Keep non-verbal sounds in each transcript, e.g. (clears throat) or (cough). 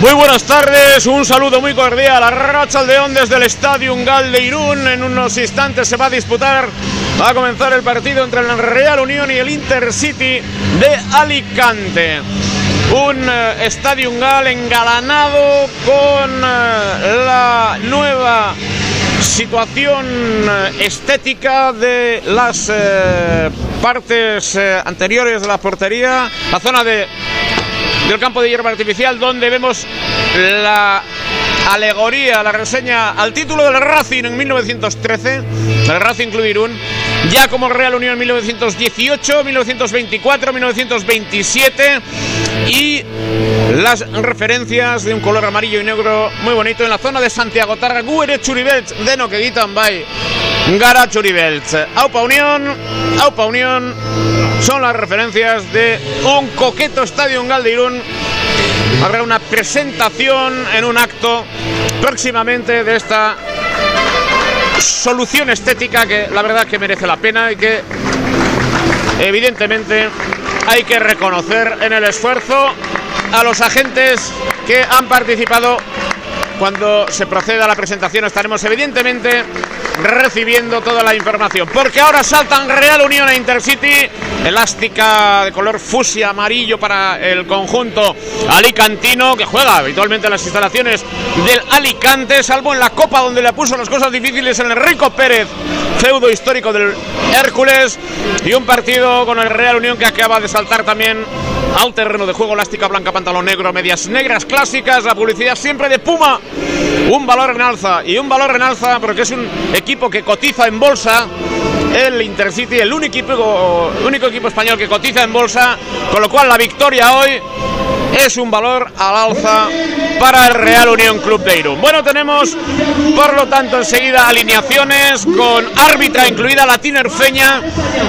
Muy buenas tardes, un saludo muy cordial a Racha Aldeón desde el Estadio Ungal de Irún. En unos instantes se va a disputar, va a comenzar el partido entre el Real Unión y el Intercity de Alicante. Un eh, Estadio Ungal engalanado con eh, la nueva situación eh, estética de las eh, partes anteriores de la portería, la zona de del campo de hierba artificial donde vemos la alegoría, la reseña al título del Racing en 1913, el Racing Club Irún, ya como Real Unión en 1918, 1924, 1927 y las referencias de un color amarillo y negro muy bonito en la zona de Santiago Targa, Guere Churibelch, de no que guitan by Gara Churibelch. Aupa Unión, Aupa Unión son las referencias de un coqueto estadio en Galdeirún. Habrá una presentación en un acto próximamente de esta solución estética que la verdad que merece la pena y que evidentemente hay que reconocer en el esfuerzo a los agentes que han participado. Cuando se proceda a la presentación estaremos evidentemente recibiendo toda la información. Porque ahora saltan Real Unión e Intercity, elástica de color fusia amarillo para el conjunto alicantino, que juega habitualmente en las instalaciones del Alicante, salvo en la Copa donde le puso las cosas difíciles en el Rico Pérez, feudo histórico del Hércules, y un partido con el Real Unión que acaba de saltar también al terreno de juego, elástica blanca, pantalón negro, medias negras clásicas, la publicidad siempre de Puma, un valor en alza y un valor en alza porque es un equipo que cotiza en bolsa. El Intercity, el único equipo, único equipo español que cotiza en bolsa, con lo cual la victoria hoy es un valor al alza para el Real Unión Club de Irún. Bueno, tenemos por lo tanto enseguida alineaciones con árbitra incluida la Tinerfeña,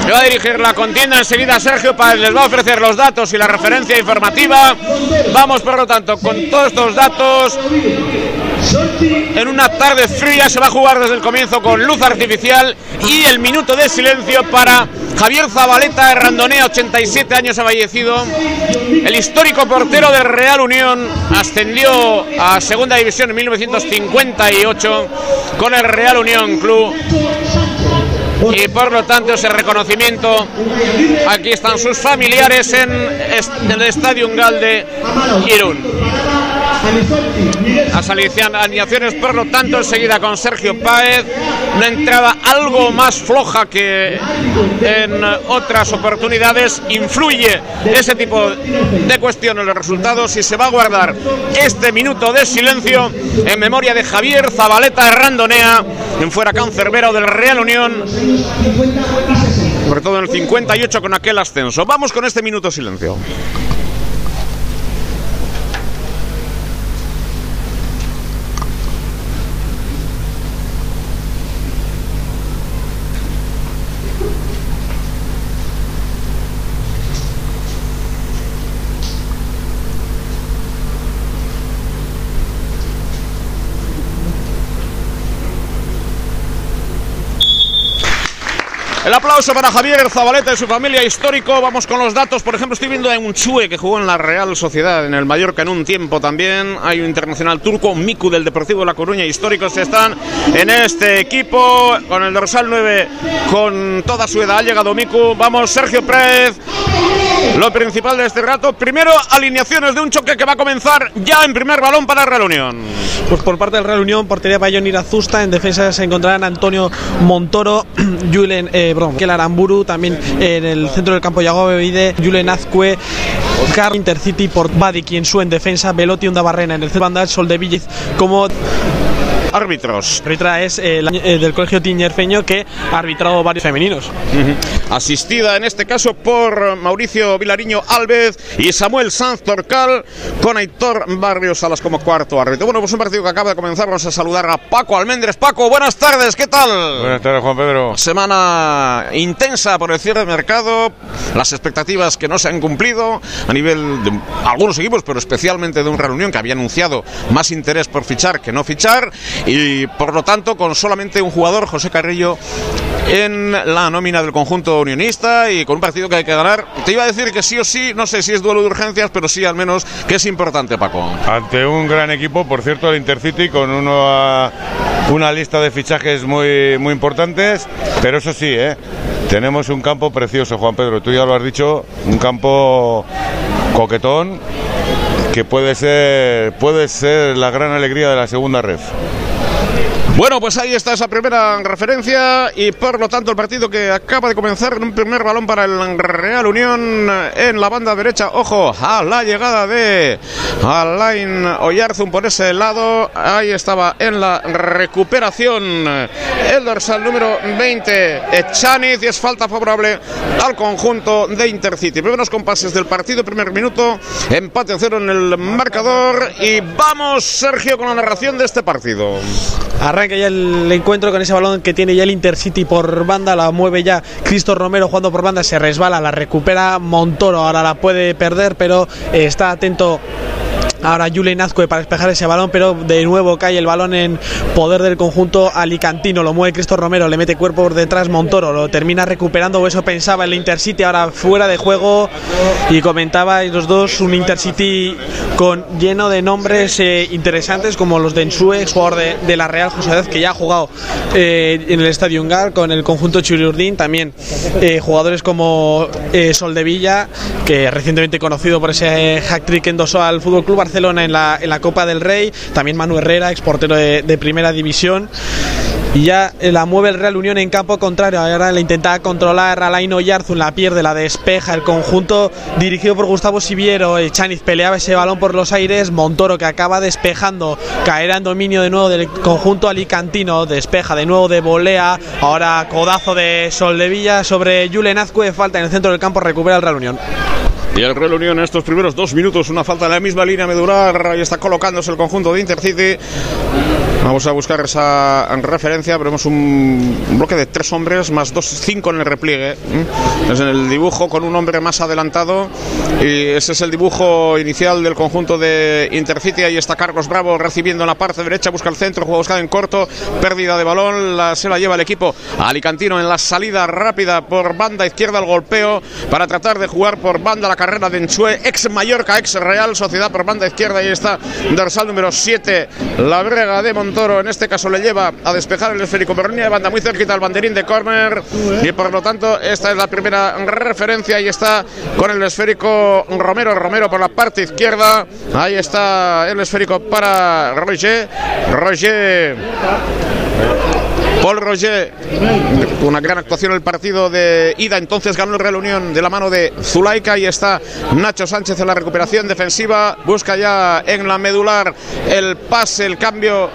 que va a dirigir la contienda enseguida Sergio Páez les va a ofrecer los datos y la referencia informativa. Vamos por lo tanto con todos estos datos en una tarde fría se va a jugar desde el comienzo con luz artificial y el minuto de silencio para Javier Zabaleta de Randonea, 87 años fallecido. El histórico portero del Real Unión ascendió a Segunda División en 1958 con el Real Unión Club. Y por lo tanto ese reconocimiento, aquí están sus familiares en el Estadio Ungal de Irún. Las alineaciones, por lo tanto, enseguida con Sergio Páez. Una entrada algo más floja que en otras oportunidades. Influye ese tipo de cuestiones los resultados y se va a guardar este minuto de silencio en memoria de Javier Zabaleta Randonea, en fuera cancerbero del Real Unión. Sobre todo en el 58 con aquel ascenso. Vamos con este minuto silencio. El aplauso para Javier Zabaleta y su familia histórico. Vamos con los datos. Por ejemplo, estoy viendo a un Chue que jugó en la Real Sociedad, en el Mallorca en un tiempo también. Hay un internacional turco, Miku del Deportivo de La Coruña. Históricos están en este equipo con el dorsal 9, con toda su edad. Ha llegado Miku. Vamos, Sergio Pérez. Lo principal de este rato. Primero, alineaciones de un choque que va a comenzar ya en primer balón para Real Unión. Pues por parte del Real Unión, portería para Johnny Azusta. En defensa se encontrarán Antonio Montoro, (clears throat) Julen. Eh, perdón, Kel Aramburu, también en el centro del campo Yago Bebide, Julen Azcue, Car Intercity por Badi, quien su en defensa, Velotti Onda Barrena en el centro banda, Sol de Villiz como árbitros. Ritra es eh, la- eh, del colegio Tiñerfeño que ha arbitrado varios femeninos. Asistida en este caso por Mauricio Vilariño Alves y Samuel Sanz Torcal, con Aitor Barrios Salas como cuarto árbitro. Bueno, pues un partido que acaba de comenzar. Vamos a saludar a Paco Almendres. Paco, buenas tardes, ¿qué tal? Buenas tardes, Juan Pedro. Semana intensa por el cierre de mercado, las expectativas que no se han cumplido a nivel de algunos equipos, pero especialmente de un Real Unión que había anunciado más interés por fichar que no fichar. Y por lo tanto con solamente un jugador, José Carrillo, en la nómina del conjunto unionista y con un partido que hay que ganar. Te iba a decir que sí o sí, no sé si es duelo de urgencias, pero sí al menos que es importante, Paco. Ante un gran equipo, por cierto, el Intercity, con uno, una lista de fichajes muy, muy importantes, pero eso sí, ¿eh? tenemos un campo precioso, Juan Pedro, tú ya lo has dicho, un campo coquetón que puede ser, puede ser la gran alegría de la segunda Thank you. Bueno, pues ahí está esa primera referencia y por lo tanto el partido que acaba de comenzar en un primer balón para el Real Unión en la banda derecha. Ojo a la llegada de Alain Oyarzun por ese lado. Ahí estaba en la recuperación el dorsal número 20, Echaniz, y es falta favorable al conjunto de Intercity. Primeros compases del partido, primer minuto, empate cero en el marcador y vamos Sergio con la narración de este partido. Arranca ya el encuentro con ese balón que tiene ya el Intercity por banda, la mueve ya Cristo Romero jugando por banda, se resbala, la recupera Montoro, ahora la puede perder, pero está atento Ahora Julen Azcue para despejar ese balón, pero de nuevo cae el balón en poder del conjunto alicantino. Lo mueve Cristo Romero, le mete cuerpo por detrás Montoro, lo termina recuperando, eso pensaba el Intercity, ahora fuera de juego. Y comentaba los dos un Intercity con lleno de nombres eh, interesantes como los de Ensue, jugador de, la Real Sociedad, que ya ha jugado eh, en el Estadio Ungar con el conjunto Churiurdín. También eh, jugadores como Sol de Villa, que recientemente conocido por ese hack trick endosó al Fútbol Club Barcelona en la, en la Copa del Rey, también Manu Herrera, exportero de, de primera división y ya la mueve el Real Unión en campo contrario. Ahora le intenta controlar a Laino Yarzun, la pierde, la despeja. El conjunto dirigido por Gustavo Siviero. Chaniz peleaba ese balón por los aires. Montoro que acaba despejando, caerá en dominio de nuevo del conjunto alicantino. Despeja de nuevo de volea. Ahora codazo de Soldevilla sobre Julen Azcue. Falta en el centro del campo, recupera el Real Unión. Y el Real Unión en estos primeros dos minutos, una falta en la misma línea medular. y está colocándose el conjunto de Intercity. Vamos a buscar esa referencia. Vemos un bloque de tres hombres más dos, cinco en el repliegue. Es en el dibujo con un hombre más adelantado. Y ese es el dibujo inicial del conjunto de Intercity. Ahí está Carlos Bravo recibiendo en la parte derecha. Busca el centro, juega buscado en corto. Pérdida de balón. La, se la lleva el equipo alicantino en la salida rápida por banda izquierda. El golpeo para tratar de jugar por banda la carrera de Enchue. Ex Mallorca, ex Real Sociedad por banda izquierda. Ahí está dorsal número 7. La brega de Montoro. En este caso le lleva a despejar el esférico por línea de banda muy cerquita al banderín de córner. Y por lo tanto, esta es la primera referencia. Y está con el esférico Romero. Romero por la parte izquierda. Ahí está el esférico para Roger. Roger. Paul Roger, una gran actuación en el partido de ida, entonces ganó el Real Unión de la mano de Zulaika. Y está Nacho Sánchez en la recuperación defensiva, busca ya en la medular el pase, el cambio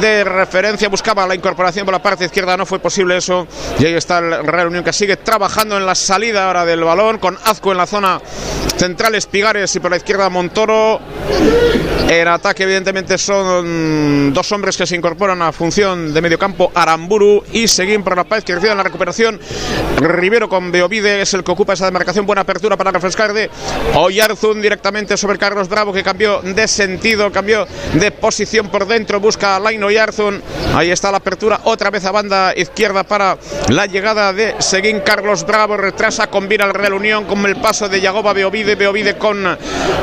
de referencia, buscaba la incorporación por la parte izquierda, no fue posible eso. Y ahí está el Real Unión que sigue trabajando en la salida ahora del balón con Azco en la zona central, Espigares y por la izquierda Montoro. En ataque evidentemente son dos hombres que se incorporan a función de mediocampo, Aram Buru y Seguín por la paz que recibe la recuperación. Rivero con Beovide es el que ocupa esa demarcación. Buena apertura para refrescar de Oyarzun directamente sobre Carlos Bravo que cambió de sentido, cambió de posición por dentro. Busca a Lain Oyarzun. Ahí está la apertura otra vez a banda izquierda para la llegada de Seguín. Carlos Bravo retrasa, combina el Real Unión con el paso de Yagoba Beovide. Beovide con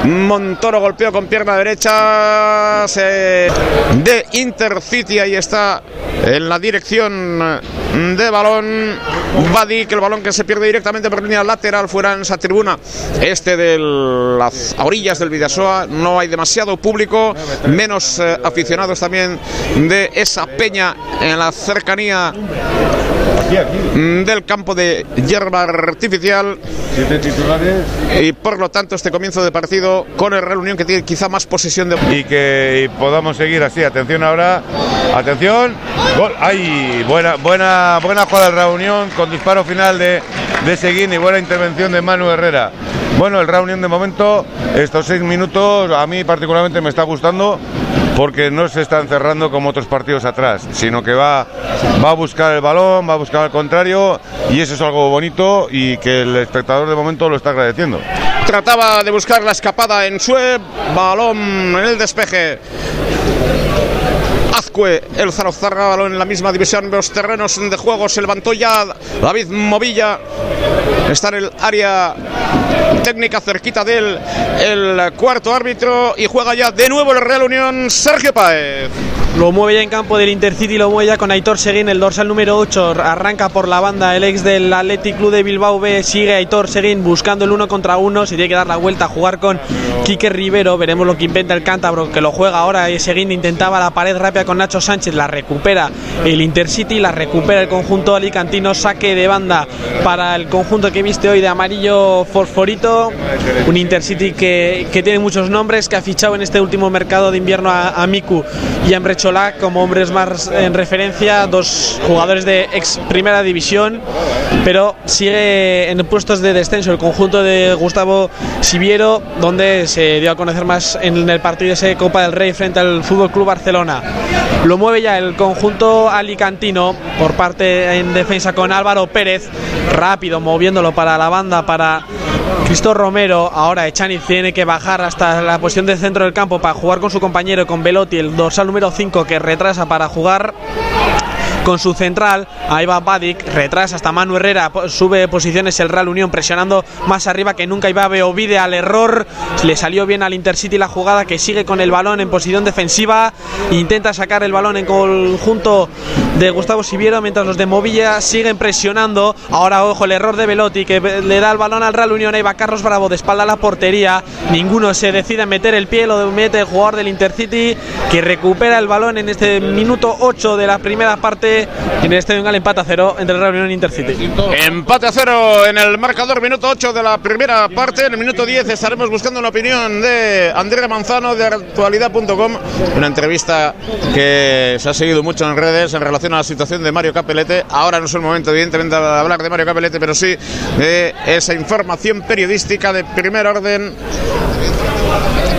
Montoro golpeó con pierna derecha de Intercity. Ahí está en la dirección de balón. Badi, que el balón que se pierde directamente por línea lateral fuera en esa tribuna este de las orillas del Vidasoa. No hay demasiado público, menos eh, aficionados también de esa peña en la cercanía del campo de hierba artificial. Y por lo tanto, este comienzo de partido con el Real Unión que tiene quizá más posesión de. Y que podamos seguir así. Atención ahora. Atención. Gol. ¡Ay! Buena, buena, buena jugada del Real Unión con disparo final de, de Seguín y buena intervención de Manu Herrera. Bueno, el Real Unión de momento, estos seis minutos, a mí particularmente me está gustando porque no se está encerrando como otros partidos atrás, sino que va, va a buscar el balón, va a buscar al contrario y eso es algo bonito y que el espectador de momento lo está agradeciendo. Trataba de buscar la escapada en su balón en el despeje Azcue, el Zarozarra, en la misma división de los terrenos de juego, se levantó ya David Movilla, está en el área técnica cerquita del el cuarto árbitro y juega ya de nuevo el Real Unión Sergio Paez. Lo mueve ya en campo del Intercity, lo mueve ya con Aitor Seguín, el dorsal número 8. Arranca por la banda el ex del Athletic Club de Bilbao B. Sigue Aitor Seguín buscando el uno contra uno. Se tiene que dar la vuelta a jugar con Quique Rivero. Veremos lo que inventa el cántabro, que lo juega ahora. Y Seguín intentaba la pared rápida con Nacho Sánchez. La recupera el Intercity, la recupera el conjunto alicantino. Saque de banda para el conjunto que viste hoy de amarillo fosforito. Un Intercity que, que tiene muchos nombres, que ha fichado en este último mercado de invierno a, a Miku y a Cholak como hombres más en referencia, dos jugadores de ex primera división, pero sigue en puestos de descenso el conjunto de Gustavo Siviero, donde se dio a conocer más en el partido de ese Copa del Rey frente al Fútbol Club Barcelona. Lo mueve ya el conjunto alicantino por parte en defensa con Álvaro Pérez, rápido moviéndolo para la banda para Cristo Romero, ahora Echani tiene que bajar hasta la posición del centro del campo para jugar con su compañero, con Velotti, el dorsal número 5 que retrasa para jugar con su central. Ahí va Badik, retrasa hasta Manu Herrera, sube posiciones el Real Unión presionando más arriba que nunca. Iba Beovide al error, le salió bien al Intercity la jugada que sigue con el balón en posición defensiva. Intenta sacar el balón en conjunto de Gustavo Siviero mientras los de Movilla siguen presionando. Ahora, ojo, el error de Velotti que le da el balón al Real Unión. Ahí va Carlos Bravo de espalda a la portería. Ninguno se decide a meter el pie, lo mete el jugador del Intercity que recupera el balón en este minuto 8 de la primera parte. Y en el empate a cero entre Real Unión e Intercity. Empate a cero en el marcador, minuto 8 de la primera parte. En el minuto 10 estaremos buscando una opinión de Andrea Manzano de actualidad.com. Una entrevista que se ha seguido mucho en redes en relación a la situación de Mario Capelete. Ahora no es el momento, evidentemente, de hablar de Mario Capelete, pero sí de esa información periodística de primer orden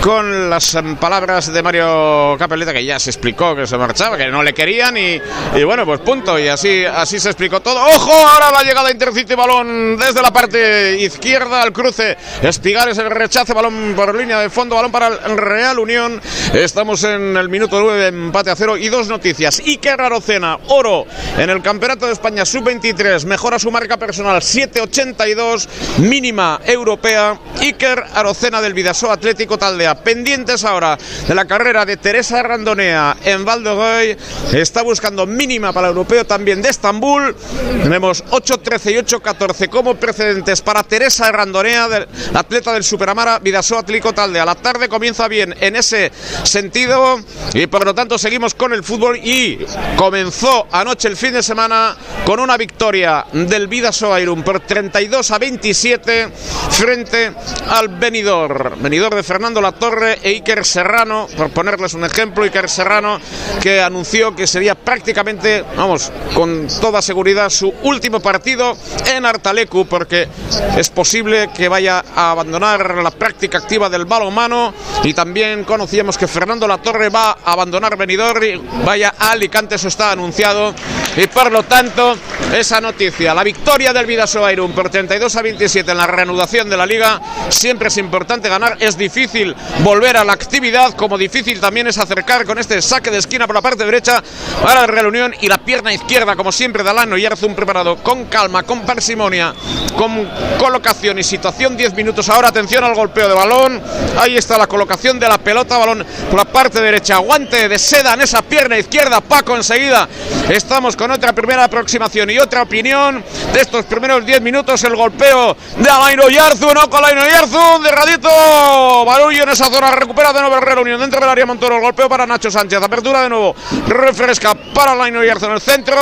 con las palabras de Mario Capeleta que ya se explicó que se marchaba, que no le querían y, y, bueno, pues punto. Y así, así se explicó todo. ¡Ojo! Ahora la llegada Intercity balón desde la parte izquierda al cruce. Espigares el rechace, balón por línea de fondo, balón para el Real Unión. Estamos en el minuto 9, empate a cero y dos noticias. Iker Arocena, oro en el Campeonato de España Sub-23, mejora su marca personal 7.82, mínima europea. Iker Arocena del Vidasoa Atlético Taldea pendientes ahora de la carrera de Teresa Randonea en Valdegoy. Está buscando mínima para el europeo también de Estambul. Tenemos 8-13 y 8-14 como precedentes para Teresa Randonea, del atleta del Superamara Vidasoa Atlético Taldea. La tarde comienza bien en ese sentido y por lo tanto seguimos con el fútbol y comenzó anoche el fin de semana con una victoria del Vidasoa Irún por 32 a 27 frente al Benidorm. Benidorm de Fernando La Torre e Iker Serrano, por ponerles un ejemplo, Iker Serrano que anunció que sería prácticamente, vamos, con toda seguridad su último partido en Artalecu, porque es posible que vaya a abandonar la práctica activa del balonmano. Y también conocíamos que Fernando Latorre va a abandonar Benidorm vaya a Alicante, eso está anunciado y por lo tanto esa noticia, la victoria del Vidasoa Irún por 32 a 27 en la reanudación de la liga, siempre es importante ganar, es difícil volver a la actividad, como difícil también es acercar con este saque de esquina por la parte derecha para la Real Unión y la pierna izquierda, como siempre, Dalano y Arzun preparado con calma, con parsimonia, con colocación y situación. 10 minutos ahora, atención al golpeo de balón. Ahí está la colocación de la pelota, balón por la parte derecha, aguante de seda en esa pierna izquierda. Paco, enseguida estamos con otra primera aproximación y otra opinión de estos primeros 10 minutos. El golpeo de Alaino Yarzu, no con Alaino Yarzu, de radito, barullo en esa zona, recupera de nuevo Real Unión dentro del área Montoro, el golpeo para Nacho Sánchez, apertura de nuevo, refresca para Alaino Yarzu en el centro,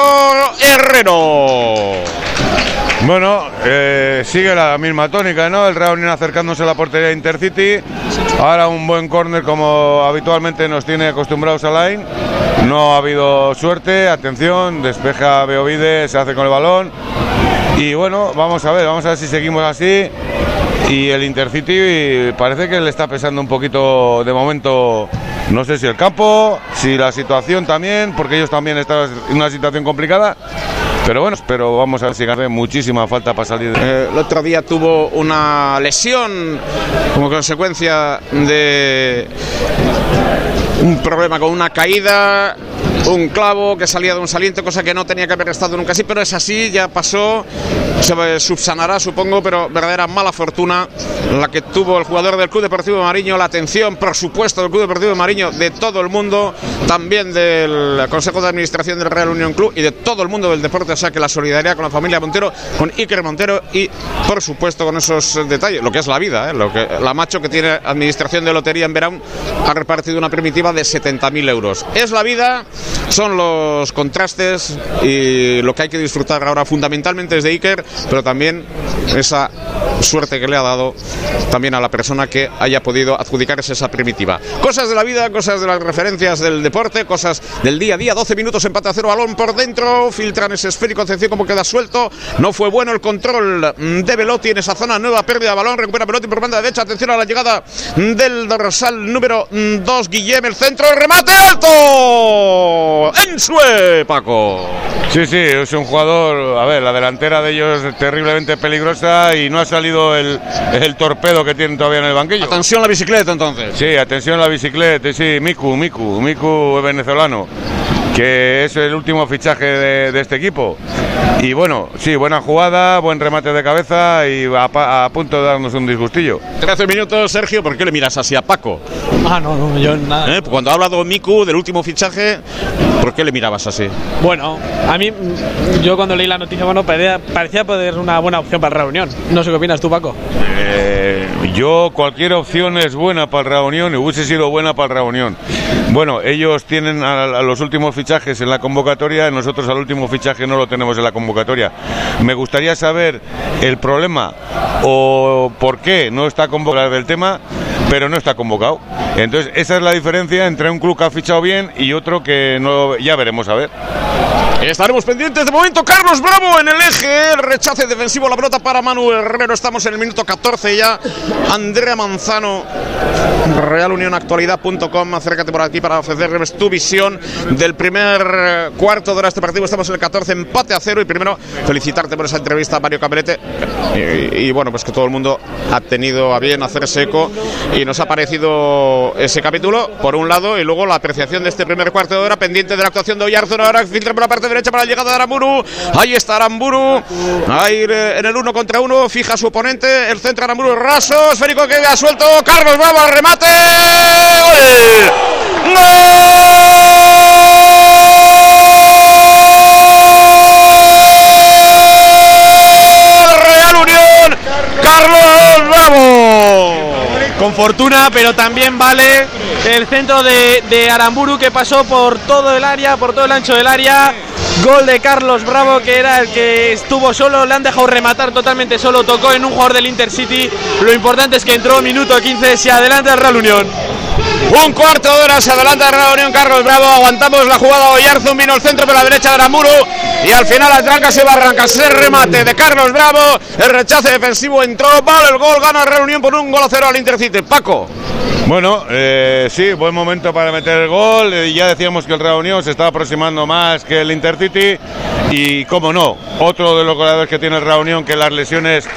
Herrero. Bueno, eh, sigue la misma tónica, ¿no? El Real Unión acercándose a la portería de Intercity. Ahora un buen córner como habitualmente nos tiene acostumbrados a Line. No ha habido suerte, atención, despeja Beovide, se hace con el balón. Y bueno, vamos a ver, vamos a ver si seguimos así. Y el Intercity parece que le está pesando un poquito de momento, no sé si el campo, si la situación también, porque ellos también están en una situación complicada. Pero bueno, pero vamos a ver si hace muchísima falta para salir. Eh, el otro día tuvo una lesión como consecuencia de un problema con una caída un clavo que salía de un saliente, cosa que no tenía que haber estado nunca así, pero es así, ya pasó, se subsanará supongo, pero verdadera mala fortuna la que tuvo el jugador del Club Deportivo de Mariño, la atención, por supuesto, del Club Deportivo de Mariño, de todo el mundo, también del Consejo de Administración del Real Unión Club y de todo el mundo del deporte, o sea que la solidaridad con la familia Montero, con Iker Montero y, por supuesto, con esos detalles, lo que es la vida, ¿eh? lo que la macho que tiene Administración de Lotería en Verón ha repartido una primitiva de 70.000 euros. Es la vida, son los contrastes y lo que hay que disfrutar ahora fundamentalmente es de Iker, pero también esa suerte que le ha dado también a la persona que haya podido adjudicarse esa primitiva. Cosas de la vida, cosas de las referencias del deporte, cosas del día a día. 12 minutos empate a cero, balón por dentro, filtran ese esférico, atención como queda suelto. No fue bueno el control de Velotti en esa zona, nueva pérdida de balón, recupera Velotti por banda derecha, atención a la llegada del dorsal número 2, Guillem, el centro, remate alto. En sue, Paco. Sí, sí, es un jugador, a ver, la delantera de ellos es terriblemente peligrosa y no ha salido el, el torpedo que tienen todavía en el banquillo. Atención a la bicicleta entonces. Sí, atención a la bicicleta, sí, Miku, Miku, Miku venezolano que es el último fichaje de, este equipo. Y bueno, sí, buena jugada, buen remate de cabeza y a, punto de darnos un disgustillo. 13 minutos, Sergio, ¿por qué le miras así a Paco? Ah, no, no, yo nada. ¿Eh? Cuando ha hablado Miku del último fichaje, ¿por qué le mirabas así? Bueno, a mí, yo cuando leí la noticia, bueno, parecía, parecía poder una buena opción para la reunión. No sé qué opinas tú, Paco. Eh, yo, cualquier opción es buena para la reunión y hubiese sido buena para la reunión. Bueno, ellos tienen a, los últimos fichajes en la convocatoria, nosotros al último fichaje no lo tenemos en la convocatoria. Me gustaría saber el problema o por qué no está convocado del tema, pero no está convocado. Entonces, esa es la diferencia entre un club que ha fichado bien y otro que no, ya veremos a ver. Estaremos pendientes de momento. Carlos Bravo en el eje. El rechace defensivo. La pelota para Manuel Herrero. Estamos en el minuto 14 ya. Andrea Manzano. Realunionactualidad.com. Acércate por aquí para ofrecerles tu visión del primer cuarto de hora este partido. Estamos en el 14. Empate a cero. Y primero felicitarte por esa entrevista Mario Camerete. Y, bueno, pues que todo el mundo ha tenido a bien hacerse eco. Y nos ha parecido ese capítulo, por un lado. Y luego la apreciación de este primer cuarto de hora pendiente de la actuación de Oyarzuna. Ahora filtra por la parte derecha para la llegada de Aramburu. Ahí está Aramburu. Ahí eh, en el uno contra uno. Fija su oponente. El centro Aramburu raso. Esférico que ha suelto. Carlos Bravo al remate. ¡Gol! Real Unión. Carlos Bravo. Fortuna, pero también vale el centro de Aramburu que pasó por todo el área, por todo el ancho del área Gol de Carlos Bravo, que era el que estuvo solo, le han dejado rematar totalmente solo, tocó en un jugador del Intercity. Lo importante es que entró minuto 15, se adelanta el Real Unión. Un cuarto de hora se adelanta el Real Unión Carlos Bravo. Aguantamos la jugada. Oyarzun vino el centro por la derecha de Aramuro. Y al final arranca se va a arrancar. ese remate de Carlos Bravo. El rechace defensivo entró. Vale el gol. Gana el Real Unión por un gol a cero al Intercity. Paco. Bueno, eh, sí, buen momento para meter el gol. Eh, ya decíamos que el Real Unión se estaba aproximando más que el Intercity. Y cómo no, otro de los goleadores que tiene el Real Unión que las lesiones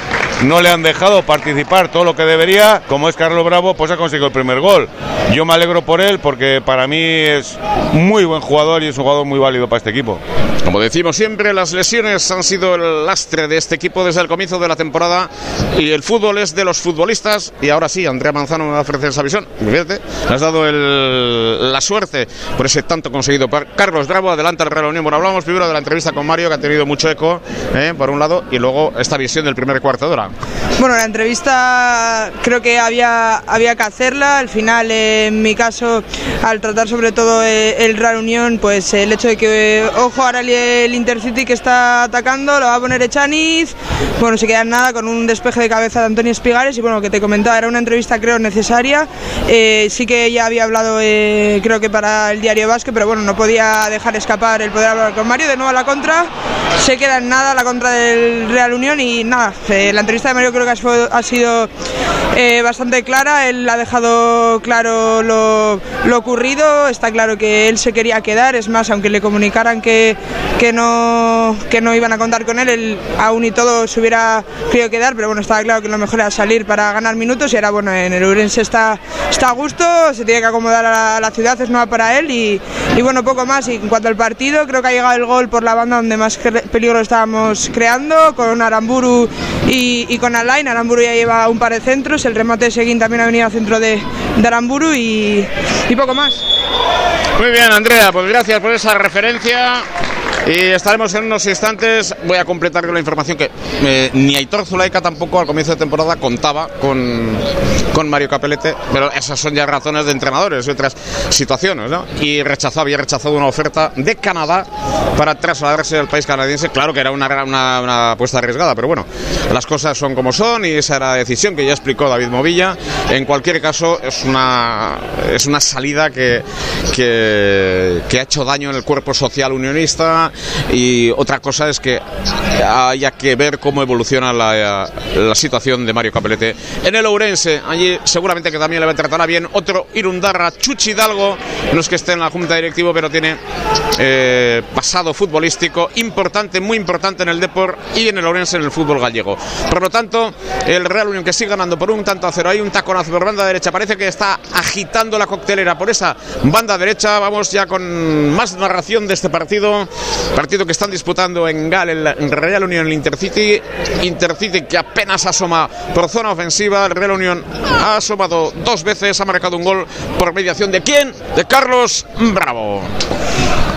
no le han dejado participar todo lo que debería, como es Carlos Bravo, pues ha conseguido el primer gol. Yo me alegro por él porque para mí es muy buen jugador y es un jugador muy válido para este equipo. Como decimos siempre, las lesiones han sido el lastre de este equipo desde el comienzo de la temporada y el fútbol es de los futbolistas y ahora sí, Andrea Manzano me va a ofrecer esa visión. Fíjate, le has dado la suerte por ese tanto conseguido. Carlos Bravo, adelanta el Real Unión. Bueno, hablamos primero de la entrevista con Mario que ha tenido mucho eco, eh, por un lado, y luego esta visión del primer cuarto de hora. Bueno, la entrevista creo que había, había que hacerla. Al final, en mi caso, al tratar sobre todo eh, el Real Unión, pues el hecho de que, ojo, ahora el Intercity que está atacando, lo va a poner Echaniz. Bueno, se queda nada con un despeje de cabeza de Antonio Espigares. Y bueno, que te comentaba, era una entrevista creo necesaria. Eh, sí que ya había hablado, eh, creo que para el diario Vasque, pero bueno, no podía dejar escapar el poder hablar con Mario. De nuevo a la contra, se queda en nada la contra del Real Unión y nada, la entrevista de Mario creo que ha sido eh, bastante clara, él ha dejado claro lo, ocurrido, está claro que él se quería quedar, es más, aunque le comunicaran que, que, no, que no iban a contar con él, él aún y todo se hubiera querido quedar, pero bueno, estaba claro que lo mejor era salir para ganar minutos y ahora bueno, en el Urense está está, a gusto, se tiene que acomodar a la, ciudad, es nueva para él y, bueno, poco más. Y en cuanto al partido, creo que ha llegado el gol por la banda donde más peligro estábamos creando, con Aramburu y, con Alain. Aramburu ya lleva un par de centros, el remate de Seguín también ha venido al centro de, Aramburu y poco más. Muy bien, Andrea, pues gracias por esa referencia. Y estaremos en unos instantes. Voy a completar con la información que eh, ni Aitor Zulaika tampoco al comienzo de temporada contaba con, con Mario Capelete, pero esas son ya razones de entrenadores y otras situaciones, ¿no? Y rechazó, había rechazado una oferta de Canadá para trasladarse al país canadiense. Claro que era una, una, una apuesta arriesgada, pero bueno, las cosas son como son y esa era la decisión que ya explicó David Movilla. En cualquier caso, es una, es una salida que, que, que ha hecho daño en el cuerpo social unionista y otra cosa es que haya que ver cómo evoluciona la, la situación de Mario Capelete en el Ourense. Allí seguramente que también le tratará bien otro Irundarra, Chuchi Hidalgo, no es que esté en la junta directiva, pero tiene eh, pasado futbolístico importante, muy importante en el Depor y en el Ourense en el fútbol gallego. Por lo tanto, el Real Unión que sigue ganando por un tanto a cero, hay un taconazo por banda derecha, parece que está agitando la coctelera por esa banda derecha. Vamos ya con más narración de este partido. Partido que están disputando en Gal el Real Unión Intercity. Intercity que apenas asoma por zona ofensiva. El Real Unión ha asomado dos veces, ha marcado un gol por mediación de quién? De Carlos Bravo.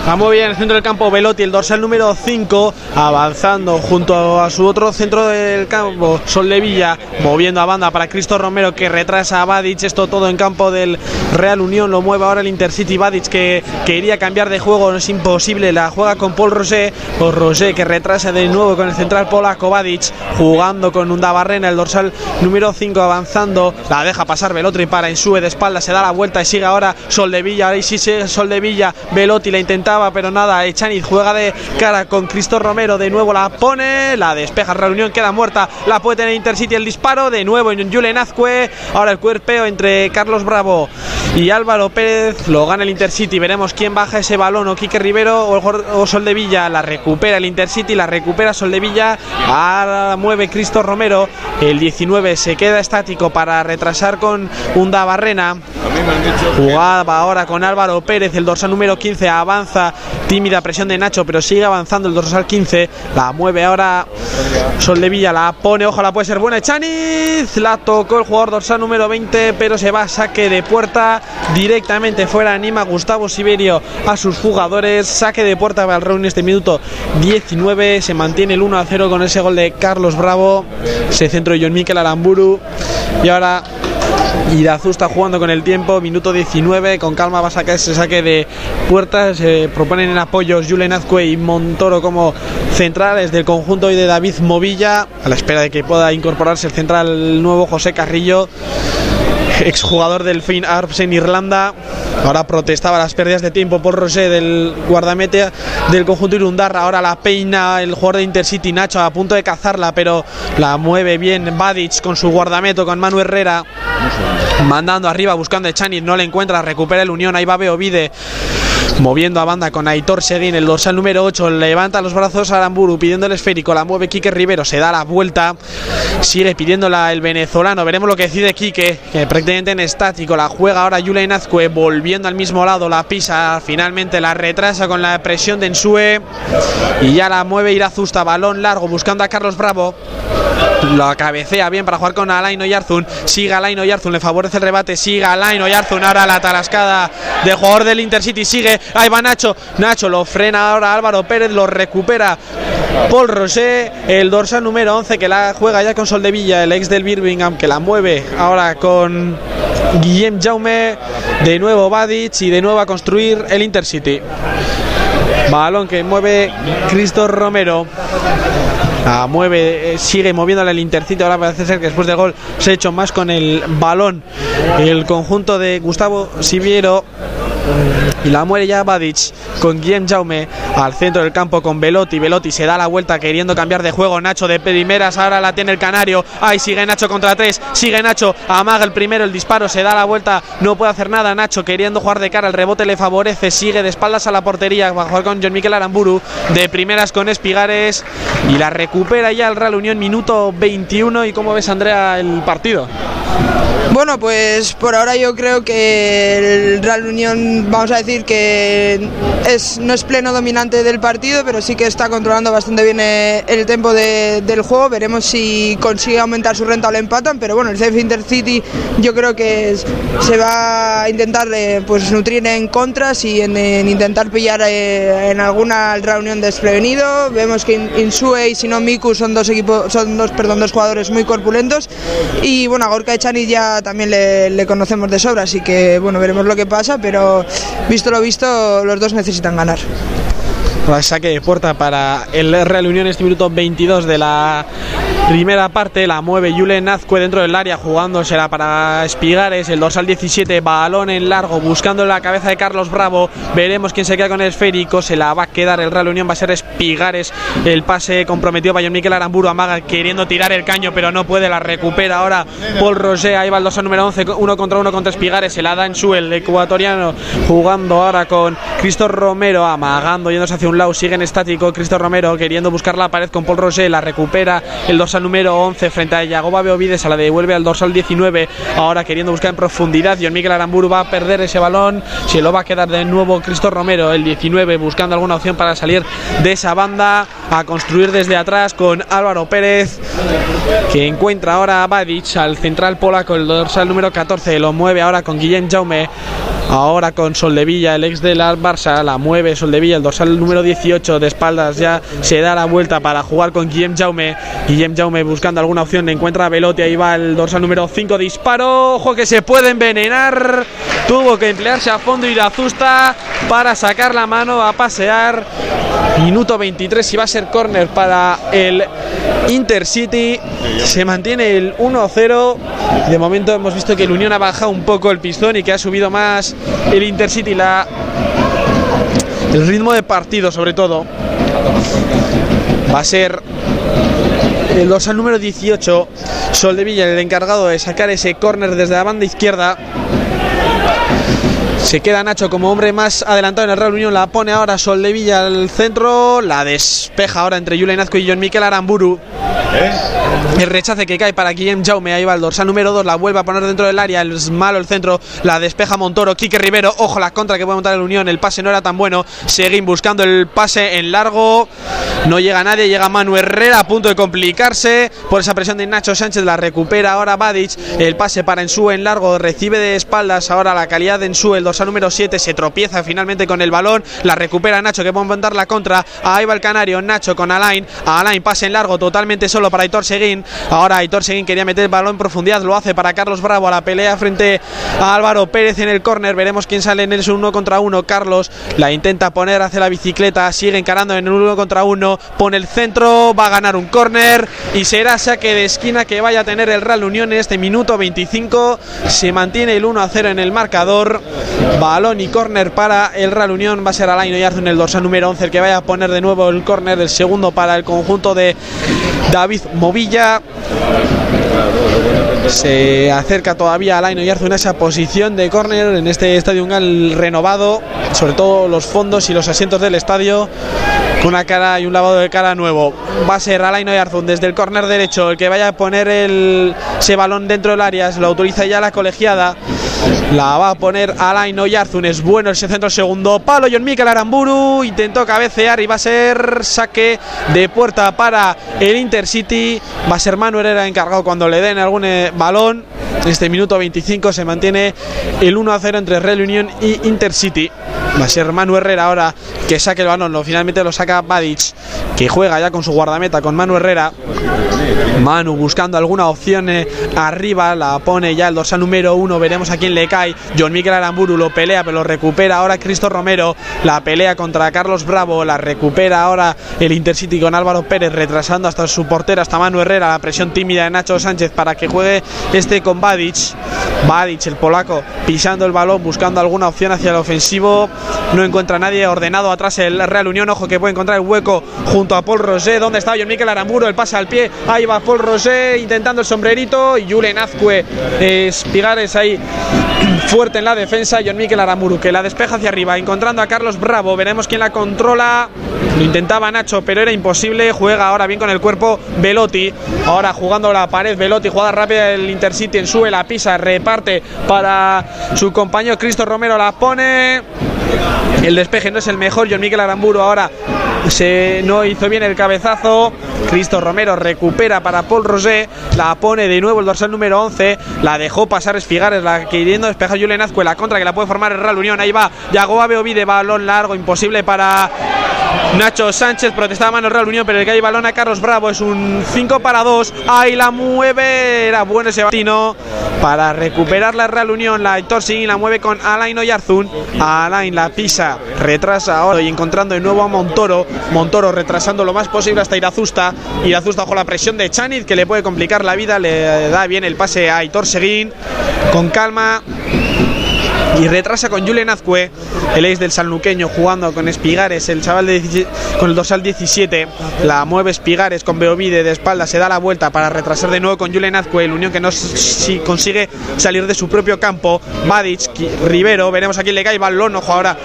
Va muy bien el centro del campo Velotti, el dorsal número 5, avanzando junto a su otro centro del campo, Sol de Villa, moviendo a banda para Cristo Romero que retrasa a Badic. Esto todo en campo del Real Unión, lo mueve ahora el Intercity Badic que quería cambiar de juego, no es imposible. La juega con Paul Rosé, Paul Rosé que retrasa de nuevo con el central polaco Badic, jugando con un Barrena, el dorsal número 5 avanzando, la deja pasar Velotti para Insue de espalda, se da la vuelta y sigue ahora Sol de Villa. Ahí sí, Sol de Villa, Velotti la intenta pero nada. Echaniz juega de cara con Cristo Romero. De nuevo la pone, la despeja. Reunión queda muerta. La puede tener Intercity el disparo. De nuevo en Julen Azcue. Ahora el cuerpeo entre Carlos Bravo y Álvaro Pérez. Lo gana el Intercity. Veremos quién baja ese balón. O Quique Rivero o, Sol de Villa. La recupera el Intercity. La recupera Sol de Villa. Ahora mueve Cristo Romero. El 19 se queda estático para retrasar con Unda Barrena. Jugaba ahora con Álvaro Pérez. El dorsal número 15 avanza tímida presión de Nacho, pero sigue avanzando el dorsal 15. La mueve ahora Sol de Villa, la pone, ojalá puede ser buena. Chaniz la tocó el jugador dorsal número 20, pero se va a saque de puerta directamente fuera. Anima Gustavo Siberio a sus jugadores. Saque de puerta para el este minuto 19. Se mantiene el 1 a 0 con ese gol de Carlos Bravo. Ese centro de John Miquel Aramburu. Y ahora Irazú está jugando con el tiempo, minuto 19, con calma va a sacar ese saque de puertas. Se proponen en apoyos Julen Azcue y Montoro como centrales del conjunto de David Movilla, a la espera de que pueda incorporarse el central nuevo José Carrillo exjugador del Finn Arps en Irlanda. Ahora protestaba las pérdidas de tiempo por Rosé del guardamete del conjunto Irundarra. Ahora la peina el jugador de Intercity Nacho a punto de cazarla, pero la mueve bien Badic con su guardameto, con Manu Herrera. Mandando arriba, buscando a Chanit, no le encuentra, recupera el Unión, ahí va Beovide moviendo a banda con Aitor Seguín, el dorsal número 8, levanta los brazos a Aramburu pidiendo el esférico, la mueve Quique Rivero, se da la vuelta, sigue pidiéndola el venezolano, veremos lo que decide Quique, que prácticamente en estático, la juega ahora Julian Azcue, volviendo al mismo lado, la pisa, finalmente la retrasa con la presión de Ensue y ya la mueve Irazusta, balón largo buscando a Carlos Bravo, la cabecea bien para jugar con Alain Oyarzun. Sigue Alain Oyarzun, le favorece el rebate. Sigue Alain Oyarzun. Ahora la tarascada de jugador del Intercity. Sigue. Ahí va Nacho. Nacho lo frena ahora Álvaro Pérez. Lo recupera Paul Rosé. El dorsal número 11 que la juega ya con Sol de Villa. El ex del Birmingham que la mueve ahora con Guillem Jaume. De nuevo Badic y de nuevo a construir el Intercity. Balón que mueve Cristo Romero. La mueve, eh, sigue moviéndole el intercito. Ahora parece ser que después del gol se ha hecho más con el balón. El conjunto de Gustavo Siviero y la muere ya Badic con Guillem Jaume al centro del campo con Velotti. Velotti se da la vuelta queriendo cambiar de juego. Nacho de primeras, ahora la tiene el Canario. Ahí sigue Nacho contra tres. Sigue Nacho, amaga el primero, el disparo, se da la vuelta. No puede hacer nada Nacho queriendo jugar de cara. El rebote le favorece. Sigue de espaldas a la portería. Va a jugar con John Miquel Aramburu. De primeras con Espigares. Y la recupera ya el Real Unión, minuto 21. ¿Y cómo ves, Andrea, el partido? Bueno, pues por ahora yo creo que el Real Unión, vamos a decir que es, no es pleno dominante del partido, pero sí que está controlando bastante bien eh, el tiempo de, del juego. Veremos si consigue aumentar su renta o le empatan, pero bueno, el CF Intercity yo creo que se va a intentar eh, pues nutrir en contras y en, en intentar pillar eh, en alguna Real Unión desprevenido. Vemos que Insue y Sino Miku son dos equipos, son dos, perdón, dos jugadores muy corpulentos y bueno, Gorka Echani ya también le, le, conocemos de sobra, así que bueno, veremos lo que pasa, pero visto lo visto, los dos necesitan ganar. Saque de puerta para el Real Unión este minuto 22 de la primera parte. La mueve Julen Azcue dentro del área, jugándosela para Espigares. El dorsal 17, balón en largo, buscando la cabeza de Carlos Bravo. Veremos quién se queda con el esférico. Se la va a quedar el Real Unión, va a ser Espigares. El pase comprometido para John Miquel Aramburu. Amaga queriendo tirar el caño, pero no puede. La recupera ahora Paul Roger. Ahí va el dorsal número 11, uno contra uno contra Espigares. Se la da en su el ecuatoriano, jugando ahora con Cristo Romero, amagando, yéndose hacia un lado. Sigue en estático Cristo Romero, queriendo buscar la pared con Paul Roger. La recupera el dorsal número 11 frente a Yagoba Beovides, se la devuelve al dorsal 19. Ahora queriendo buscar en profundidad. John Miguel Aramburu va a perder ese balón. Se lo va a quedar de nuevo Cristo Romero, el 19, buscando alguna opción para salir de esa banda. A construir desde atrás con Álvaro Pérez, que encuentra ahora a Badic, al central polaco, el dorsal número 14. Lo mueve ahora con Guillem Jaume. Ahora con Soldevilla, el ex del Barça, la mueve Soldevilla, el dorsal número 18 de espaldas ya se da la vuelta para jugar con Guillem Jaume. Guillem Jaume buscando alguna opción, encuentra a Velotti, ahí va el dorsal número 5, disparo, ojo que se puede envenenar. Tuvo que emplearse a fondo Irazusta para sacar la mano a pasear. Minuto 23 y va a ser córner para el Intercity. Se mantiene el 1-0. De momento hemos visto que el Unión ha bajado un poco el pistón y que ha subido más el Intercity la el ritmo de partido sobre todo va a ser el dorsal número 18 Sol de Villa el encargado de sacar ese córner desde la banda izquierda se queda Nacho como hombre más adelantado en el Real Unión. La pone ahora Sol de Villa al centro. La despeja ahora entre Julian Azco y John Miquel Aramburu. El rechace que cae para Guillem Jaume. Ahí va el dorsal número 2. La vuelve a poner dentro del área. Es malo el centro. La despeja Montoro. Quique Rivero. Ojo la contra que puede montar el Unión. El pase no era tan bueno. Seguimos buscando el pase en largo. No llega nadie. Llega Manu Herrera a punto de complicarse por esa presión de Nacho Sánchez. La recupera ahora Badic. El pase para Ensue en largo. Recibe de espaldas ahora la calidad de Ensue. El dorsal número 7 se tropieza finalmente con el balón. La recupera Nacho que puede montar la contra. Ahí va el canario. Nacho con Alain. Alain pase en largo totalmente solo para Aitor Seguín. Ahora Aitor Seguín quería meter el balón en profundidad. Lo hace para Carlos Bravo a la pelea frente a Álvaro Pérez en el córner. Veremos quién sale en el uno contra uno. Carlos la intenta poner hacia la bicicleta. Sigue encarando en el uno contra uno. Pone el centro. Va a ganar un córner. Y será saque de esquina que vaya a tener el Real Unión en este minuto 25. Se mantiene el 1 a 0 en el marcador. Balón y córner para el Real Unión. Va a ser Alain Oyarzun el dorsal número 11 el que vaya a poner de nuevo el córner. El segundo para el conjunto de David Movilla. Se acerca todavía Alain Oyarzun en esa posición de córner en este estadio Ungal renovado, sobre todo los fondos y los asientos del estadio con una cara y un lavado de cara nuevo. Va a ser Alain Oyarzun desde el córner derecho el que vaya a poner el, ese balón dentro del área, se lo autoriza ya la colegiada. La va a poner Alain Oyarzun, es bueno ese centro segundo palo. John Mikel Aramburu intentó cabecear y va a ser saque de puerta para el Intercity. Va a ser Manu Herrera encargado cuando le den algún eh, balón. En este minuto 25 se mantiene el 1 a 0 entre Real Unión y Intercity. Va a ser Manu Herrera ahora que saque el balón. Finalmente lo saca Badic, que juega ya con su guardameta, con Manu Herrera. Manu buscando alguna opción eh, arriba, la pone ya el dorsal número uno, veremos a quién le cae. John Miguel Aramburu lo pelea, pero lo recupera ahora Cristo Romero, la pelea contra Carlos Bravo, la recupera ahora el Intercity con Álvaro Pérez, retrasando hasta su portero, hasta Manu Herrera, la presión tímida de Nacho Sánchez para que juegue este con Badic. Badic, el polaco, pisando el balón, buscando alguna opción hacia el ofensivo, no encuentra nadie, ordenado atrás el Real Unión, ojo que puede encontrar el hueco junto a Paul Rosé, ¿dónde está John Miguel Aramburu? El pase al pie, ahí va Paul Roger intentando el sombrerito Julen Azcue, Espigares ahí (clears throat) fuerte en la defensa. John Miquel Aramuru que la despeja hacia arriba, encontrando a Carlos Bravo. Veremos quién la controla. Lo intentaba Nacho, pero era imposible. Juega ahora bien con el cuerpo Velotti. Ahora jugando la pared Velotti, jugada rápida el Intercity en sube la pisa, reparte para su compañero Cristo Romero, la pone. El despeje no es el mejor. John Miguel Aramburu ahora se no hizo bien el cabezazo. Cristo Romero recupera para Paul Rosé. La pone de nuevo el dorsal número 11. La dejó pasar Espigares. La queriendo despejar Julen Azcue. La contra que la puede formar el Real Unión. Ahí va. Yagoba de balón largo. Imposible para Nacho Sánchez protestaba mano Real Unión, pero el que hay balón a Carlos Bravo es un 5 para 2. Ahí la mueve, era bueno ese batino para recuperar la Real Unión. La Seguín la mueve con Alain Oyarzún. Alain la pisa, retrasa ahora y encontrando de nuevo a Montoro. Montoro retrasando lo más posible hasta Irazusta. Irazusta bajo la presión de Chanit que le puede complicar la vida. Le da bien el pase a Aitor Seguín. Con calma y retrasa con Julen Azcue, el ex del sanluqueño, jugando con Espigares, el chaval de con el dorsal 17, la mueve Espigares con Beovide de espalda, se da la vuelta para retrasar de nuevo con Julen Azcue, el Unión que no si consigue salir de su propio campo, Madic, Rivero, veremos a quién le cae, balón, ojo ahora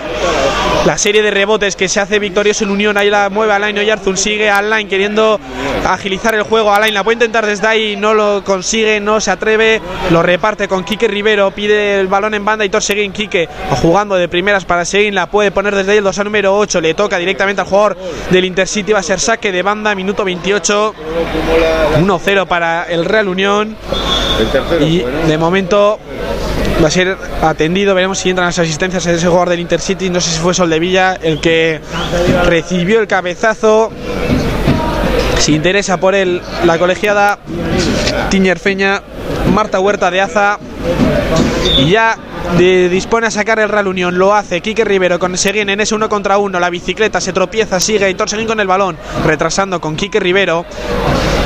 la serie de rebotes que se hace victorioso el Unión, ahí la mueve Alain Oyarzun, sigue Alain queriendo agilizar el juego, Alain la puede intentar desde ahí, no lo consigue, no se atreve, lo reparte con Quique Rivero, pide el balón en banda y torce Seguín Quique jugando de primeras para Seguín, la puede poner desde ahí el dorsal número 8, le toca directamente al jugador del Intercity, va a ser saque de banda, minuto 28, 1-0 para el Real Unión. Y de momento va a ser atendido. Veremos si entran las asistencias de ese jugador del Intercity. No sé si fue Sol de Villa el que recibió el cabezazo. Si interesa por él la colegiada Tiñerfeña, Marta Huerta de Aza. Y ya dispone a sacar el Real Unión, lo hace Quique Rivero con Seguín en ese uno contra uno, la bicicleta se tropieza, sigue y Seguín con el balón, retrasando con Quique Rivero,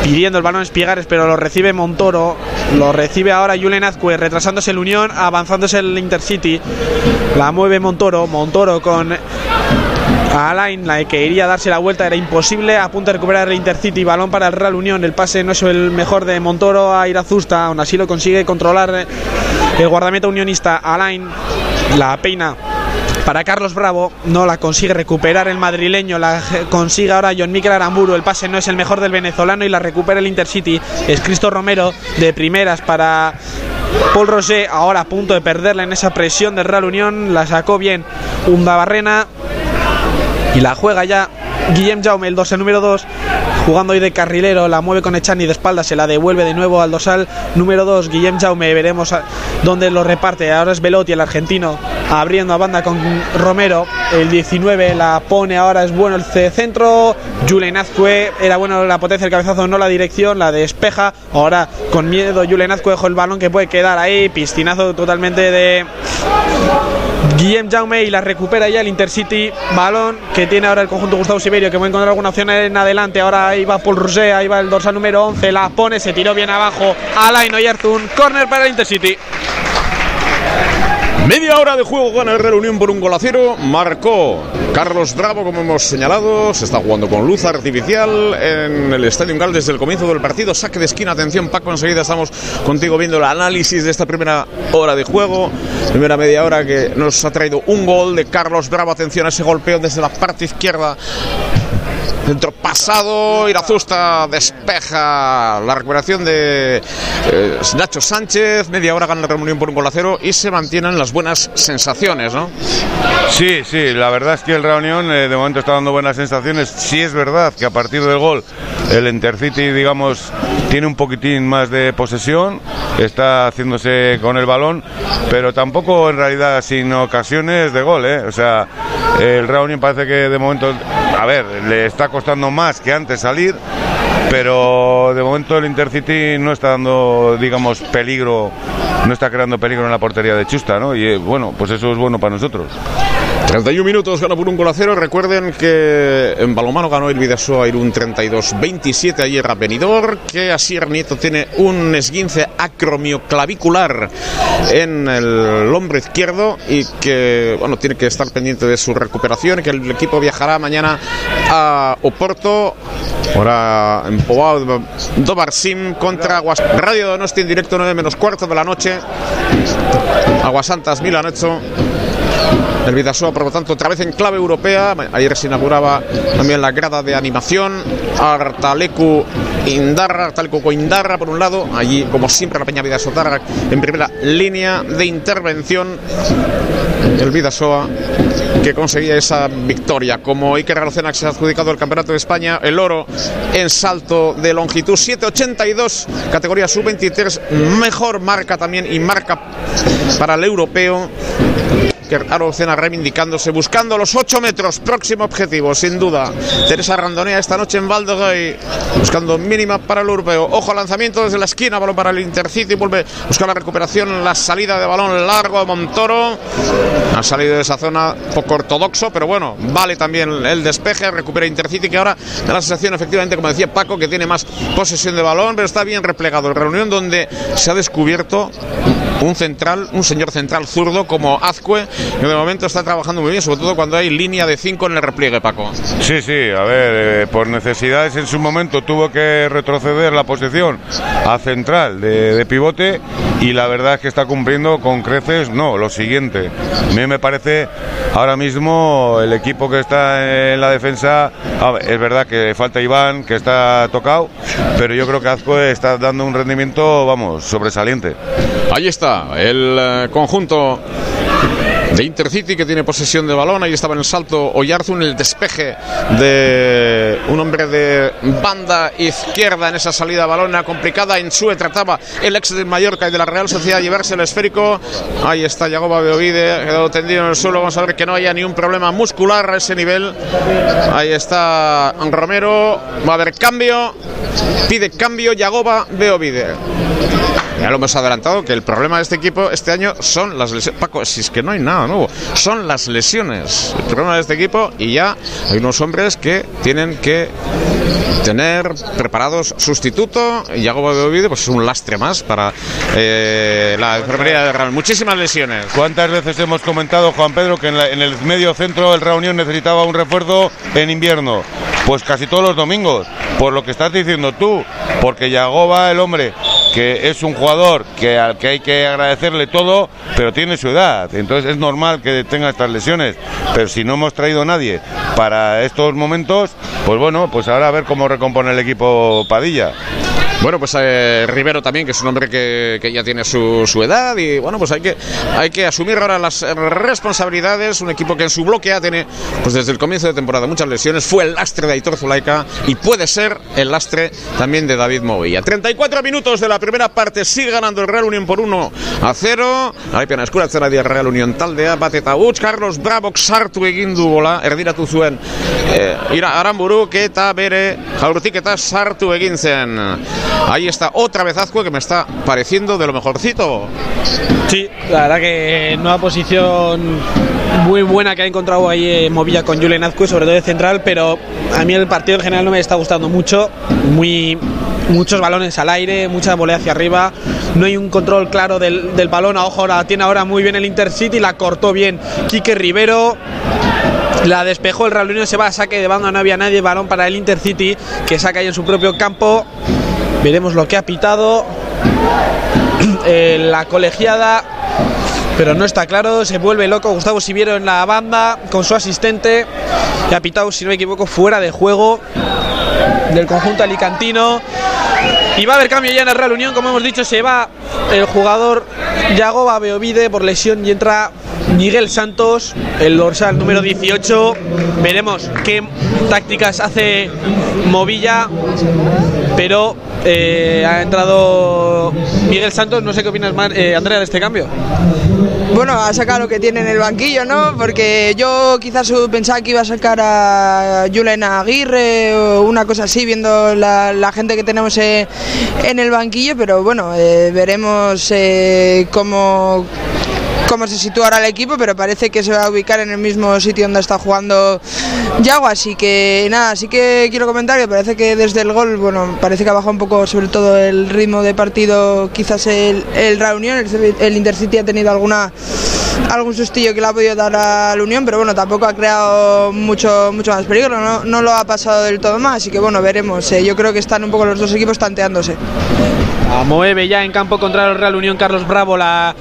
pidiendo el balón Espigares, pero lo recibe Montoro, lo recibe ahora Julen Azcue, retrasándose el Unión, avanzándose el Intercity, la mueve Montoro, Montoro con Alain, la que iría a darse la vuelta era imposible, a punto de recuperar el Intercity, balón para el Real Unión, el pase no es el mejor de Montoro a Irazusta, aún así lo consigue controlar el guardameta unionista Alain, la peina para Carlos Bravo, no la consigue recuperar el madrileño, la consigue ahora John Miquel Aramburu, el pase no es el mejor del venezolano y la recupera el Intercity, es Cristo Romero de primeras para Paul Roger, ahora a punto de perderla en esa presión del Real Unión, la sacó bien Barrena y la juega ya Guillem Jaume, el 2, el número 2, jugando hoy de carrilero, la mueve con Echani de espalda, se la devuelve de nuevo al dosal número 2, Guillem Jaume, veremos dónde lo reparte, ahora es Velotti, el argentino, abriendo a banda con Romero, el 19 la pone, ahora es bueno el centro, Julen Azcue, era bueno la potencia del cabezazo, no la dirección, la despeja, ahora con miedo Julen Azcue dejó el balón que puede quedar ahí, piscinazo totalmente de Guillem Jaume y la recupera ya el Intercity. Balón que tiene ahora el conjunto Gustavo Siberio, que va a encontrar alguna opción en adelante. Ahora ahí va Paul Roger, ahí va el dorsal número 11. La pone, se tiró bien abajo. Alain Oyarzún, corner para el Intercity. Media hora de juego gana el Real Unión por un gol a cero. Marcó Carlos Bravo, como hemos señalado. Se está jugando con luz artificial en el Estadio Gal desde el comienzo del partido. Saque de esquina. Atención, Paco. Enseguida estamos contigo viendo el análisis de esta primera hora de juego. Primera media hora que nos ha traído un gol de Carlos Bravo. Atención a ese golpeo desde la parte izquierda Centro pasado, Irazusta despeja la recuperación de eh, Nacho Sánchez, media hora gana la reunión por un gol a cero y se mantienen las buenas sensaciones, ¿no? Sí, sí, la verdad es que el Reunión eh, de momento está dando buenas sensaciones. Sí es verdad que a partir del gol el Intercity, digamos, tiene un poquitín más de posesión, está haciéndose con el balón, pero tampoco en realidad sin ocasiones de gol, ¿eh? O sea, el Reunión parece que de momento, a ver, le está costando más que antes salir, pero de momento el Intercity no está dando, digamos, peligro, no está creando peligro en la portería de Chusta, ¿no? Y eh, bueno, pues eso es bueno para nosotros. 31 minutos, gana por un gol a cero. Recuerden que en balomano ganó el Vidasoa Irún 32-27 ayer a Benidorm, que Asier Nieto tiene un esguince acromioclavicular en el hombro izquierdo y que bueno tiene que estar pendiente de su recuperación que el equipo viajará mañana a Oporto. Ahora en Poao do Barsim contra Aguas. Radio Donosti en directo 9 menos cuarto de la noche. Aguasantas Milanecho. El Vidasoa, por lo tanto, otra vez en clave europea. Ayer se inauguraba también la grada de animación. Artalecu Indarra, Artalecu Coindarra, por un lado. Allí, como siempre, la Peña Vidasotarra en primera línea de intervención. El Vidasoa que conseguía esa victoria. Como Iker Ralocena, que se ha adjudicado el Campeonato de España, el oro en salto de longitud 7.82, categoría sub-23, mejor marca también y marca para el europeo. Arocena reivindicándose, buscando los 8 metros, próximo objetivo, sin duda. Teresa Randonea esta noche en Valdogoy, buscando mínima para el europeo. Ojo, lanzamiento desde la esquina, balón para el Intercity, vuelve a buscar la recuperación, la salida de balón largo a Montoro. Ha salido de esa zona poco ortodoxo, pero bueno, vale también el despeje, recupera Intercity, que ahora da la sensación, efectivamente, como decía Paco, que tiene más posesión de balón, pero está bien replegado. Reunión donde se ha descubierto un central, un señor central zurdo como Azcue, que de momento está trabajando muy bien, sobre todo cuando hay línea de 5 en el repliegue, Paco. Sí, sí, a ver, eh, por necesidades en su momento tuvo que retroceder la posición a central de, de, pivote y la verdad es que está cumpliendo con creces, no, lo siguiente. A mí me parece ahora mismo el equipo que está en la defensa, es verdad que falta Iván, que está tocado, pero yo creo que Azcue está dando un rendimiento, vamos, sobresaliente. Ahí está, el eh, conjunto de Intercity que tiene posesión de balón. Ahí estaba en el salto Oyarzun, el despeje de un hombre de banda izquierda en esa salida de balón complicada. En Sue trataba el ex del Mallorca y de la Real Sociedad llevarse el esférico. Ahí está Yagoba Beovide, quedado tendido en el suelo. Vamos a ver que no haya ni un problema muscular a ese nivel. Ahí está Romero. Va a haber cambio. Pide cambio Yagoba Beovide. Ya lo hemos adelantado que el problema de este equipo este año son las lesiones. Paco, si es que no hay nada nuevo, son las lesiones. El problema de este equipo y ya hay unos hombres que tienen que tener preparados sustituto. Y Yago de pues es un lastre más para eh, la enfermería de Real. Muchísimas lesiones. ¿Cuántas veces hemos comentado, Juan Pedro, que en, la, en el medio centro el Reunión necesitaba un refuerzo en invierno? Pues casi todos los domingos, por lo que estás diciendo tú, porque Yagoba, el hombre, que es un jugador que al que hay que agradecerle todo, pero tiene su edad. Entonces es normal que tenga estas lesiones. Pero si no hemos traído a nadie para estos momentos, pues bueno, pues ahora a ver cómo recompone el equipo Padilla. Bueno, pues eh, Rivero también, que es un hombre que, que ya tiene su, su, edad y bueno, pues hay que, hay que asumir ahora las responsabilidades. Un equipo que en su bloque tiene, pues desde el comienzo de temporada, muchas lesiones. Fue el lastre de Aitor Zulaika y puede ser el lastre también de David Movilla. 34 minutos de la primera parte, sigue ganando el Real Unión por 1 a 0. Aipian eskuratzera di Real Unión taldea, bat eta huts, Carlos Bravo sartu egin du bola, erdiratu zuen eh, ira eta bere jaurtik eta sartu egin zen. Ahí está otra vez Azcue que me está pareciendo de lo mejorcito. Sí, la verdad que nueva posición muy buena que ha encontrado ahí eh, Movilla con Julen Azcue, sobre todo de central, pero a mí el partido en general no me está gustando mucho. Muy muchos balones al aire, mucha volea hacia arriba, no hay un control claro del, balón, ojo, la tiene ahora muy bien el Intercity, la cortó bien Quique Rivero, la despejó el Real Unión, se va a saque de banda, no había nadie, balón para el Intercity, que saca ahí en su propio campo, veremos lo que ha pitado, (clears throat) eh, la colegiada pero no está claro, se vuelve loco Gustavo Siviero en la banda con su asistente y ha pitado, si no me equivoco, fuera de juego del conjunto alicantino y va a haber cambio ya en el Real Unión, como hemos dicho, se va el jugador Yagoba Beovide por lesión y entra Miguel Santos, el dorsal número 18. Veremos qué tácticas hace Movilla, pero eh, ha entrado Miguel Santos. No sé qué opinas, eh, Andrea, de este cambio. Bueno, ha sacado lo que tiene en el banquillo, ¿no? Porque yo quizás pensaba que iba a sacar a Julen Aguirre o una cosa así, viendo la, gente que tenemos eh, en el banquillo, pero bueno, veremos cómo cómo se sitúa ahora el equipo, pero parece que se va a ubicar en el mismo sitio donde está jugando Yago, así que nada, sí que quiero comentar que parece que desde el gol, bueno, parece que ha bajado un poco sobre todo el ritmo de partido, quizás el, el Reunión, el, el Intercity ha tenido alguna algún sustillo que le ha podido dar a la Unión, pero bueno, tampoco ha creado mucho, mucho más peligro, no, no lo ha pasado del todo más, así que bueno, veremos. Eh, yo creo que están un poco los dos equipos tanteándose. Mueve ya en campo contra el Real Unión Carlos Bravo la,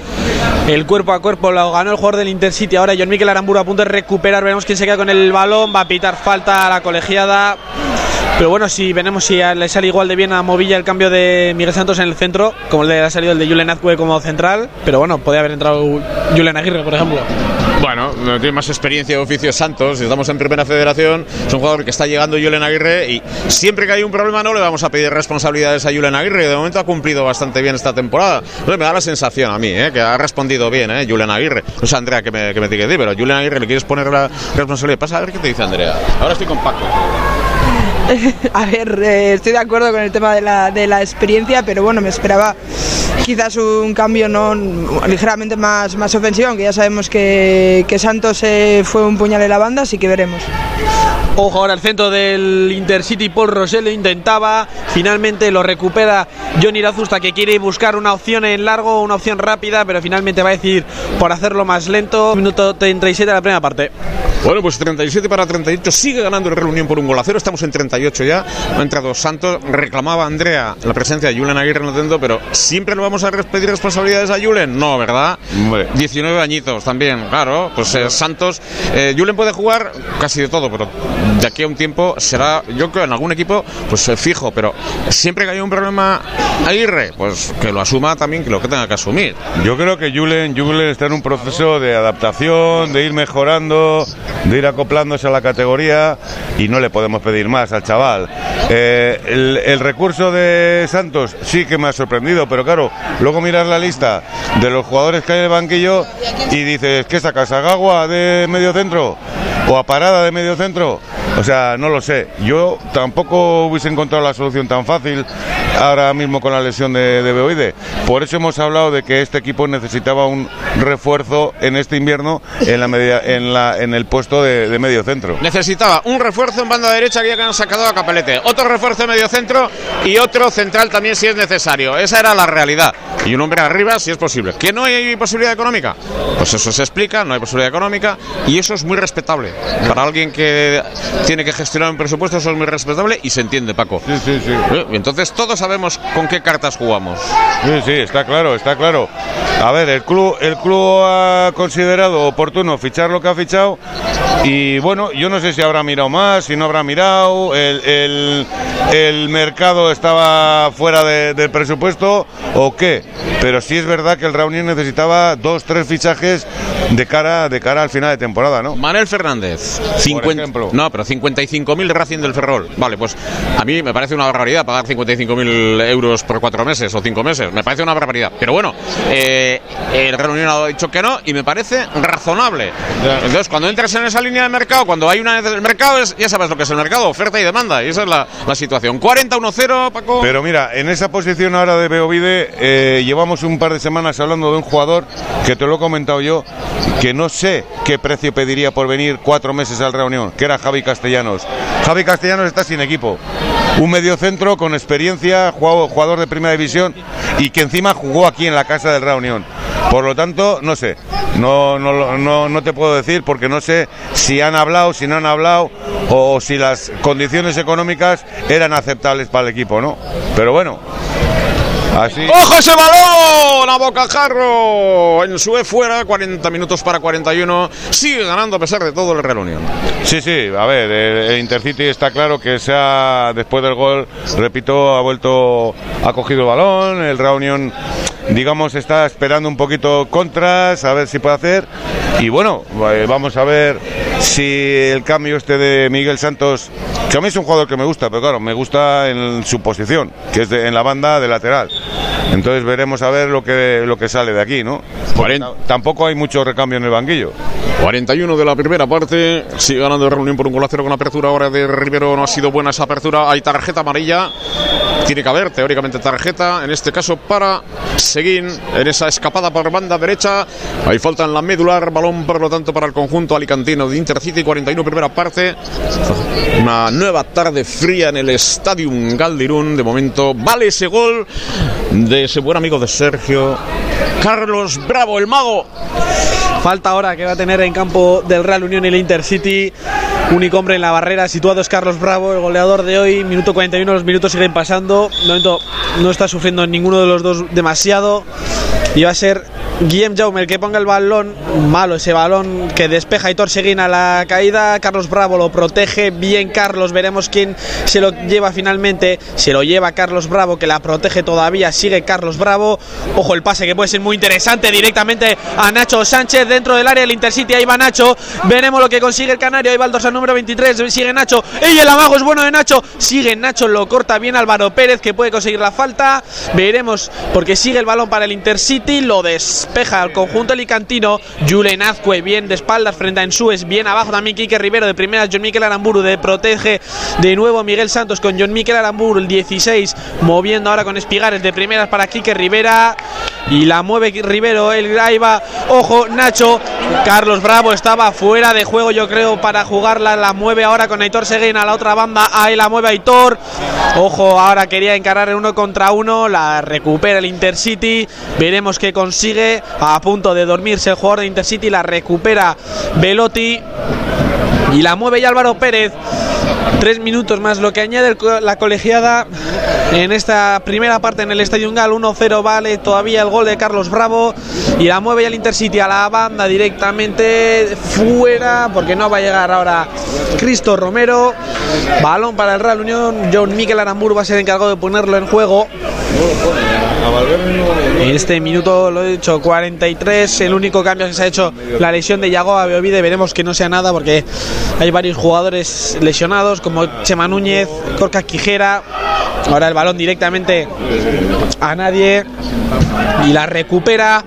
el cuerpo a cuerpo lo ganó el jugador del Intercity ahora John Miquel Aramburu a punto de recuperar veremos quién se queda con el balón va a pitar falta a la colegiada pero bueno, si veremos si le sale igual de bien a Movilla el cambio de Miguel Santos en el centro, como le ha salido el de Julen Azcue como central, pero bueno, podría haber entrado Julen Aguirre, por ejemplo. Bueno, tiene más experiencia de oficio Santos, estamos en primera federación, es un jugador que está llegando Julen Aguirre y siempre que hay un problema no le vamos a pedir responsabilidades a Julen Aguirre, de momento ha cumplido bastante bien esta temporada. Entonces me da la sensación a mí, ¿eh? que ha respondido bien ¿eh? Julen Aguirre. No sé Andrea que me, que me diga, pero Julen Aguirre le quieres poner la responsabilidad. Pasa a ver qué te dice Andrea. Ahora estoy compacto. (laughs) a ver, eh, estoy de acuerdo con el tema de la, de la experiencia, pero bueno, me esperaba quizás un cambio no ligeramente más, más ofensivo, aunque ya sabemos que, que Santos eh, fue un puñal en la banda, así que veremos. Ojo ahora el centro del Intercity, Paul Rosell lo intentaba, finalmente lo recupera Johnny Razusta que quiere buscar una opción en largo, una opción rápida, pero finalmente va a decidir por hacerlo más lento. Minuto 37 de la primera parte. Bueno, pues 37 para 38, sigue ganando el Real Unión por un gol a cero, estamos en 38 ya, ha entrado Santos, reclamaba Andrea la presencia de Julen Aguirre en el centro, pero ¿siempre le vamos a pedir responsabilidades a Julen? No, ¿verdad? Hombre. 19 añitos también, claro, pues eh, Santos, eh, Julen puede jugar casi de todo, pero de aquí a un tiempo será, yo creo, en algún equipo, pues eh, fijo, pero siempre que haya un problema Aguirre, pues que lo asuma también, que lo que tenga que asumir. Yo creo que Julen, Julen está en un proceso de adaptación, de ir mejorando, de ir acoplándose a la categoría y no le podemos pedir más al chaval. Eh, el, el recurso de Santos sí que me ha sorprendido, pero claro, luego miras la lista de los jugadores que hay en el banquillo y dices, ¿qué sacas? ¿A Gagua de medio centro? ¿O a Parada de medio centro? O sea, no lo sé. Yo tampoco hubiese encontrado la solución tan fácil ahora mismo con la lesión de, de Beoide. Por eso hemos hablado de que este equipo necesitaba un refuerzo en este invierno en, la media, en, la, en el puesto de, de medio centro. Necesitaba un refuerzo en banda derecha que ya que han sacado a Capelete, otro refuerzo en medio centro y otro central también si es necesario. Esa era la realidad. Y un hombre arriba si es posible. ¿Que no hay posibilidad económica? Pues eso se explica, no hay posibilidad económica y eso es muy respetable. Para alguien que tiene que gestionar un presupuesto, eso es muy respetable y se entiende, Paco. Sí, sí, sí. Eh, Entonces todos sabemos con qué cartas jugamos. Sí, sí, está claro, está claro. A ver, el club, el club ha considerado oportuno fichar lo que ha fichado y bueno, yo no sé si habrá mirado más, si no habrá mirado, el, el, el mercado estaba fuera de- del presupuesto o qué, pero sí es verdad que el Reunión necesitaba dos, tres fichajes de cara, de cara al final de temporada, ¿no? Manel Fernández, 50, ejemplo. no, pero 55.000 Racing del Ferrol. Vale, pues a mí me parece una barbaridad pagar 55.000 euros por cuatro meses o cinco meses. Me parece una barbaridad. Pero bueno, eh, el Real Unión ha dicho que no y me parece razonable. Entonces, cuando entras en esa línea de mercado, cuando hay una el mercado, es, ya sabes lo que es el mercado, oferta y demanda. Y esa es la, la situación. 40-1-0, Paco. Pero mira, en esa posición ahora de Beovide eh, llevamos un par de semanas hablando de un jugador que te lo he comentado yo, que no sé qué precio pediría por venir cuatro meses al reunión, que era Javi Castellanos. Javi Castellanos está sin equipo. Un mediocentro con experiencia, jugador de primera división y que encima jugó aquí en la casa del Reunión. Por lo tanto, no sé, no, no, no, no te puedo decir porque no sé si han hablado, si no han hablado o si las condiciones económicas eran aceptables para el equipo, ¿no? Pero bueno, así. ¡Ojo ese balón! A bocajarro. En su E fuera, 40 minutos para 41. Sigue ganando a pesar de todo el Real Unión. Sí, sí, a ver, el, el Intercity está claro que se ha, después del gol, repito, ha vuelto, ha cogido el balón, el Reunión, digamos, está esperando un poquito contras, a ver si puede hacer, y bueno, eh, vamos a ver si el cambio este de Miguel Santos, que a mí es un jugador que me gusta, pero claro, me gusta en su posición, que es de- en la banda de lateral. Entonces veremos a ver lo que, lo que sale de aquí, ¿no? Tampoco hay mucho recambio en el banquillo. 41 de la primera parte. Sigue ganando el Reunión por un gol a cero con apertura ahora de Rivero. No ha sido buena esa apertura. Hay tarjeta amarilla. Tiene que haber, teóricamente, tarjeta. En este caso, para Seguín. En esa escapada por banda derecha. Hay falta en la medular. Balón, por lo tanto, para el conjunto alicantino de Intercity. 41 primera parte. Una nueva tarde fría en el Stadium Galdirún. De momento, vale ese gol de ese buen amigo de Sergio. Carlos Bravo, el mago. Falta ahora que va a tener en campo del Real Unión y el Intercity. Único hombre en la barrera situado es Carlos Bravo, el goleador de hoy. Minuto 41, los minutos siguen pasando. De momento no está sufriendo ninguno de los dos demasiado. Y va a ser Guillem Jaume el que ponga el balón. Malo ese balón que despeja Hitor Seguín a la caída. Carlos Bravo lo protege. Bien Carlos, veremos quién se lo lleva finalmente. Se lo lleva Carlos Bravo que la protege todavía. Sigue Carlos Bravo. Ojo el pase que puede ser muy interesante directamente a Nacho Sánchez dentro del área del Intercity. Ahí va Nacho. Veremos lo que consigue el Canario. Ahí va el número 23. Sigue Nacho. ¡Ey! El amago es bueno de Nacho. Sigue Nacho. Lo corta bien Álvaro Pérez que puede conseguir la falta. Veremos porque sigue el balón para el Intercity. Lo despeja al conjunto alicantino. Julen Azcue bien de espaldas frente a Ensues. Bien abajo también Quique Rivero de primera. John Miquel Aramburu de protege de nuevo Miguel Santos con John Miquel Aramburu el 16. Moviendo ahora con Espigares de primeras para Quique Rivera. Y la mueve Rivero. El ahí. Ojo, Nacho. Carlos Bravo estaba fuera de juego, yo creo, para jugarla. La mueve ahora con Aitor Seguin a la otra banda. Ahí la mueve Aitor. Ojo, ahora quería encarar en uno contra uno. La recupera el Intercity. Veremos qué consigue. A punto de dormirse el jugador de Intercity. La recupera Velotti. Y la mueve ya Álvaro Pérez. Tres minutos más lo que añade el- la colegiada en esta primera parte en el Estadio Gal. 1-0 vale todavía el gol de Carlos Bravo. Y la mueve ya el Intercity a la banda directamente fuera. Porque no va a llegar ahora Cristo Romero. Balón para el Real Unión. John Miquel Aramburu va a ser encargado de ponerlo en juego. Este minuto, lo he dicho, 43. El único cambio que se ha hecho, la lesión de Yagoa Beovide. Veremos que no sea nada porque hay varios jugadores lesionados, como Chema Núñez, Corca Quijera. Ahora el balón directamente a nadie. Y la recupera.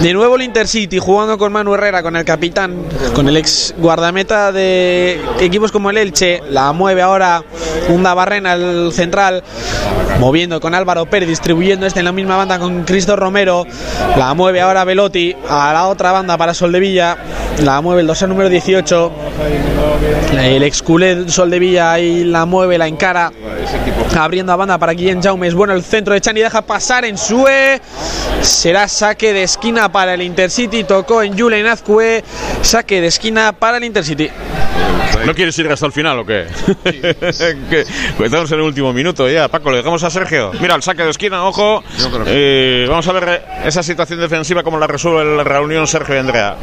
De nuevo el Intercity jugando con Manu Herrera, con el capitán, con el ex guardameta de equipos como el Elche. La mueve ahora Hunda Barrena, el central, moviendo con Álvaro Pérez, distribuyendo este en la misma banda con Cristo Romero. La mueve ahora Velotti a la otra banda para Soldevilla. La mueve el dorsal número 18. El ex culé Soldevilla ahí la mueve, la encara. Abriendo a banda para Guillén Jaume. Es bueno el centro de Chani. Deja pasar en Sue. Será saque de esquina para el Intercity. Tocó en Julen Azcue. Saque de esquina para el Intercity. ¿No quieres ir hasta el final o qué? (laughs) Que- pues estamos en el último minuto ya. Paco, le dejamos a Sergio. Mira, el saque de esquina, ojo. Eh, vamos a ver esa situación defensiva como la resuelve la reunión Sergio y Andrea.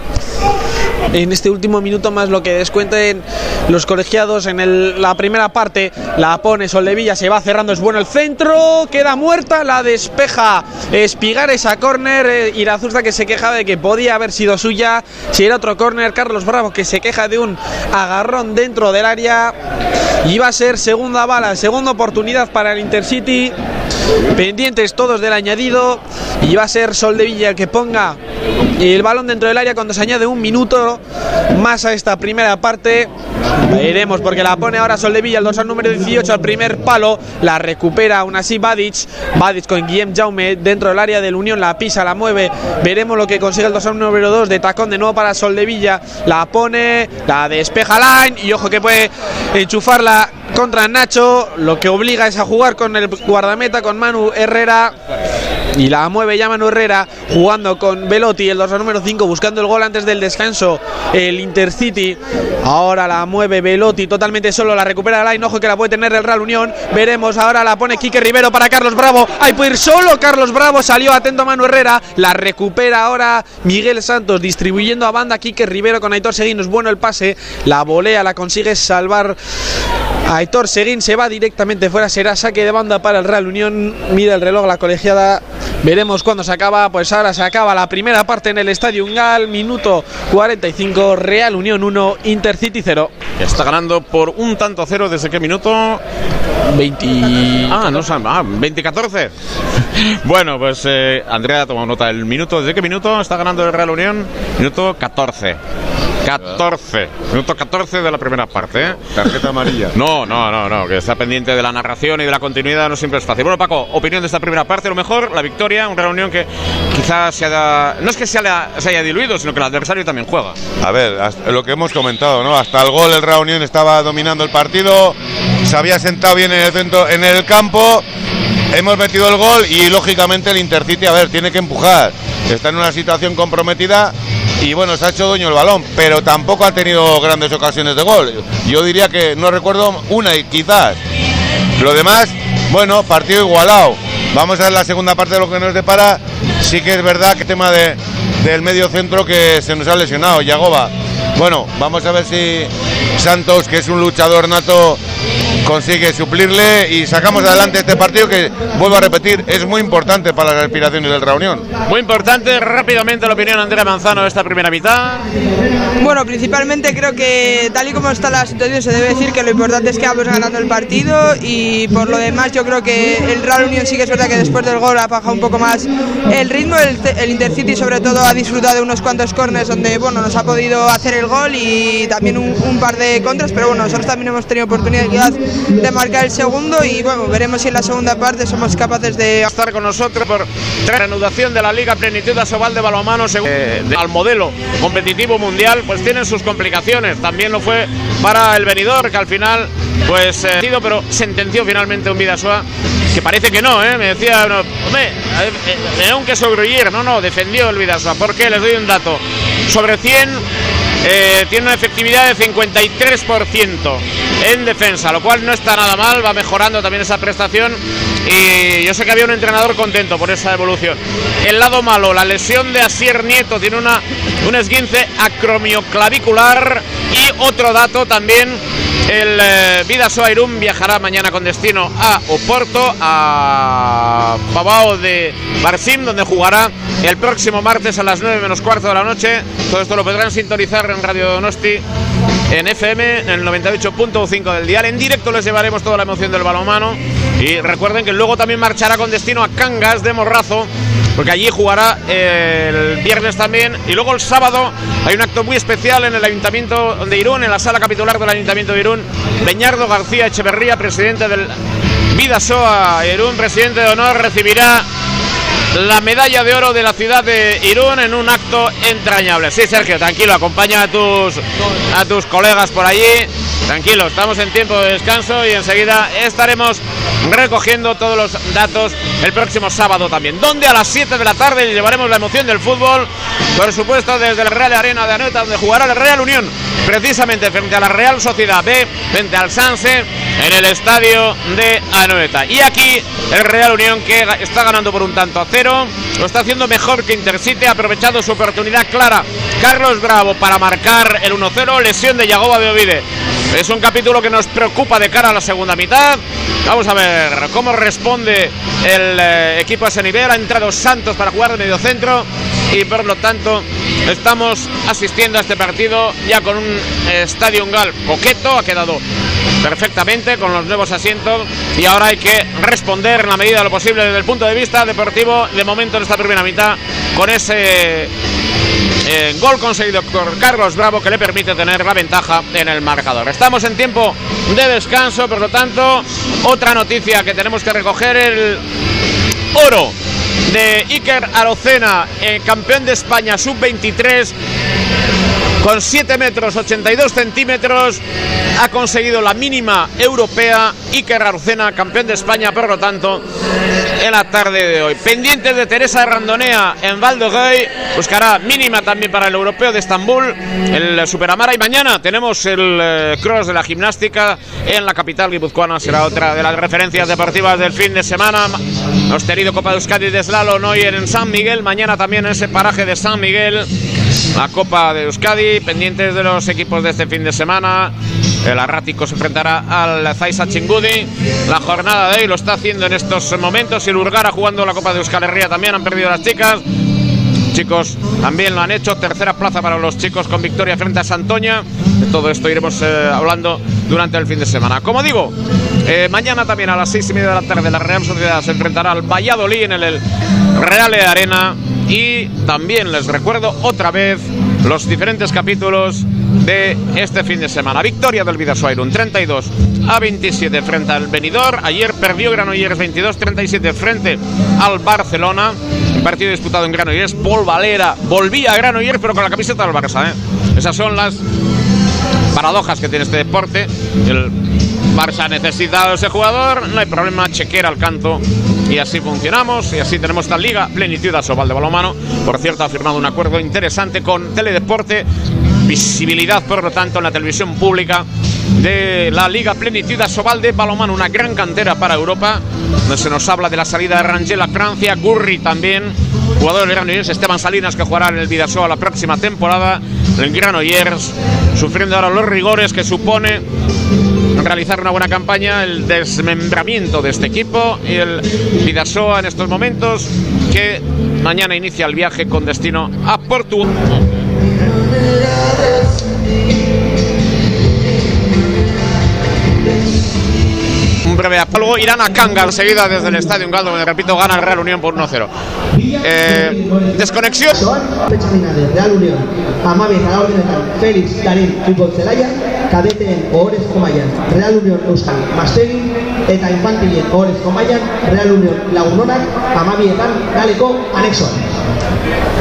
En este último minuto más lo que descuenten los colegiados en la primera parte la pone Soldevilla se va cerrando es bueno el centro queda muerta la despeja Espigares a córner eh, Irazusta que se queja de que podía haber sido suya si era otro córner Carlos Bravo que se queja de un agarrón dentro del área y va a ser segunda bala segunda oportunidad para el Intercity pendientes todos del añadido y va a ser Soldevilla que ponga el balón dentro del área cuando se añade un minuto más a esta primera parte. Veremos porque la pone ahora Soldevilla, el dorsal número 18 al primer palo. La recupera aún así Badic. Badic con Guillem Jaume dentro del área del Unión. La pisa, la mueve. Veremos lo que consigue el dorsal número 2 de tacón de nuevo para Soldevilla. La pone, la despeja Line. Y ojo que puede enchufarla contra Nacho. Lo que obliga es a jugar con el guardameta, con Manu Herrera. Y la mueve ya Manu Herrera jugando con Velotti, el dorsal número 5, buscando el gol antes del descanso. El Intercity. Ahora la mueve Velotti totalmente solo, la recupera Line. Ojo que la puede tener el Real Unión. Veremos ahora la pone Quique Rivero para Carlos Bravo. Hay puede ir solo Carlos Bravo. Salió atento Manu Herrera. La recupera ahora Miguel Santos distribuyendo a banda Quique Rivero con Aitor Seguín. Es bueno el pase. La volea, la consigue salvar. Aitor Seguín se va directamente fuera, será saque de banda para el Real Unión. Mira el reloj, la colegiada. Veremos cuándo se acaba. Pues ahora se acaba la primera parte en el Estadio Ungal. Minuto 45, Real Unión 1, Intercity 0. Está ganando por un tanto a cero desde qué minuto. 20. Ah, no. Ah, 20-14. (laughs) bueno, pues eh, Andrea ha tomado nota del minuto. ¿Desde qué minuto está ganando el Real Unión? Minuto 14. 14, minuto 14 de la primera parte. ¿eh? Tarjeta amarilla. No, no, no, no, que está pendiente de la narración y de la continuidad, no siempre es fácil. Bueno, Paco, opinión de esta primera parte, lo mejor, la victoria, una reunión que quizás se haya, no es que se haya, se diluido, sino que el adversario también juega. A ver, lo que hemos comentado, ¿no? Hasta el gol el Reunión estaba dominando el partido, se había sentado bien en el centro, en el campo, hemos metido el gol y lógicamente el Intercity, a ver, tiene que empujar. Está en una situación comprometida y bueno, se ha hecho dueño el balón, pero tampoco ha tenido grandes ocasiones de gol. Yo diría que no recuerdo una y quizás. Lo demás, bueno, partido igualado. Vamos a ver la segunda parte de lo que nos depara. Sí que es verdad que tema de, del medio centro que se nos ha lesionado, Yagoba. Bueno, vamos a ver si Santos, que es un luchador nato, consigue suplirle y sacamos adelante este partido que, vuelvo a repetir, es muy importante para las aspiraciones del Reunión. Muy importante, rápidamente la opinión de Andrea Manzano de esta primera mitad. Bueno, principalmente creo que tal y como está la situación se debe decir que lo importante es que vamos ganando el partido y por lo demás yo creo que el Real Unión sí que es verdad que después del gol ha bajado un poco más el ritmo, el, el Intercity sobre todo ha disfrutado de unos cuantos corners donde bueno nos ha podido hacer el gol y también un, un par de contras, pero bueno, nosotros también hemos tenido oportunidad de marcar el segundo y bueno, veremos si en la segunda parte somos capaces de estar con nosotros por reanudación de la Liga Plenitud Asobal de Balonmano según eh, al modelo competitivo mundial, pues tienen sus complicaciones. También lo fue para el venidor que al final pues eh, pero sentenció finalmente un Vidasoa que parece que no, ¿eh? me decía, no, hombre, eh, León que sobrevivir, no, no, defendió el Vidasoa. ¿Por qué? Les doy un dato. Sobre 100 eh, tiene una efectividad de 53% en defensa, lo cual no está nada mal, va mejorando también esa prestación y yo sé que había un entrenador contento por esa evolución. El lado malo, la lesión de Asier Nieto, tiene una, un esguince acromioclavicular y otro dato también el eh, Vidasoa viajará mañana con destino a Oporto, a Pavao de Barsim, donde jugará el próximo martes a las 9 menos cuarto de la noche. Todo esto lo podrán sintonizar en Radio Donosti, en FM, en el 98.5 del dial. En directo les llevaremos toda la emoción del balonmano. Y recuerden que luego también marchará con destino a Cangas de Morrazo, porque allí jugará el viernes también. Y luego el sábado hay un acto muy especial en el Ayuntamiento de Irún, en la sala capitular del Ayuntamiento de Irún. Beñardo García Echeverría, presidente del Vidasoa Irún, presidente de honor, recibirá la medalla de oro de la ciudad de Irún en un acto entrañable. Sí, Sergio, tranquilo, acompaña a tus, a tus colegas por allí. Tranquilo, estamos en tiempo de descanso y enseguida estaremos recogiendo todos los datos el próximo sábado también. Donde a las 7 de la tarde llevaremos la emoción del fútbol, por supuesto desde el Real Arena de Anoeta, donde jugará el Real Unión, precisamente frente a la Real Sociedad B, frente al Sanse, en el estadio de Anoeta. Y aquí el Real Unión que está ganando por un tanto a cero, lo está haciendo mejor que Intercity, ha aprovechado su oportunidad clara. Carlos Bravo para marcar el 1-0, lesión de Yagoba de Ovide. Es un capítulo que nos preocupa de cara a la segunda mitad. Vamos a ver cómo responde el eh, equipo a ese nivel. Ha entrado Santos para jugar de medio centro y por lo tanto estamos asistiendo a este partido ya con un eh, estadio Gal coqueto. Ha quedado perfectamente con los nuevos asientos y ahora hay que responder en la medida de lo posible desde el punto de vista deportivo de momento en esta primera mitad con ese eh, gol conseguido por Carlos Bravo que le permite tener la ventaja en el marcador. Estamos en tiempo de descanso, por lo tanto, otra noticia que tenemos que recoger, el oro de Iker Arocena, eh, campeón de España sub-23 con 7 metros 82 centímetros ha conseguido la mínima europea Iker Arocena, campeón de España, por lo tanto, en la tarde de hoy. Pendiente de Teresa Randonea en Valdogoy, buscará mínima también para el europeo de Estambul, el Superamara. Y mañana tenemos el eh, cross de la gimnástica en la capital guipuzcoana, será otra de las referencias deportivas del fin de semana. Hemos tenido Copa de Euskadi de Slalom hoy en San Miguel, mañana también en ese paraje de San Miguel la Copa de Euskadi, pendientes de los equipos de este fin de semana. El Arrático se enfrentará al Zaisa Chingudi. La jornada de hoy lo está haciendo en estos momentos. Y Lurgara jugando la Copa de Euskal Herria también han perdido las chicas. Chicos también lo han hecho. Tercera plaza para los chicos con victoria frente a Santoña. De todo esto iremos eh, hablando durante el fin de semana. Como digo, eh, mañana también a las seis y media de la tarde la Real Sociedad se enfrentará al Valladolid en el, el Real Arena. Y también les recuerdo otra vez los diferentes capítulos de este fin de semana. Victoria del Vidasoa un 32 a 27 frente al Benidorm. Ayer perdió Granollers 22-37 frente al Barcelona. Un partido disputado en Granollers. Paul Valera volvía a Granollers pero con la camiseta del Barça. ¿eh? Esas son las paradojas que tiene este deporte. El Barça ha necesitado ese jugador, no hay problema, chequera al canto y así funcionamos y así tenemos esta liga plenitud a Sobal de balomano. Por cierto, ha firmado un acuerdo interesante con Teledeporte, visibilidad por lo tanto en la televisión pública de la Liga Plenitud Sobal de balomano, una gran cantera para Europa, donde se nos habla de la salida de Rangel a Francia, Gurri también, jugador Granollers, Esteban Salinas que jugará en el Vidasoa la próxima temporada, el Granollers, sufriendo ahora los rigores que supone realizar una buena campaña, el desmembramiento de este equipo y el Vidasoa en estos momentos que mañana inicia el viaje con destino a Portugal. Un breve apólogo. Irán a Kanga enseguida desde el Estadio Galdo, donde repito, gana el Real Unión por 1-0. Eh, desconexión. Real kadeteen ohorezko mailan Real Union Euskal Mastegin eta infantilien ohorezko mailan Real Union Lagunonak amabietan galeko anexoan.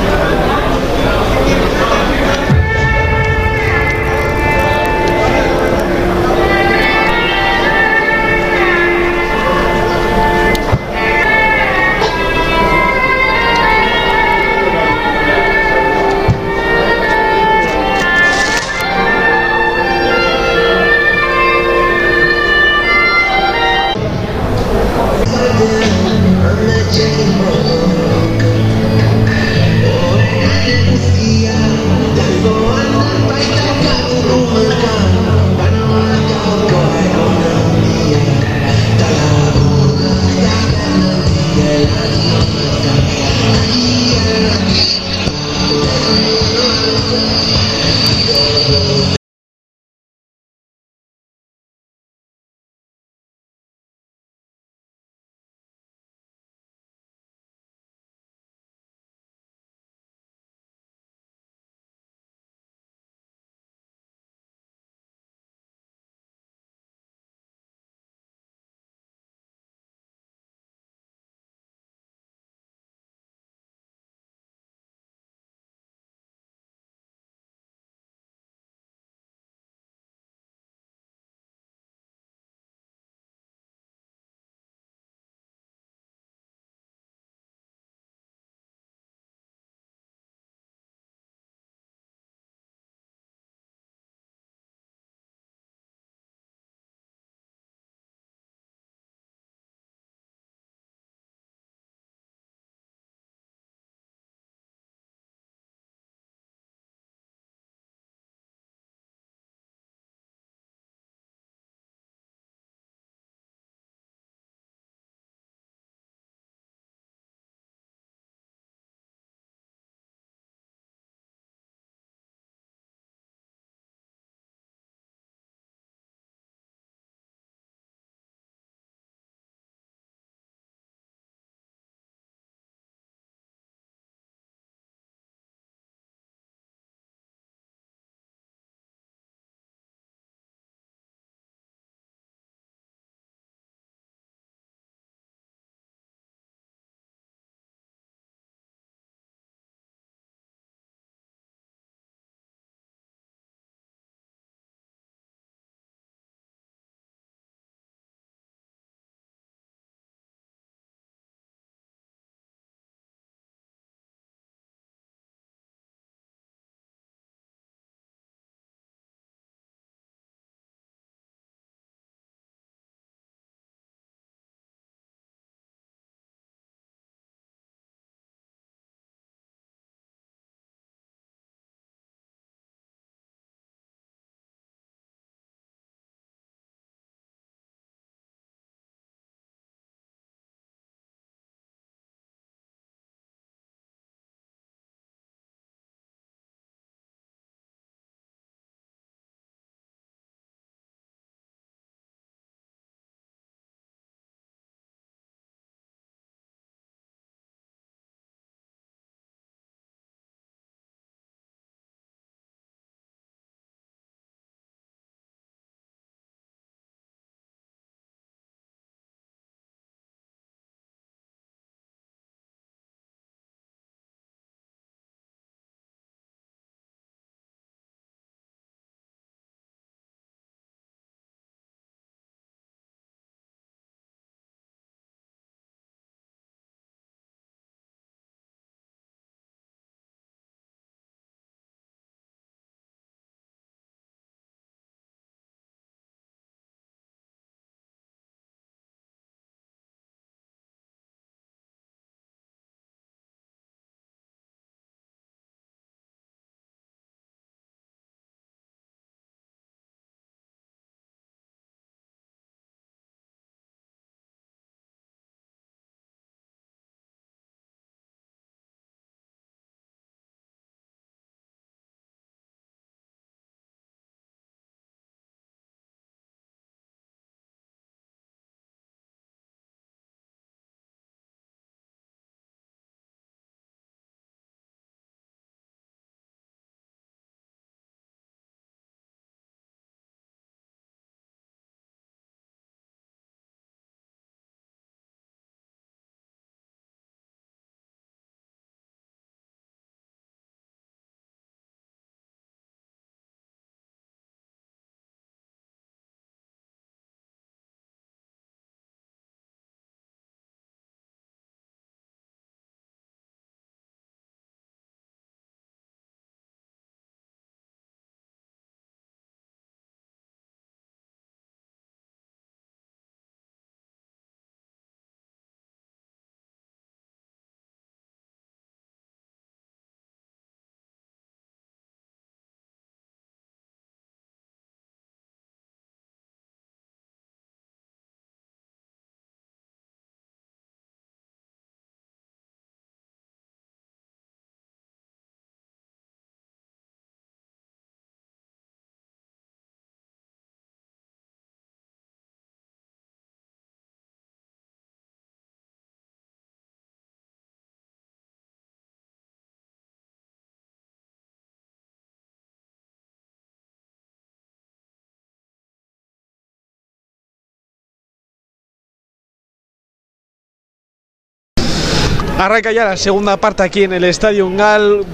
Arranca ya la segunda parte aquí en el Estadio Gal,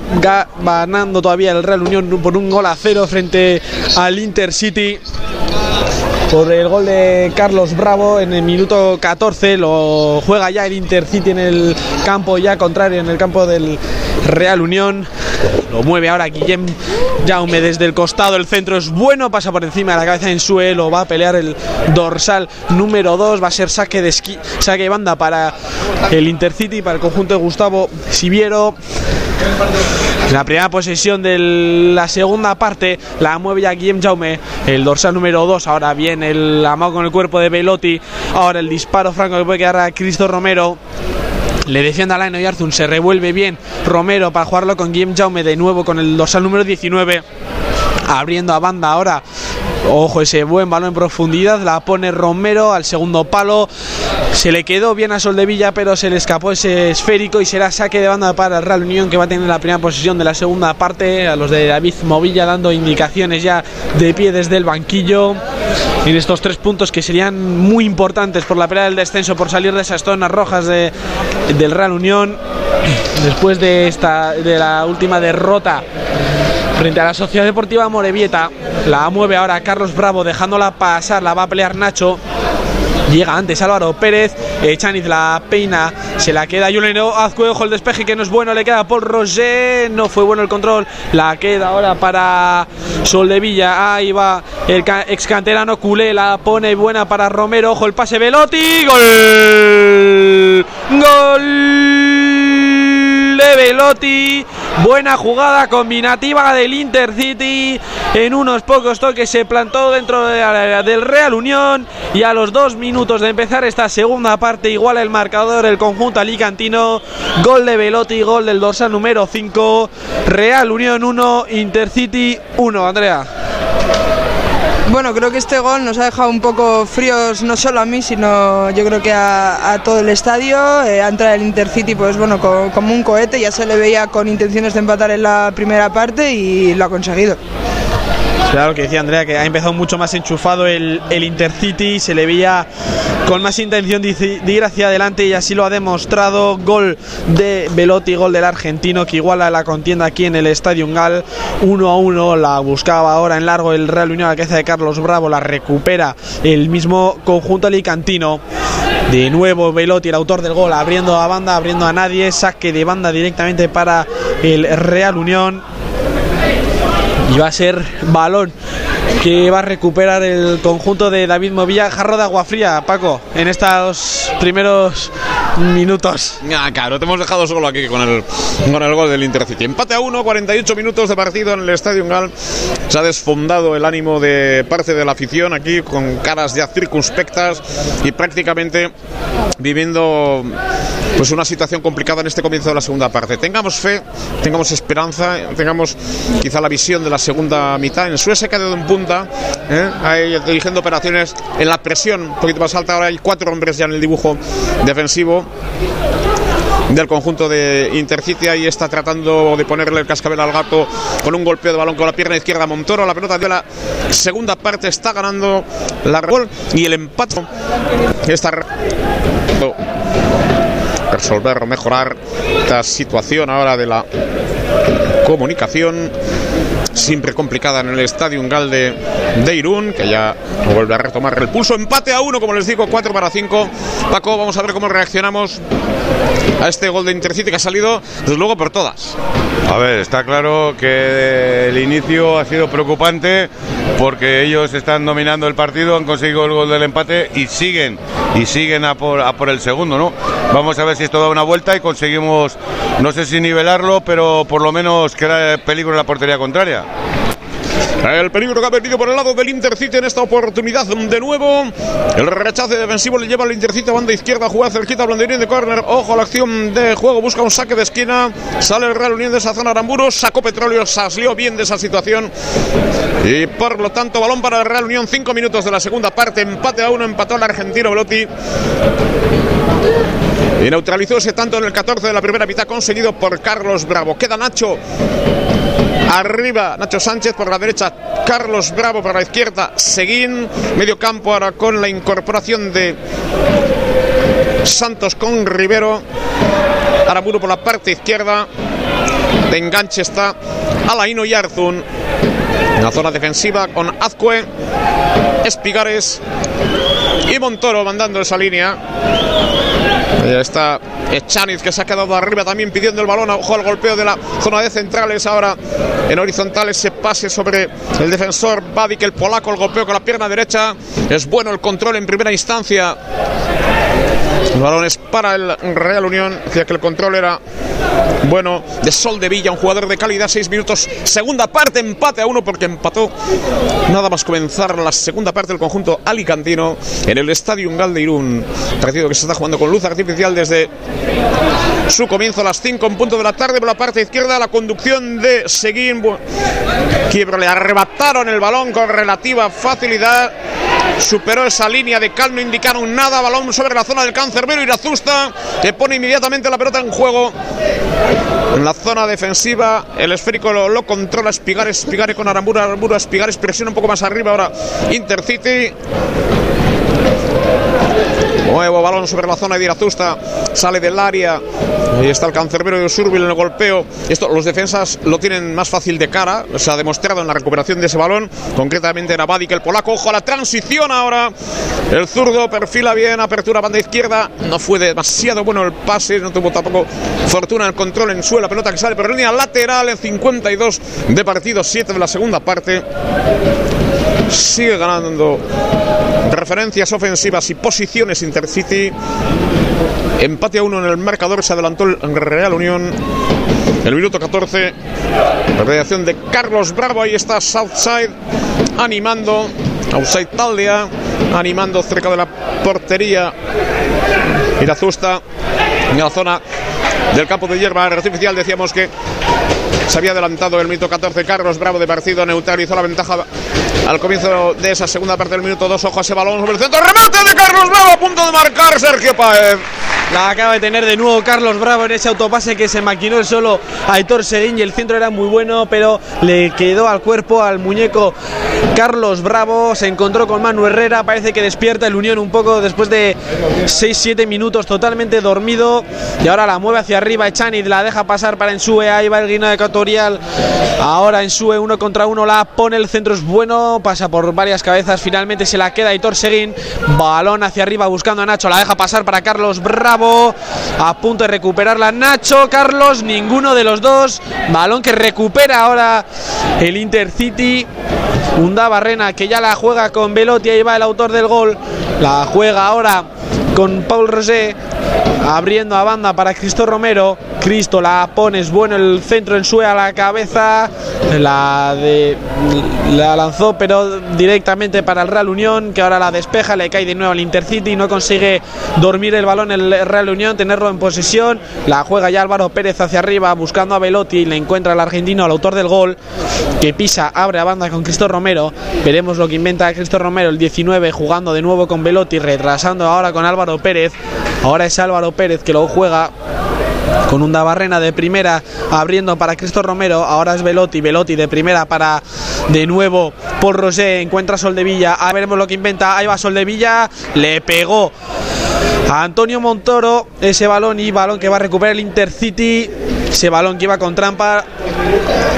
ganando todavía el Real Unión por un gol a cero frente al Intercity por el gol de Carlos Bravo en el minuto 14 lo juega ya el Intercity en el campo ya contrario en el campo del Real Unión. Lo mueve ahora Guillem Jaume desde el costado el centro es bueno pasa por encima de la cabeza en suelo va a pelear el dorsal número 2 va a ser saque de esqui, saque de banda para el Intercity para el conjunto de Gustavo Siviero la primera posesión de la segunda parte la mueve ya Guillem Jaume, el dorsal número 2. Ahora viene el amado con el cuerpo de Velotti. Ahora el disparo franco que puede quedar a Cristo Romero. Le defiende a Laino Yarzun, se revuelve bien Romero para jugarlo con Guillem Jaume de nuevo con el dorsal número 19. Abriendo a banda ahora Ojo, ese buen balón en profundidad. La pone Romero al segundo palo. Se le quedó bien a Soldevilla, pero se le escapó ese esférico y será saque de banda para el Real Unión que va a tener la primera posición de la segunda parte. A los de David Movilla dando indicaciones ya de pie desde el banquillo. En estos tres puntos que serían muy importantes por la pelea del descenso, por salir de esas zonas rojas de, del Real Unión. Después de, esta, de la última derrota frente a la Sociedad Deportiva Morevieta. La mueve ahora Carlos Bravo dejándola pasar, la va a pelear Nacho. Llega antes Álvaro Pérez, Chaniz la peina, se la queda Juliano Azcue, ojo el despeje que no es bueno, le queda Paul Roger, no fue bueno el control, la queda ahora para Soldevilla, ahí va el ex canterano culé, la pone buena para Romero, ojo el pase Velotti, gol, gol de Velotti. Buena jugada combinativa del Intercity. En unos pocos toques se plantó dentro del Real Unión. Y a los dos minutos de empezar esta segunda parte, igual el marcador el conjunto alicantino. Gol de Velotti, gol del dorsal número 5. Real Unión 1, Intercity 1. Andrea. Bueno, creo que este gol nos ha dejado un poco fríos no solo a mí, sino yo creo que a, todo el estadio. Eh, ha entrado el Intercity, pues bueno, como un cohete, ya se le veía con intenciones de empatar en la primera parte y lo ha conseguido. Claro que decía Andrea que ha empezado mucho más enchufado el, el Intercity, se le veía con más intención de, ir hacia adelante y así lo ha demostrado. Gol de Velotti, gol del argentino que iguala la contienda aquí en el Estadio Gal 1 a 1. La buscaba ahora en largo el Real Unión a la cabeza de Carlos Bravo, la recupera el mismo conjunto alicantino. De nuevo Velotti, el autor del gol, abriendo a banda, abriendo a nadie, saque de banda directamente para el Real Unión y va a ser balón que va a recuperar el conjunto de David Movilla. Jarro de agua fría, Paco, en estos primeros minutos. Ah, claro, te hemos dejado solo aquí con el, con el gol del Intercity. Empate a 1, 48 minutos de partido en el Estadio Gal. Se ha desfondado el ánimo de parte de la afición aquí con caras ya circunspectas y prácticamente viviendo pues una situación complicada en este comienzo de la segunda parte. Tengamos fe, tengamos esperanza, tengamos quizá la visión de la segunda mitad. En Suecia se ha quedado en punta, ¿eh? dirigiendo operaciones en la presión un poquito más alta. Ahora hay cuatro hombres ya en el dibujo defensivo del conjunto de Intercity. Ahí está tratando de ponerle el cascabel al gato con un golpeo de balón con la pierna izquierda Montoro. La pelota de la segunda parte está ganando la gol y el empate está resolver o mejorar esta situación ahora de la comunicación siempre complicada en el estadio Gal de, Irún, que ya vuelve a retomar el pulso. Empate a uno, como les digo, 4 para 5. Paco, vamos a ver cómo reaccionamos a este gol de Intercity que ha salido, desde luego, por todas. A ver, está claro que el inicio ha sido preocupante porque ellos están dominando el partido, han conseguido el gol del empate y siguen, y siguen a por, a por el segundo, ¿no? Vamos a ver si esto da una vuelta y conseguimos, no sé si nivelarlo, pero por lo menos crear peligro en la portería contraria. El peligro que ha venido por el lado del Intercity en esta oportunidad de nuevo. El rechace defensivo le lleva al Intercity a banda izquierda, juega cerquita Blandirín de córner. Ojo a la acción de juego, busca un saque de esquina. Sale el Real Unión de esa zona Aramburu, sacó petróleo, salió bien de esa situación. Y por lo tanto, balón para el Real Unión, cinco minutos de la segunda parte, empate a uno, empató el argentino Velotti. Y neutralizó ese tanto en el 14 de la primera mitad conseguido por Carlos Bravo. Queda Nacho Arriba Nacho Sánchez por la derecha, Carlos Bravo por la izquierda, Seguín, medio campo ahora con la incorporación de Santos con Rivero. Aramburu por la parte izquierda. De enganche está Alaino y Arzun. En la zona defensiva con Azcue, Espigares y Montoro mandando esa línea. Ahí está Echaniz que se ha quedado arriba también pidiendo el balón. Ojo al golpeo de la zona de centrales. Ahora en horizontales se pase sobre el defensor Badik, el polaco. El golpeo con la pierna derecha. Es bueno el control en primera instancia. El balón es para el Real Unión. Decía que el control era bueno de Sol de Villa, un jugador de calidad. Seis minutos, segunda parte, empate a uno porque empató nada más comenzar la segunda parte del conjunto alicantino en el Estadio Ungal de Irún. Partido que se está jugando con luz artificial desde su comienzo a las 5 en punto de la tarde por la parte izquierda. La conducción de Seguín. Quiebro le arrebataron el balón con relativa facilidad. Superó esa línea de cal, no indicaron nada. Balón sobre la zona del cancerbero. Irazusta que pone inmediatamente la pelota en juego. En la zona defensiva, el esférico lo, lo controla Espigares, Espigare con Arambura, Arambura, Espigares presiona un poco más arriba ahora Intercity. Nuevo balón sobre la zona de Irazusta. Sale del área. Ahí está el cancerbero de Surbil en el golpeo. Esto los defensas lo tienen más fácil de cara. Se ha demostrado en la recuperación de ese balón. Concretamente era que el polaco. Ojo a la transición ahora. El zurdo perfila bien. Apertura banda izquierda. No fue demasiado bueno el pase. No tuvo tampoco fortuna el control en suelo. La pelota que sale por línea lateral en 52 de partido. 7 de la segunda parte. Sigue ganando referencias ofensivas y posiciones Intercity. Empate a uno en el marcador, se adelantó el Real Unión. El minuto 14, la reacción de Carlos Bravo, ahí está Southside animando, outside Taldea, animando cerca de la portería. Irazusta en la zona del campo de hierba artificial decíamos que se había adelantado el minuto 14 Carlos Bravo de partido neutralizó la ventaja al comienzo de esa segunda parte del minuto 2 ojo a ese balón sobre el centro. Remate de Carlos Bravo a punto de marcar Sergio Paez la acaba de tener de nuevo Carlos Bravo en ese autopase que se maquinó el solo a Aitor Seguín y el centro era muy bueno, pero le quedó al cuerpo al muñeco Carlos Bravo. Se encontró con Manu Herrera, parece que despierta el Unión un poco después de 6-7 minutos totalmente dormido. Y ahora la mueve hacia arriba Echaniz, la deja pasar para Ensue. Ahí va el Guinea Ecuatorial. Ahora Ensue uno contra uno la pone, el centro es bueno, pasa por varias cabezas. Finalmente se la queda Aitor Seguín. Balón hacia arriba buscando a Nacho, la deja pasar para Carlos Bravo a punto de recuperarla Nacho, Carlos, ninguno de los dos. Balón que recupera ahora el Intercity. Unda Barrena que ya la juega con Velotti, ahí va el autor del gol. La juega ahora con Paul Rosé abriendo a banda para Cristo Romero. Cristo la pone, bueno el centro en su a la cabeza. La, la lanzó, pero directamente para el Real Unión, que ahora la despeja, le cae de nuevo al Intercity. No consigue dormir el balón el Real Unión, tenerlo en posesión. La juega ya Álvaro Pérez hacia arriba, buscando a Velotti. Le encuentra el argentino, al autor del gol, que pisa, abre a banda con Cristo Romero. Veremos lo que inventa Cristo Romero, el 19, jugando de nuevo con Velotti, retrasando ahora con Álvaro Pérez. Ahora es Álvaro Pérez que lo juega con un Dabarrena de primera abriendo para Cristo Romero, ahora es Velotti, Velotti de primera para de nuevo Paul Rosé, encuentra Soldevilla, a veremos lo que inventa, ahí va Soldevilla, le pegó a Antonio Montoro ese balón y balón que va a recuperar el Intercity, ese balón que iba con trampa,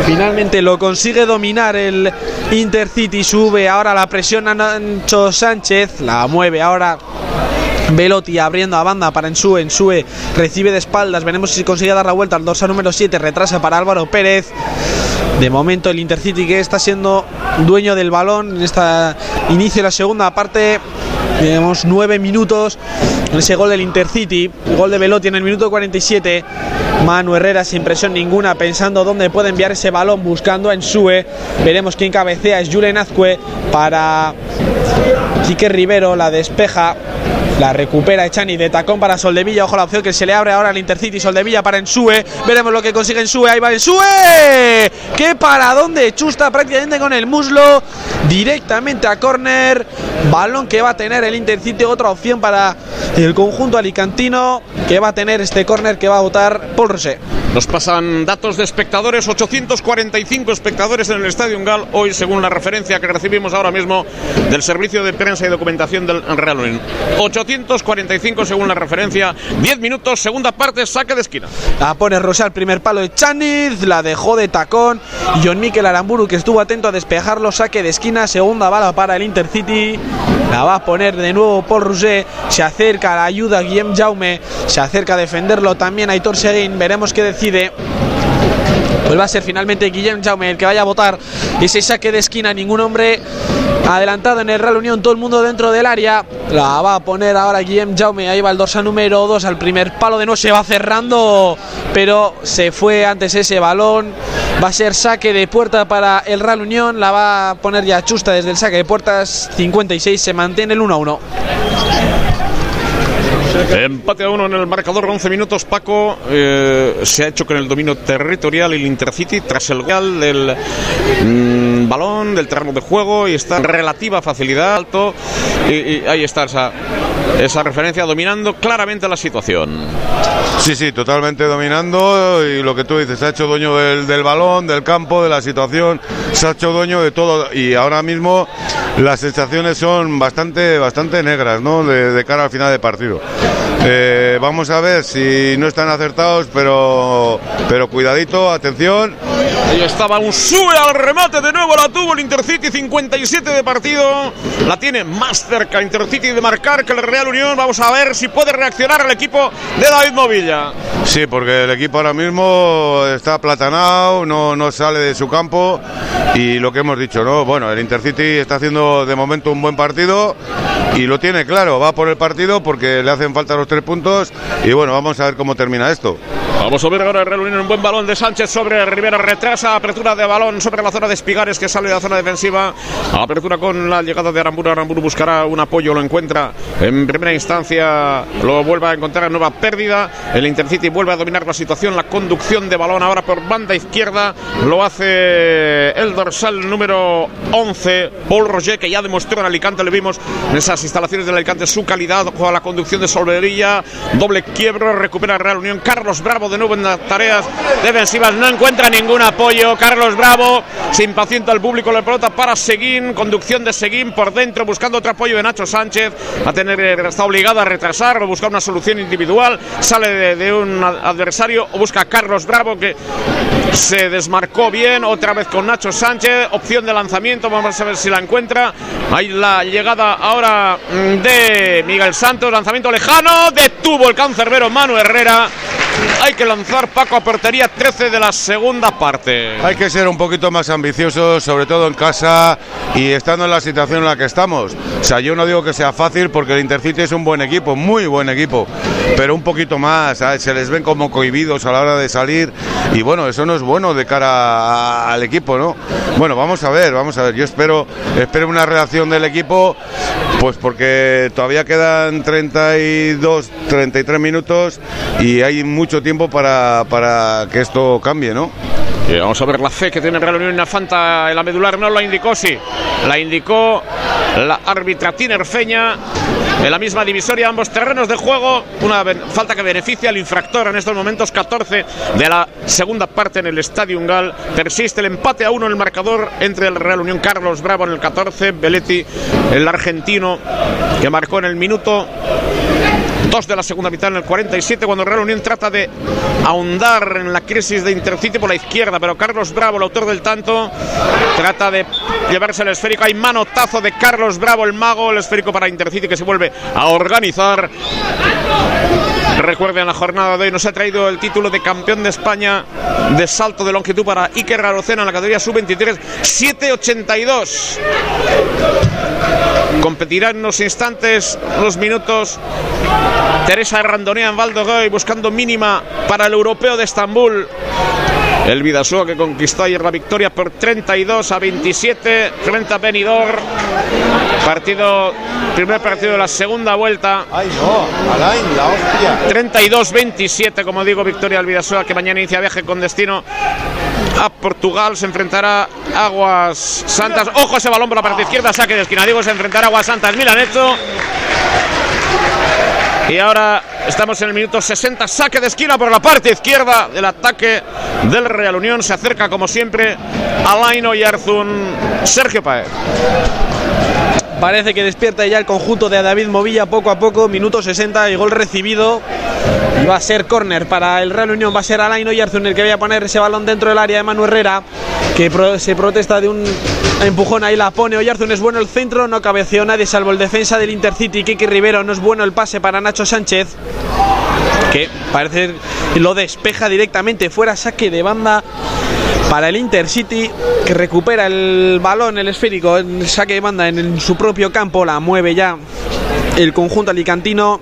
finalmente lo consigue dominar el Intercity, sube ahora la presión a Nacho Sánchez, la mueve ahora Velotti abriendo a banda para Ensue. Ensue recibe de espaldas. Veremos si consigue dar la vuelta al dorsal número 7. Retrasa para Álvaro Pérez. De momento el Intercity que está siendo dueño del balón en este inicio de la segunda parte. Tenemos nueve minutos en ese gol del Intercity. Gol de Velotti en el minuto 47. Manu Herrera sin presión ninguna, pensando dónde puede enviar ese balón, buscando a Ensue. Veremos quién cabecea. Es Julen Azcue para Quique Rivero. La despeja. La recupera Echani de tacón para Soldevilla. Ojo la opción que se le abre ahora al Intercity. Soldevilla para Ensue. Veremos lo que consigue Ensue. Ahí va Ensue. ¡Qué para dónde! Chusta prácticamente con el muslo. Directamente a córner. balón que va a tener el Intercity, otra opción para el conjunto alicantino que va a tener este córner que va a votar Paul Rosé. Nos pasan datos de espectadores, 845 espectadores en el Estadio Gal hoy, según la referencia que recibimos ahora mismo del Servicio de Prensa y Documentación del Real Unión. 845 según la referencia, 10 minutos, segunda parte, saque de esquina. La pone Rosé al primer palo de Chaniz, la dejó de tacón. John Mikel Aramburu, que estuvo atento a despejarlo, saque de esquina, segunda bala para el Intercity. La va a poner de nuevo Paul Rousset. Se acerca la ayuda Guillem Jaume. Se acerca a defenderlo también Aitor Seguín. Veremos qué decide. Pues va a ser finalmente Guillem Jaume el que vaya a votar ese saque de esquina. Ningún hombre adelantado en el Real Unión. Todo el mundo dentro del área. La va a poner ahora Guillem Jaume. Ahí va el dorsal número 2 al primer palo de no se va cerrando. Pero se fue antes ese balón. Va a ser saque de puerta para el Real Unión. La va a poner ya Chusta desde el saque de puertas. 56 se mantiene el 1 a 1. Empate a uno en el marcador, 11 minutos. Paco eh, se ha hecho con el dominio territorial el Intercity tras el gol del mm, balón, del terreno de juego y está en relativa facilidad alto. Y, y ahí está esa, esa referencia dominando claramente la situación. Sí, sí, totalmente dominando y lo que tú dices, se ha hecho dueño del, del balón, del campo, de la situación, se ha hecho dueño de todo y ahora mismo las sensaciones son bastante, bastante negras, ¿no? De, de cara al final del partido. Eh, vamos a ver si no están acertados, pero, pero cuidadito, atención. Ahí estaba un sube al remate, de nuevo la tuvo el Intercity, 57 de partido. La tiene más cerca Intercity de marcar que el Real Unión. Vamos a ver si puede reaccionar el equipo de David Movilla. Sí, porque el equipo ahora mismo está aplatanado, no, no sale de su campo y lo que hemos dicho, ¿no? Bueno, el Intercity está haciendo de momento un buen partido y lo tiene claro, va por el partido porque le hacen falta los tres puntos y bueno, vamos a ver cómo termina esto. Vamos a ver ahora el Real Unión, un buen balón de Sánchez sobre Rivera, retrasa, apertura de balón sobre la zona de Espigares que sale de la zona defensiva, apertura con la llegada de Aramburu, Aramburu buscará un apoyo, lo encuentra en primera instancia, lo vuelve a encontrar nueva pérdida, el Intercity vuelve a dominar la situación, la conducción de balón ahora por banda izquierda, lo hace el dorsal número 11, Paul Roger, que ya demostró en Alicante, le vimos en esas instalaciones del Alicante su calidad con la conducción de Solverilla, doble quiebro, recupera Real Unión, Carlos Bravo de nuevo en las tareas defensivas, no encuentra ningún apoyo, Carlos Bravo se impacienta el público, la pelota para Seguín, conducción de Seguín por dentro, buscando otro apoyo de Nacho Sánchez, a tener, está obligado a retrasar o buscar una solución individual, sale de, de un adversario o busca a Carlos Bravo que se desmarcó bien, otra vez con Nacho Sánchez, opción de lanzamiento, vamos a ver si la encuentra, ahí la llegada ahora mm, de Miguel Santos, lanzamiento lejano, detuvo el cancerbero Manu Herrera, hay que lanzar Paco a portería 13 de la segunda parte. Hay que ser un poquito más ambiciosos, sobre todo en casa y estando en la situación en la que estamos. O sea, yo no digo que sea fácil porque el Intercity es un buen equipo, muy buen equipo, pero un poquito más, se les ven como cohibidos a la hora de salir y bueno, eso no es bueno de cara al equipo, ¿no? Bueno, vamos a ver, vamos a ver. Yo espero, espero una reacción del equipo, pues porque todavía quedan 32, 33 minutos y hay mucho tiempo para, para que esto cambie, ¿no? Vamos a ver la fe que tiene Real Unión en la Fanta en la medular. No la indicó, sí. La indicó la árbitra Tinerfeña. En la misma divisoria, ambos terrenos de juego. Una falta que beneficia al infractor en estos momentos. 14 de la segunda parte en el Estadio Gal. Persiste el empate a uno en el marcador entre el Real Unión Carlos Bravo en el 14. Beletti, el argentino, que marcó en el minuto Dos de la segunda mitad en el 47, cuando Real Unión trata de ahondar en la crisis de Intercity por la izquierda, pero Carlos Bravo, el autor del tanto, trata de llevarse el esférico. Hay manotazo de Carlos Bravo, el mago, el esférico para Intercity que se vuelve a organizar. Recuerden, la jornada de hoy nos ha traído el título de campeón de España de salto de longitud para Iker Garocena en la categoría sub-23, 7.82. Competirá en unos instantes, unos minutos. Teresa Randonea en Valdogoy buscando mínima para el europeo de Estambul. El Vidasoa que conquistó ayer la victoria por 32 a 27 frente a Benidorm. Partido, primer partido de la segunda vuelta. Ay, no, Alain, la hostia. 32-27, como digo, victoria del Vidasoa que mañana inicia viaje con destino a Portugal. Se enfrentará Aguas Santas. Ojo ese balón por la parte izquierda. Saque de esquina. Digo, se enfrentará Aguas Santas. Milaneto. Y ahora estamos en el minuto 60, saque de esquina por la parte izquierda del ataque del Real Unión. Se acerca como siempre Alaino y Arzun Sergio Paez. Parece que despierta ya el conjunto de David Movilla poco a poco, minuto 60 y gol recibido. Y va a ser córner para el Real Unión, va a ser Alain Oyarzun el que vaya a poner ese balón dentro del área de Manu Herrera, que se protesta de un empujón, ahí la pone Oyarzun, es bueno el centro, no cabeceó nadie salvo el defensa del Intercity, Kiki Rivero, no es bueno el pase para Nacho Sánchez, que parece lo despeja directamente, fuera saque de banda para el Intercity que recupera el balón, el esférico, el saque de banda en, en su propio campo, la mueve ya el conjunto alicantino,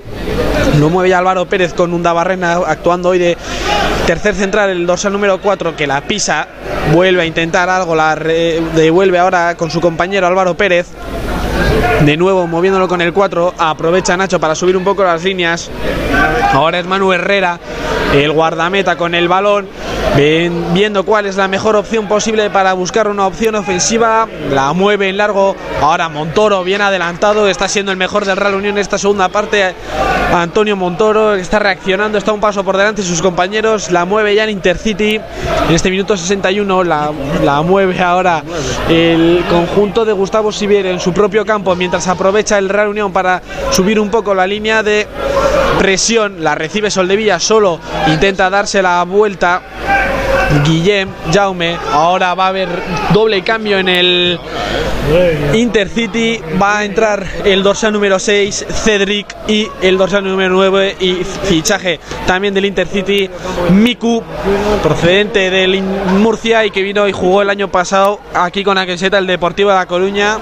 lo mueve ya Álvaro Pérez con un Dabarrena actuando hoy de tercer central, el dorsal número 4 que la pisa, vuelve a intentar algo, la devuelve ahora con su compañero Álvaro Pérez. De nuevo moviéndolo con el 4, aprovecha Nacho para subir un poco las líneas. Ahora es Manu Herrera, el guardameta con el balón, viendo cuál es la mejor opción posible para buscar una opción ofensiva. La mueve en largo. Ahora Montoro, bien adelantado, está siendo el mejor del Real Unión en esta segunda parte. Antonio Montoro está reaccionando, está un paso por delante de sus compañeros. La mueve ya en Intercity. En este minuto 61 la, la mueve ahora el conjunto de Gustavo Sivier en su propio campo mientras aprovecha el Real Unión para subir un poco la línea de presión. La recibe Soldevilla solo, intenta darse la vuelta. Guillem, Jaume, ahora va a haber doble cambio en el Intercity, va a entrar el dorsal número 6, Cedric, y el dorsal número 9 y fichaje también del Intercity, Miku, procedente del Murcia y que vino y jugó el año pasado aquí con la camiseta el Deportivo de La Coruña.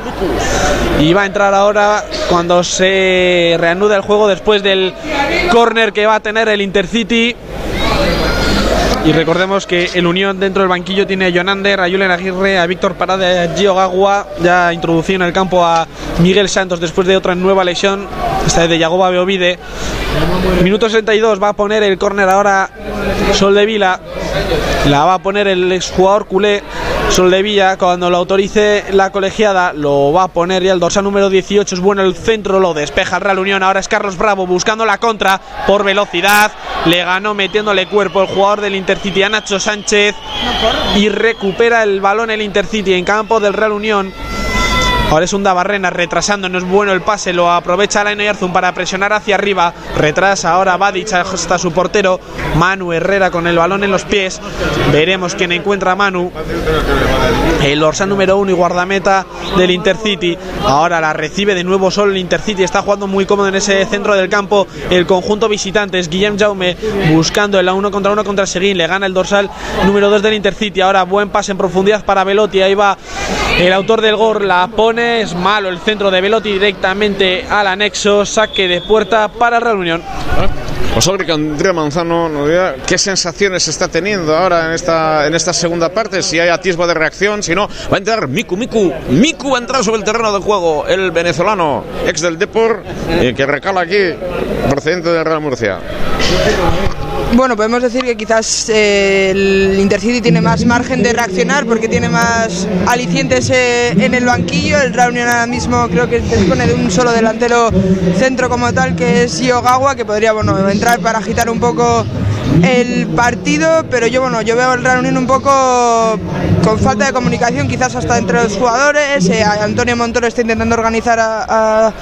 Y va a entrar ahora cuando se reanuda el juego después del córner que va a tener el Intercity. Y recordemos que el Unión dentro del banquillo tiene a Jonander, a Julen Aguirre, a Víctor Parada, a Gio Gagua. Ya introducido en el campo a Miguel Santos después de otra nueva lesión, esta vez de Yagoba Beovide. Minuto 62 va a poner el córner ahora Sol de Vila. La va a poner el exjugador culé Sol de Villa. Cuando lo autorice la colegiada, lo va a poner ya el dorsal número 18. Es bueno el centro, lo despeja el Real Unión. Ahora es Carlos Bravo buscando la contra por velocidad. Le ganó metiéndole cuerpo el jugador del Intercity a Nacho Sánchez. Y recupera el balón el Intercity en campo del Real Unión. Ahora es un Dabarrena retrasando, no es bueno el pase, lo aprovecha Alain Oyarzún para presionar hacia arriba, retrasa ahora Badic hasta su portero, Manu Herrera con el balón en los pies, veremos quién encuentra a Manu, el dorsal número uno y guardameta del Intercity, ahora la recibe de nuevo solo el Intercity, está jugando muy cómodo en ese centro del campo, el conjunto visitantes, Guillem Jaume buscando el a uno contra uno contra Seguín, le gana el dorsal número 2 del Intercity, ahora buen pase en profundidad para Velotti, ahí va el autor del gol, la pone, es malo el centro de Velotti directamente al anexo, saque de puerta para Real Unión. Sobre que Andrea Manzano qué sensaciones está teniendo ahora en esta, en esta segunda parte, si hay atisbo de reacción, si no, va a entrar Miku, Miku, Miku va a entrar sobre el terreno de juego, el venezolano, ex del Depor, eh, que recala aquí, procedente del Real Murcia. Bueno, podemos decir que quizás eh, el Intercity tiene más margen de reaccionar porque tiene más alicientes eh, en el banquillo. El Real ahora mismo creo que dispone de un solo delantero centro como tal, que es Yogawa, que podría bueno, entrar para agitar un poco el partido, pero yo bueno, yo veo al Real Unión un poco con falta de comunicación, quizás hasta entre los jugadores. Eh, Antonio Montoro está intentando organizar a, a-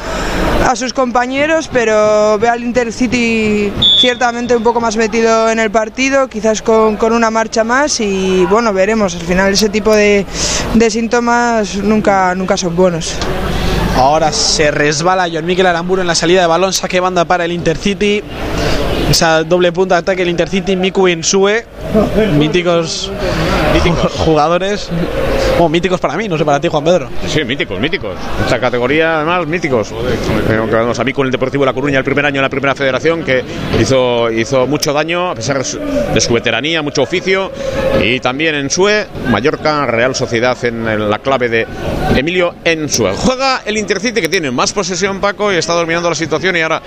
a sus compañeros, pero veo al Intercity ciertamente un poco más metido en el partido, quizás con, con una marcha más y bueno, veremos. Al final ese tipo de, de síntomas nunca, nunca son buenos. Ahora se resbala John Miquel Aramburu en la salida de balón, saque banda para el Intercity. Esa doble punta de ataque el Intercity, Miku Insue, míticos jugadores. Míticos para mí, no sé para ti, Juan Pedro. Sí, míticos, míticos. Esta categoría, además, míticos. Vamos a mí con el Deportivo La Coruña, el primer año en la primera federación, que hizo, hizo mucho daño, a pesar de su, veteranía, mucho oficio. Y también en Sue, Mallorca, Real Sociedad en, la clave de Emilio Ensue. Juega el Intercity, que tiene más posesión, Paco, y está dominando la situación y ahora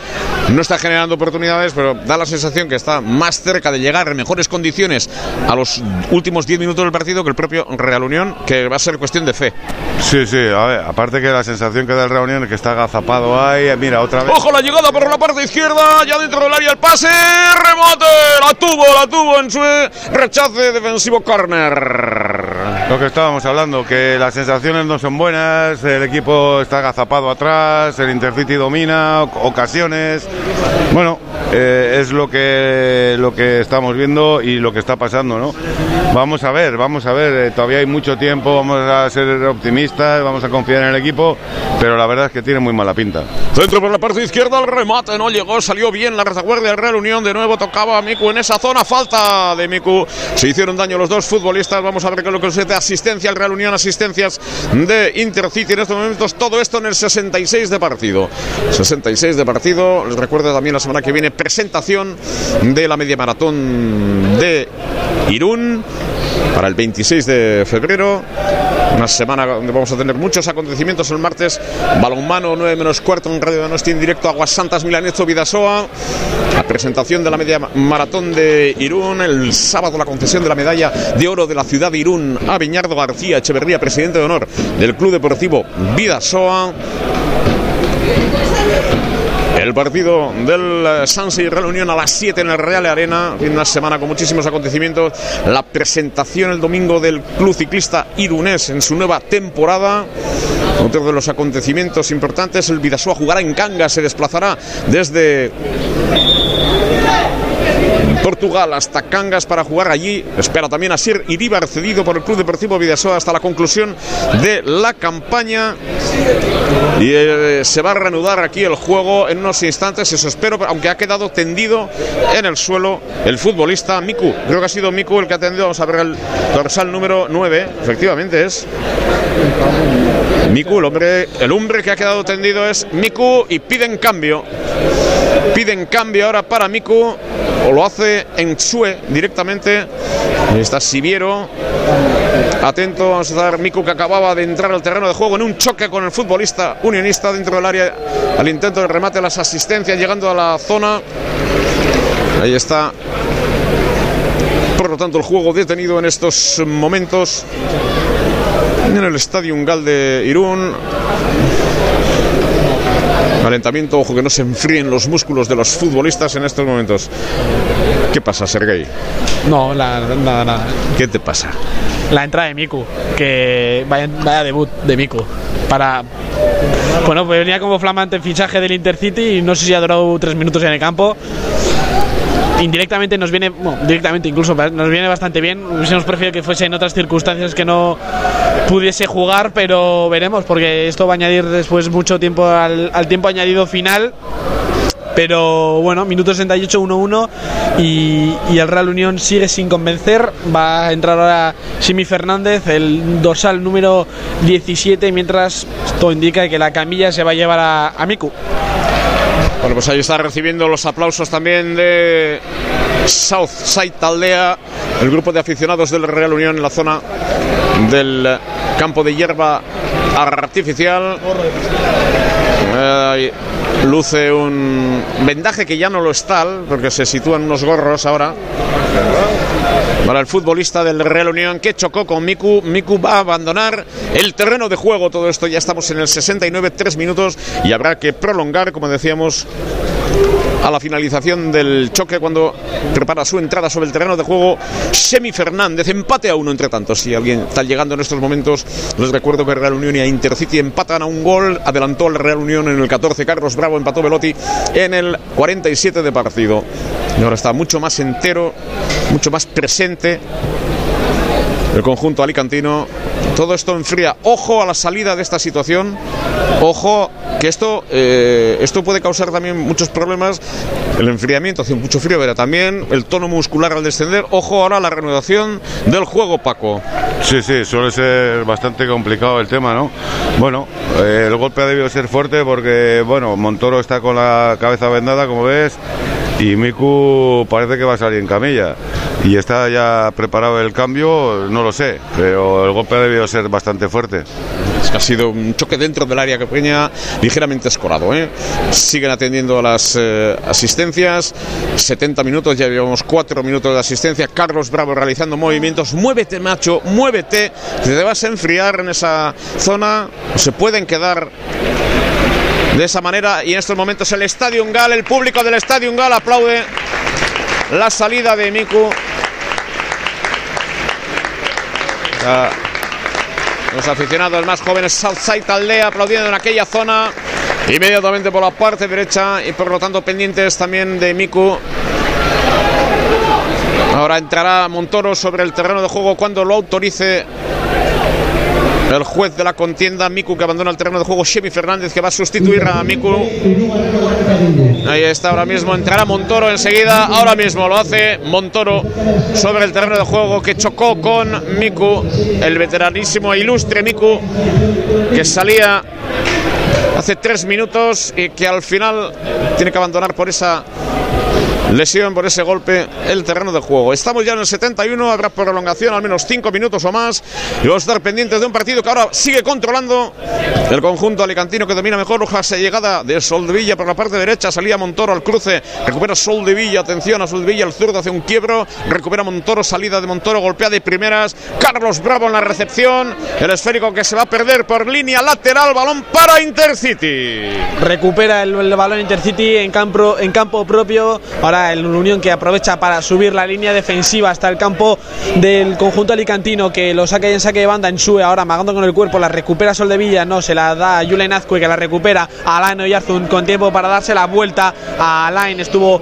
no está generando oportunidades, pero da la sensación que está más cerca de llegar en mejores condiciones a los últimos 10 minutos del partido que el propio Real Unión, que va a ser cuestión de fe. Sí, sí, a ver, aparte que la sensación que da el Reunión es que está agazapado ahí, mira, otra vez. Ojo la llegada por la parte izquierda, ya dentro del área el pase, rebote, la tuvo, la tuvo en su rechace defensivo corner. Lo que estábamos hablando, que las sensaciones no son buenas, el equipo está agazapado atrás, el Intercity domina, ocasiones. Bueno, eh, es lo que, lo que estamos viendo y lo que está pasando, ¿no? Vamos a ver, vamos a ver, eh, todavía hay mucho tiempo, vamos a ser optimistas, vamos a confiar en el equipo, pero la verdad es que tiene muy mala pinta. Centro por la parte izquierda, el remate no llegó, salió bien la retaguardia del Real Unión, de nuevo tocaba a Miku en esa zona, falta de Miku, se hicieron daño los dos futbolistas, vamos a ver qué es lo que asistencia al Real Unión, asistencias de Intercity. En estos momentos, todo esto en el 66 de partido. 66 de partido, les recuerdo también la semana que viene presentación de la media maratón de Irún para el 26 de febrero. Una semana donde vamos a tener muchos acontecimientos el martes. Balonmano 9 menos cuarto en Radio Donosti en directo Aguas Santas Milanezo Vidasoa. La presentación de la media maratón de Irún. El sábado la concesión de la medalla de oro de la ciudad de Irún a Viñardo García Echeverría, presidente de honor del Club Deportivo Vidasoa. El partido del Sanse y Real Unión a las 7 en el Real Arena. Una semana con muchísimos acontecimientos. La presentación el domingo del Club Ciclista Irunés en su nueva temporada. Otro de los acontecimientos importantes, el Vidasoa jugará en Cangas, se desplazará desde Portugal hasta Cangas para jugar allí. Espera también a Sir Iribar cedido por el Club Deportivo Vidasoa hasta la conclusión de la campaña. Y eh, se va a reanudar aquí el juego en unos instantes, eso espero, aunque ha quedado tendido en el suelo el futbolista Miku. Creo que ha sido Miku el que ha tendido, vamos a ver el dorsal número 9, efectivamente es. Miku, el hombre, el hombre que ha quedado tendido es Miku y piden cambio. Piden cambio ahora para Miku, o lo hace en Sue directamente. Ahí está Siviero. Atento, vamos a dar Miku que acababa de entrar al terreno de juego en un choque con el futbolista unionista dentro del área al intento de remate, las asistencias llegando a la zona. Ahí está. Por lo tanto, el juego detenido en estos momentos en el Estadio Ungal de Irún. Calentamiento, ojo que no se enfríen los músculos de los futbolistas en estos momentos. ¿Qué pasa, Sergei? No, la- nada, nada. ¿Qué te pasa? La entrada de Miku, que vaya, vaya debut de Miku. Para. Bueno, pues venía como flamante fichaje del Intercity y no sé si ha durado tres minutos en el campo. Indirectamente nos viene, bueno, directamente incluso nos viene bastante bien. Hubiésemos preferido que fuese en otras circunstancias que no pudiese jugar, pero veremos, porque esto va a añadir después mucho tiempo al, al tiempo añadido final. Pero bueno, minuto 68, 1-1 y, y el Real Unión sigue sin convencer. Va a entrar ahora Simi Fernández, el dorsal número 17, mientras todo indica que la camilla se va a llevar a, a Miku. Bueno, pues ahí está recibiendo los aplausos también de Southside Taldea, el grupo de aficionados del Real Unión en la zona del campo de hierba artificial. Luce un vendaje que ya no lo es tal, porque se sitúan unos gorros ahora. Para el futbolista del Real Unión que chocó con Miku. Miku va a abandonar el terreno de juego. Todo esto ya estamos en el 69, 3 minutos y habrá que prolongar, como decíamos, a la finalización del choque cuando prepara su entrada sobre el terreno de juego Semi Fernández empate a uno entre tantos si alguien está llegando en estos momentos les recuerdo que Real Unión y Intercity empatan a un gol adelantó el Real Unión en el 14 Carlos Bravo empató Velotti en el 47 de partido y ahora está mucho más entero mucho más presente el conjunto alicantino. Todo esto enfría. Ojo a la salida de esta situación. Ojo que esto, eh, esto puede causar también muchos problemas. El enfriamiento hace mucho frío, pero también el tono muscular al descender. Ojo ahora a la reanudación del juego, Paco. Sí, sí, suele ser bastante complicado el tema, ¿no? Bueno, eh, el golpe ha debido ser fuerte porque, bueno, Montoro está con la cabeza vendada, como ves, y Miku parece que va a salir en camilla. Y está ya preparado el cambio, no lo sé, pero el golpe ha debido ser bastante fuerte. Ha sido un choque dentro del área pequeña ligeramente escorado. ¿eh? Siguen atendiendo a las eh, asistencias. 70 minutos, ya llevamos 4 minutos de asistencia. Carlos Bravo realizando movimientos. Muévete, macho, muévete. Te vas a enfriar en esa zona. Se pueden quedar de esa manera. Y en estos momentos el Estadio Gal, el público del Estadio Gal aplaude la salida de Miku. Los aficionados más jóvenes Southside Aldea aplaudiendo en aquella zona inmediatamente por la parte derecha y por lo tanto pendientes también de Miku. Ahora entrará Montoro sobre el terreno de juego cuando lo autorice el juez de la contienda, Miku, que abandona el terreno de juego, Chevy Fernández, que va a sustituir a Miku. Ahí está ahora mismo, entrará Montoro enseguida, ahora mismo lo hace Montoro sobre el terreno de juego que chocó con Miku, el veteranísimo e ilustre Miku, que salía hace tres minutos y que al final tiene que abandonar por esa lesión por ese golpe el terreno de juego. Estamos ya en el 71, habrá prolongación al menos 5 minutos o más y vamos a estar pendientes de un partido que ahora sigue controlando el conjunto alicantino que domina mejor. Ojase llegada de Soldevilla por la parte derecha, salía Montoro al cruce, recupera Soldevilla, atención a Soldevilla, el zurdo hace un quiebro, recupera Montoro, salida de Montoro, golpea de primeras, Carlos Bravo en la recepción, el esférico que se va a perder por línea lateral, balón para Intercity. Recupera el, el balón Intercity en campo, en campo propio, ahora el Unión que aprovecha para subir la línea defensiva hasta el campo del conjunto alicantino que lo saca en saque de banda en Sue ahora amagando con el cuerpo la recupera Soldevilla no se la da a Julen Azcue que la recupera a Alain Oyarzun con tiempo para darse la vuelta a Alain estuvo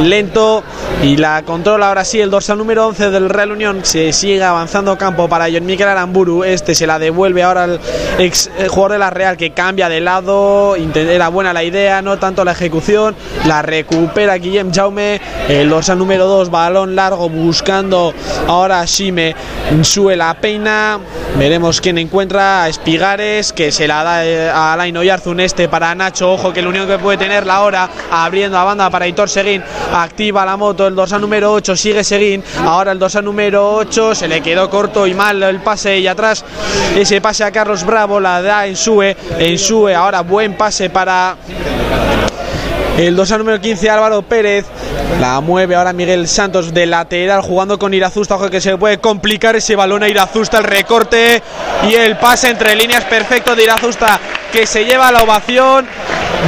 lento y la controla ahora sí el dorsal número 11 del Real Unión se sigue avanzando campo para John Miquel Aramburu este se la devuelve ahora al ex jugador de la Real que cambia de lado era buena la idea no tanto la ejecución la recupera Guillem Jaume el dorsal número 2, balón largo buscando ahora Shime Sue la peina. Veremos quién encuentra a Espigares, que se la da a Alain Oyarzun este para Nacho. Ojo que el unión que puede tener la hora abriendo a banda para Hitor Seguín. Activa la moto, el dorsal número 8 sigue Seguín. Ahora el dorsal número 8 se le quedó corto y mal el pase y atrás ese pase a Carlos Bravo la da en Sue. En Sue ahora buen pase para el dorsal número 15 Álvaro Pérez la mueve ahora Miguel Santos de lateral jugando con Irazusta. Ojo que se puede complicar ese balón a Irazusta. El recorte y el pase entre líneas perfecto de Irazusta que se lleva la ovación.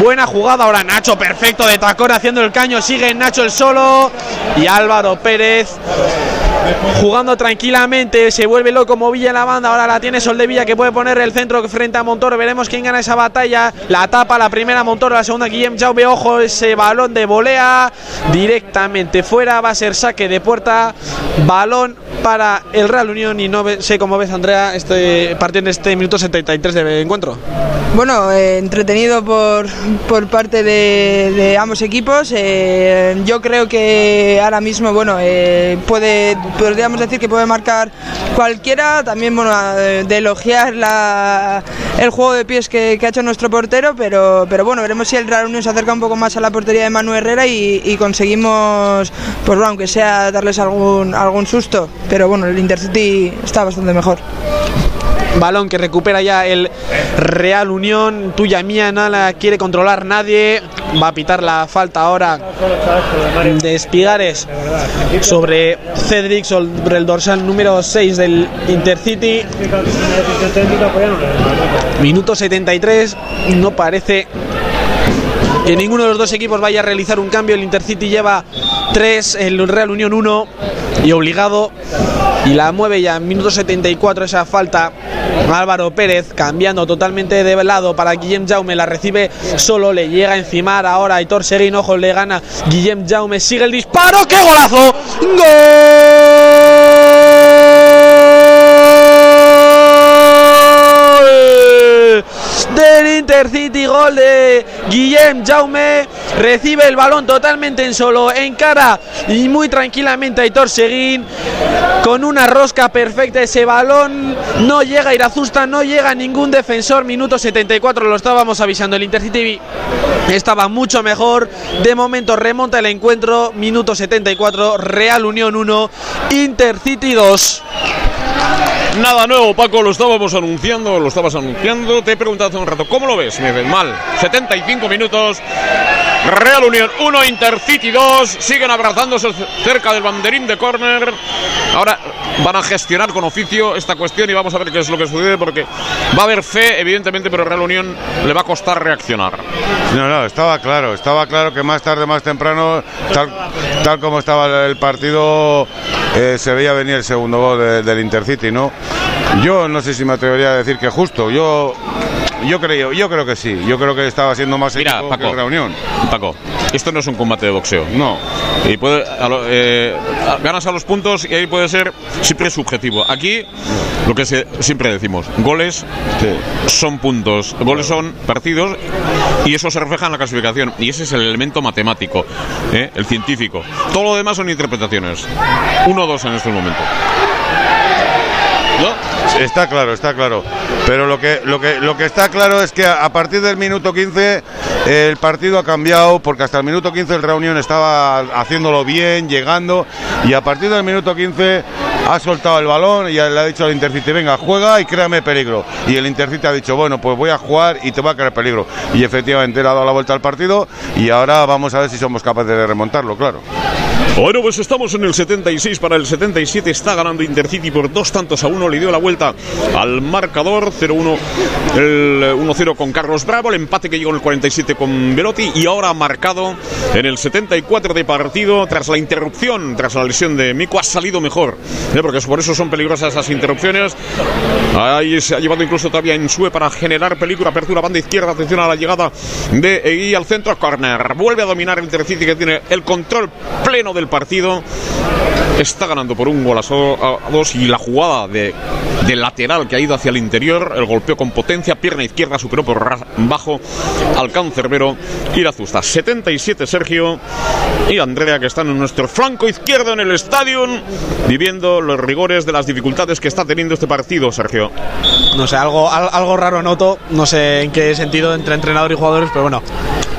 Buena jugada ahora Nacho, perfecto de tacón haciendo el caño. Sigue Nacho el solo y Álvaro Pérez jugando tranquilamente. Se vuelve loco Movilla en la banda. Ahora la tiene Soldevilla que puede poner el centro frente a Montoro. Veremos quién gana esa batalla. La tapa la primera Montoro, la segunda Guillem Jaume. Ojo ese balón de volea directamente fuera. Va a ser saque de puerta. Balón para el Real Unión. Y no sé cómo ves, Andrea, este partido en este minuto 73 de encuentro. Bueno, eh, entretenido por, por parte de, de ambos equipos. Eh, yo creo que ahora mismo, bueno, eh, puede, podríamos decir que puede marcar cualquiera. También, bueno, de, elogiar la, el juego de pies que, ha hecho nuestro portero, pero, pero bueno, veremos si el Real Unión se acerca un poco más a la portería de Manu Herrera y, y conseguimos, pues bueno, aunque sea darles algún, algún susto. Pero bueno, el Intercity está bastante mejor balón que recupera ya el Real Unión, tuya mía, no la quiere controlar nadie, va a pitar la falta ahora de Espigares sobre Cedric, sobre el dorsal número 6 del Intercity. Minuto 73, no parece que ninguno de los dos equipos vaya a realizar un cambio, el Intercity lleva 3, el Real Unión 1 y obligado. Y la mueve ya. En minuto 74 esa falta Álvaro Pérez cambiando totalmente de lado para Guillem Jaume, la recibe solo, le llega a encimar ahora Aitor Seguin, ojo, le gana Guillem Jaume, sigue el disparo, ¡qué golazo! ¡Gol! del Intercity, gol de Guillem Jaume recibe el balón totalmente en solo, en cara y muy tranquilamente Aitor Seguín, con una rosca perfecta ese balón, no llega Irazusta, no llega ningún defensor, minuto 74, lo estábamos avisando, el Intercity estaba mucho mejor, de momento remonta el encuentro, minuto 74, Real Unión 1, Intercity 2. Nada nuevo, Paco, lo estábamos anunciando, lo estabas anunciando. Te he preguntado hace un rato, ¿cómo lo ves? Me ves mal. 75 minutos. Real Unión 1, Intercity 2. Siguen abrazándose cerca del banderín de córner. Ahora van a gestionar con oficio esta cuestión y vamos a ver qué es lo que sucede porque va a haber fe, evidentemente, pero Real Unión le va a costar reaccionar. No, no, estaba claro, estaba claro que más tarde, más temprano, tal, tal como estaba el partido, eh, se veía venir el segundo gol de, del Intercity, ¿no? Yo no sé si me atrevería a decir que justo, yo yo creo, yo creo que sí, yo creo que estaba siendo más Mira, equipo Paco, que reunión. Paco, esto no es un combate de boxeo. No, Y puede, a lo- eh, ganas a los puntos y ahí puede ser siempre subjetivo. Aquí, lo que se- siempre decimos, goles son puntos, goles son partidos y eso se refleja en la clasificación. Y ese es el elemento matemático, ¿eh? el científico. Todo lo demás son interpretaciones. Uno o dos en este momento. Está claro, está claro. Pero lo que, lo que, lo que está claro es que a, a partir del minuto 15 el partido ha cambiado porque hasta el minuto 15 el Reunión estaba haciéndolo bien, llegando y a partir del minuto 15 ha soltado el balón y le ha dicho al Intercity, venga, juega y créame peligro. Y el Intercity ha dicho, bueno, pues voy a jugar y te va a crear peligro. Y efectivamente le ha dado la vuelta al partido y ahora vamos a ver si somos capaces de remontarlo, claro. Bueno, pues estamos en el 76 para el 77. Está ganando Intercity por dos tantos a uno. Le dio la vuelta al marcador 0-1, el 1-0 con Carlos Bravo. El empate que llegó en el 47 con Velotti. Y ahora ha marcado en el 74 de partido. Tras la interrupción, tras la lesión de Mico, ha salido mejor. ¿eh? Porque por eso son peligrosas esas interrupciones. Ahí se ha llevado incluso todavía en Sue para generar peligro. Apertura banda izquierda. Atención a la llegada de Egui al centro. Corner. Vuelve a dominar Intercity que tiene el control pleno del partido. Está ganando por un gol a, dos y la jugada de, de lateral que ha ido hacia el interior, el golpeo con potencia, pierna izquierda superó por bajo al cancerbero Irazusta. 77 Sergio y Andrea que están en nuestro flanco izquierdo en el estadio viviendo los rigores de las dificultades que está teniendo este partido, Sergio. No sé, algo, al- algo raro noto, no sé en qué sentido entre entrenador y jugadores, pero bueno,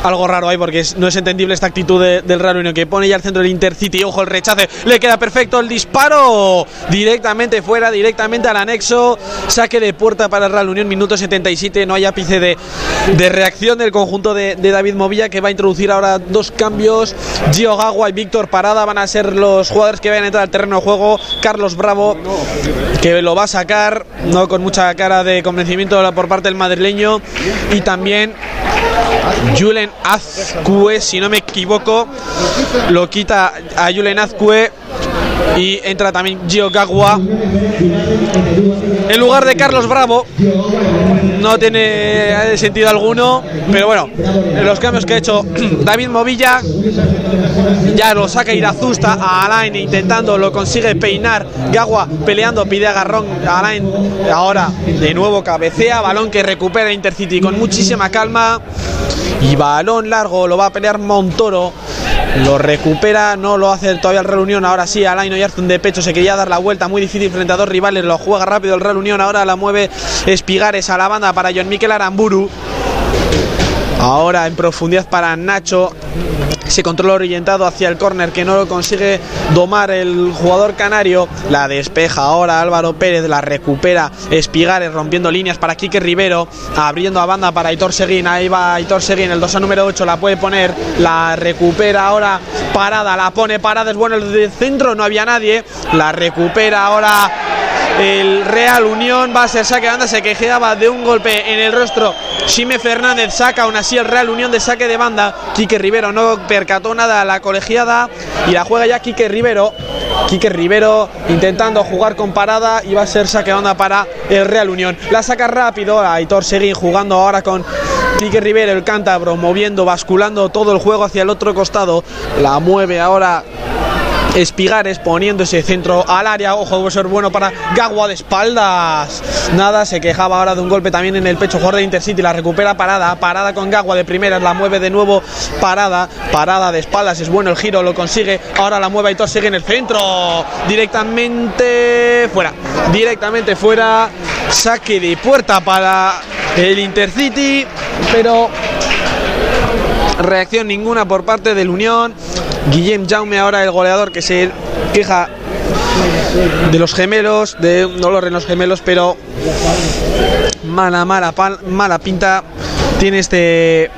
algo raro hay porque no es entendible esta actitud de- del Unión que pone ya al centro del Intercity, ojo el rechace, le queda perfecto el disparo, directamente fuera, directamente al saque de puerta para Real Unión, minuto 77, no hay ápice de, de reacción del conjunto de, de David Movilla que va a introducir ahora dos cambios, Gio Gagua y Víctor Parada van a ser los jugadores que vayan a entrar al terreno de juego, Carlos Bravo que lo va a sacar, no con mucha cara de convencimiento por parte del madrileño, y también Julen Azcue, si no me equivoco, lo quita a Julen Azcue y entra también Gio Gagua en lugar de Carlos Bravo. No tiene sentido alguno, pero bueno, los cambios que ha hecho (clears throat) David Movilla ya lo saca Irazusta a Alain intentando, lo consigue peinar. Gagua peleando, pide agarrón. Alain ahora de nuevo cabecea, balón que recupera Intercity con muchísima calma. Y balón largo, lo va a pelear Montoro. Lo recupera, no lo hace todavía el Real. Ahora sí, Alain Oyarzun de pecho se quería dar la vuelta muy difícil frente a dos rivales. Lo juega rápido el Real Unión. Ahora la mueve Espigares a la banda para John Miquel Aramburu. Ahora en profundidad para Nacho. Ese control orientado hacia el córner que no lo consigue domar el jugador canario. La despeja ahora Álvaro Pérez, la recupera Espigares rompiendo líneas para Quique Rivero. Abriendo a banda para Aitor Seguín. Ahí va Aitor Seguín, el 2 número 8 la puede poner. La recupera ahora Parada, la pone Parada. Es bueno el de centro, no había nadie. La recupera ahora el Real Unión va a ser saque de banda, se quejaba de un golpe en el rostro. Sime Fernández saca aún así el Real Unión de saque de banda. Quique Rivero no percató nada a la colegiada y la juega ya Quique Rivero. Quique Rivero intentando jugar con parada y va a ser saque de banda para el Real Unión. La saca rápido, Aitor Seguín jugando ahora con Quique Rivero, el cántabro, moviendo, basculando todo el juego hacia el otro costado. La mueve ahora Espigares poniendo ese centro al área. Ojo, debe ser bueno para Gagua de espaldas. Nada, se quejaba ahora de un golpe también en el pecho. Jugador de Intercity la recupera parada. Parada con Gagua de primeras. La mueve de nuevo parada. Parada de espaldas. Es bueno el giro, lo consigue. Ahora la mueve y sigue en el centro. Directamente fuera. Directamente fuera. Saque de puerta para el Intercity. Pero reacción ninguna por parte del Unión. Guillem Jaume ahora el goleador que se queja de los gemelos, de dolor en los gemelos, pero mala, mala, mala pinta tiene este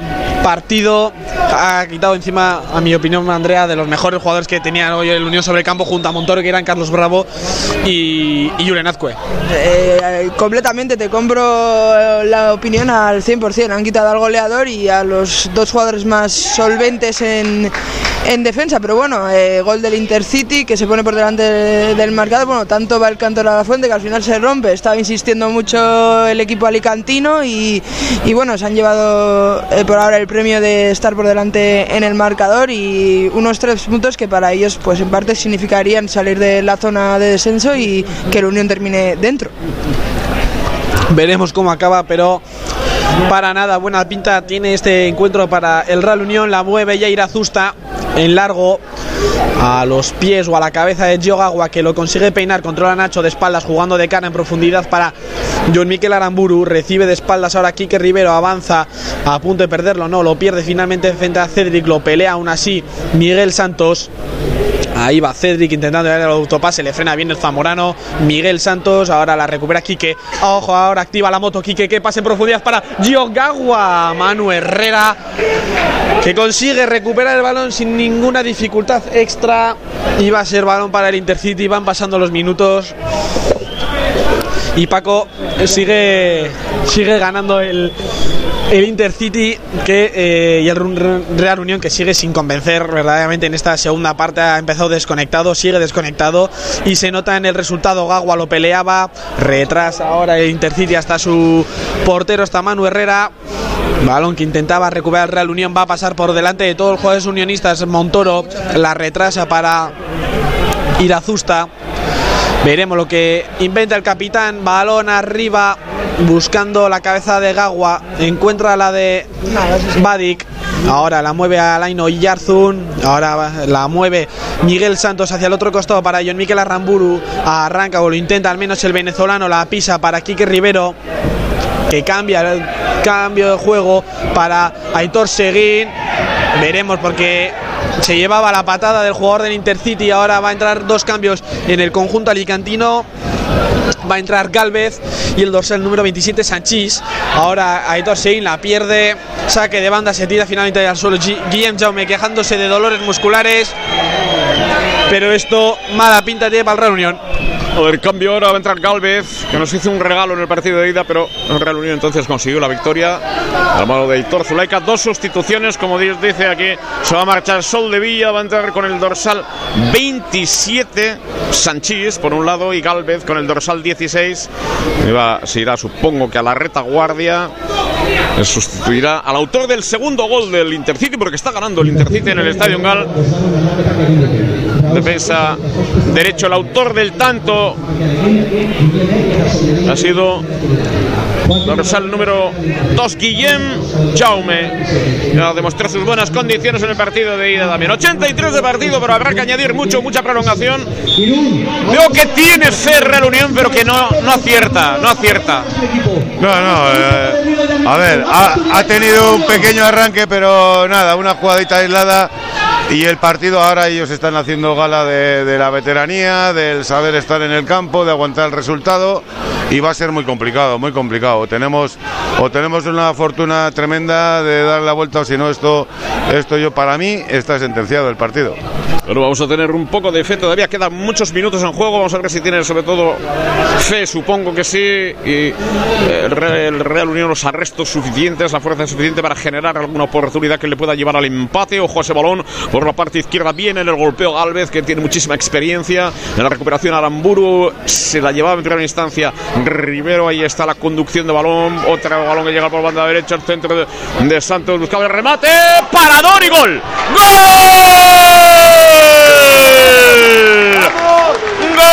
partido. Ha quitado encima, a mi opinión, Andrea, de los mejores jugadores que tenía hoy el Unión sobre el campo junto a Montoro, que eran Carlos Bravo y, y Julen Azcue. Eh, completamente te compro la opinión al 100%. Han quitado al goleador y a los dos jugadores más solventes en, en defensa, pero bueno, eh, gol del Intercity que se pone por delante del marcador. Bueno, tanto va el canto a la fuente que al final se rompe. Estaba insistiendo mucho el equipo alicantino y, y bueno, se han llevado eh, por ahora el premio de estar por delante en el marcador y unos tres puntos que para ellos, pues en parte significarían salir de la zona de descenso y que la Unión termine dentro. Veremos cómo acaba, pero para nada buena pinta tiene este encuentro para el Real Unión. La mueve Yair Azusta en largo a los pies o a la cabeza de Giogawa que lo consigue peinar, controla Nacho de espaldas jugando de cara en profundidad para John Miquel Aramburu, recibe de espaldas ahora Quique Rivero, avanza a punto de perderlo, no, lo pierde finalmente frente a Cedric, lo pelea aún así Miguel Santos Ahí va Cedric intentando dar el autopase, le frena bien el Zamorano. Miguel Santos, ahora la recupera Quique. Ojo, ahora activa la moto Quique, que pase en profundidad para Giogawa. Manu Herrera, que consigue recuperar el balón sin ninguna dificultad extra. Va a ser balón para el Intercity, van pasando los minutos. Y Paco sigue, sigue ganando el, el Intercity que, eh, y el Real Unión que sigue sin convencer verdaderamente en esta segunda parte. Ha empezado desconectado, sigue desconectado y se nota en el resultado. Gagua lo peleaba, retrasa ahora el Intercity hasta su portero, hasta Manu Herrera. Balón que intentaba recuperar el Real Unión va a pasar por delante de todos los jugadores unionistas. Montoro la retrasa para Irazusta Veremos lo que inventa el capitán. Balón arriba, buscando la cabeza de Gagua. Encuentra la de Badik. Ahora la mueve a Laino Yarzun. Ahora la mueve Miguel Santos hacia el otro costado para John Miquel Arramburu. Arranca o lo intenta al menos el venezolano. La pisa para Quique Rivero. Que cambia el cambio de juego para Aitor Seguín. Veremos porque se llevaba la patada del jugador del Intercity. Ahora va a entrar dos cambios en el conjunto alicantino. Va a entrar Galvez y el dorsal número 27 Sanchís. Ahora Aitor Sein la pierde. Saque de banda, se tira finalmente al suelo. Guillem Jaume quejándose de dolores musculares. Pero esto mala pinta tiene para el Reunión. El cambio ahora va a entrar Galvez, que nos hizo un regalo en el partido de ida, pero el Real Unión entonces consiguió la victoria. Al mano de Hitor Zulaika, dos sustituciones, como dice aquí, se va a marchar Sol de Villa, va a entrar con el dorsal 27, Sanchís por un lado y Galvez con el dorsal 16. se irá, supongo que a la retaguardia. Sustituirá al autor del segundo gol del Intercity, porque está ganando el Intercity en el Estadio Gal. Defensa derecho, el autor del tanto ha sido dorsal número 2, Guillem Jaume. Ya demostró sus buenas condiciones en el partido de ida también. 83 de partido, pero habrá que añadir mucho, mucha prolongación. Veo que tiene fe Real Unión, pero que no, no acierta, no acierta. No, no, eh, a ver, ha, ha tenido un pequeño arranque, pero nada, una jugadita aislada y el partido ahora ellos están haciendo gala de, la veteranía, del saber estar en el campo, de aguantar el resultado y va a ser muy complicado, muy complicado. Tenemos o tenemos una fortuna tremenda de dar la vuelta o si no esto esto yo para mí está sentenciado el partido. Pero vamos a tener un poco de fe, todavía quedan muchos minutos en juego, vamos a ver si tiene sobre todo fe, supongo que sí, y eh, el Real Unión los arrestos suficientes, la fuerza suficiente para generar alguna oportunidad que le pueda llevar al empate. Ojo a ese balón por la parte izquierda, viene en el golpeo Galvez, que tiene muchísima experiencia en la recuperación. Aramburu se la llevaba en primera instancia Rivero, ahí está la conducción de balón, otro balón que llega por banda derecha, el centro de, de Santos buscaba el remate, parador y gol. ¡Gol! ¡Gol!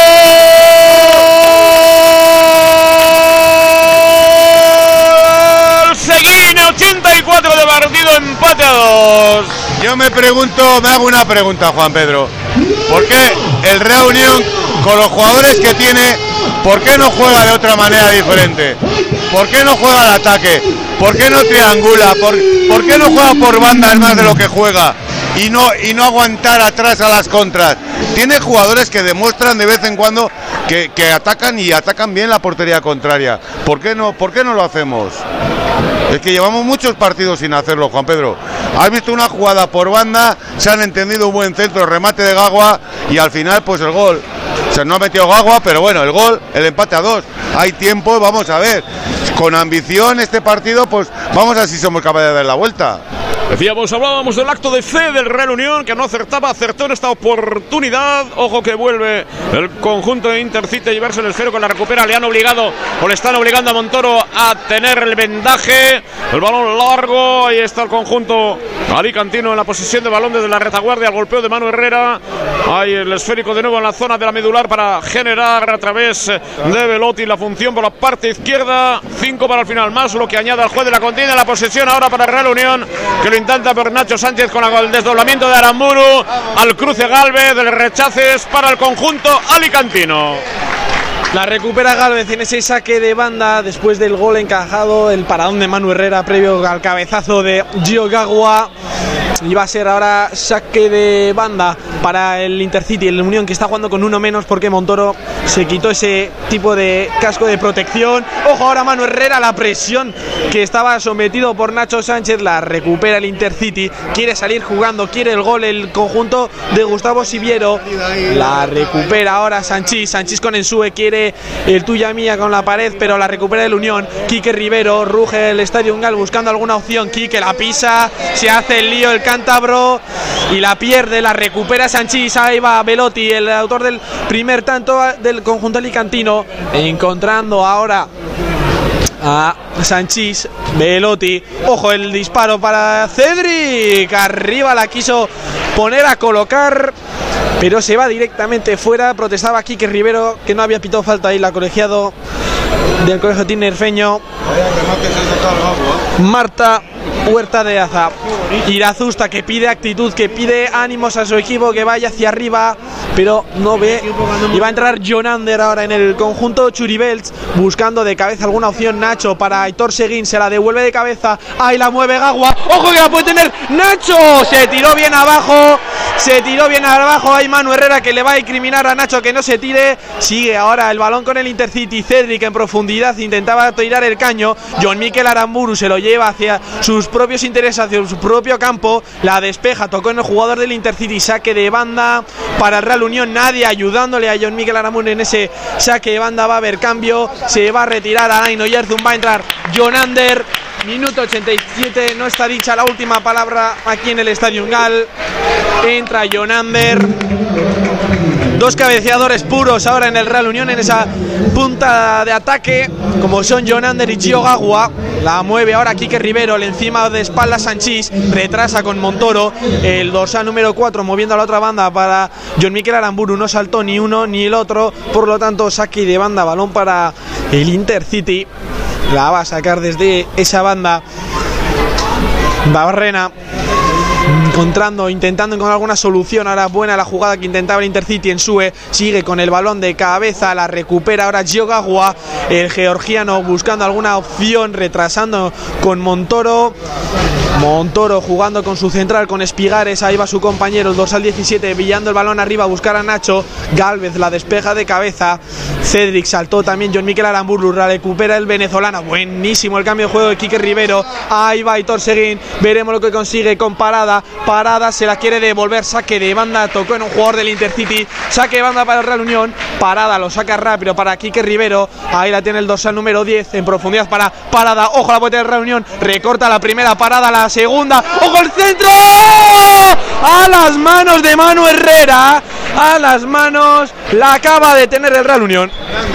Seguín, 84 de partido, empate a 2. Yo me pregunto, me hago una pregunta, Juan Pedro. ¿Por qué el Real Unión, con los jugadores que tiene, por qué no juega de otra manera diferente? ¿Por qué no juega al ataque? ¿Por qué no triangula? ¿Por, por qué no juega por bandas más de lo que juega? Y no, y no aguantar atrás a las contras. Tiene jugadores que demuestran de vez en cuando que, que atacan y atacan bien la portería contraria. ¿Por qué no, por qué no lo hacemos? Es que llevamos muchos partidos sin hacerlo, Juan Pedro. Has visto una jugada por banda, se han entendido un buen centro, remate de Gagua y al final pues el gol. Se no ha metido Gagua, pero bueno, el gol, el empate a dos. Hay tiempo, vamos a ver. Con ambición este partido, pues vamos a ver si somos capaces de dar la vuelta. Decíamos, hablábamos del acto de fe del Real Unión que no acertaba, acertó en esta oportunidad. Ojo que vuelve el conjunto de Intercity a llevarse el esfero con la recupera. Le han obligado o le están obligando a Montoro a tener el vendaje. El balón largo, ahí está el conjunto alicantino en la posición de balón desde la retaguardia. El golpeo de Manu Herrera. Hay el esférico de nuevo en la zona de la medular para generar a través de Velotti la función por la parte izquierda. Cinco para el final más, lo que añade al juez de la contienda. La posesión ahora para el Real Unión que lo intenta por Nacho Sánchez con el desdoblamiento de Aramburu al cruce Galvez, del rechaces para el conjunto alicantino. La recupera Galvez en ese saque de banda después del gol encajado, el paradón de Manu Herrera previo al cabezazo de Gio Gagua. Y va a ser ahora saque de banda para el Intercity, el Unión que está jugando con uno menos porque Montoro se quitó ese tipo de casco de protección. Ojo ahora Manu Herrera, la presión que estaba sometido por Nacho Sánchez, la recupera el Intercity, quiere salir jugando, quiere el gol el conjunto de Gustavo Siviero, la recupera ahora Sanchís, Sanchís con Ensue quiere el tuya mía con la pared, pero la recupera el Unión, Quique Rivero, ruge el Estadio Ungal buscando alguna opción, Quique la pisa, se hace el lío el cántabro y la pierde, la recupera Sanchís, ahí va Velotti, el autor del primer tanto del conjunto alicantino, encontrando ahora a Sanchís, Velotti, ojo el disparo para Cedric, arriba la quiso poner a colocar, pero se va directamente fuera, protestaba Quique Rivero que no había pitado falta ahí la colegiado del colegio tinerfeño Marta Huerta de Aza. Irazusta que pide actitud, que pide ánimos a su equipo, que vaya hacia arriba, pero no ve. Y va a entrar Jonander ahora en el conjunto Churibelts, buscando de cabeza alguna opción Nacho para Aitor Seguín, se la devuelve de cabeza, ahí la mueve Gagua, ojo que la puede tener Nacho, se tiró bien abajo, se tiró bien abajo, hay Manu Herrera que le va a incriminar a Nacho que no se tire, sigue ahora el balón con el Intercity, Cedric en profundidad intentaba tirar el caño, John Miquel Aramburu se lo lleva hacia sus propios intereses, hacia su propio campo, la despeja, tocó en el jugador del Intercity, saque de banda para el Real Unión, nadie ayudándole a John Miquel Aramburu en ese saque de banda, va a haber cambio, se va a retirar Alain Oyarzun, va a entrar John Ander, Minuto 87, no está dicha la última palabra aquí en el Estadio Gal. Entra Jonander. Dos cabeceadores puros ahora en el Real Unión en esa punta de ataque, como son Jonander y Gio Gagua. La mueve ahora Quique Rivero, le encima de espalda Sanchís, retrasa con Montoro. El dorsal número 4 moviendo a la otra banda para John Miquel Aramburu. No saltó ni uno ni el otro, por lo tanto, saque de banda, balón para el Intercity la va a sacar desde esa banda Barrena encontrando, intentando encontrar alguna solución. Ahora buena la jugada que intentaba el Intercity en Sue. Sigue con el balón de cabeza, la recupera ahora Giogagua, el georgiano buscando alguna opción, retrasando con Montoro. Montoro jugando con su central, con Espigares. Ahí va su compañero, el dorsal 17, pillando el balón arriba a buscar a Nacho. Galvez la despeja de cabeza. Cedric saltó también. John Miquel Aramburu la recupera el venezolano. Buenísimo el cambio de juego de Quique Rivero. Ahí va Hitor Seguín. Veremos lo que consigue con parada. Se la quiere devolver. Saque de banda. Tocó en un jugador del Intercity. Saque de banda para el Real Unión. Parada lo saca rápido para Quique Rivero. Ahí la tiene el dorsal número 10 en profundidad para Parada. Ojo la puerta del Real Unión. Recorta la primera parada, la segunda. ¡Ojo el centro! A las manos de Manu Herrera. A las manos. La acaba de tener el Real Unión.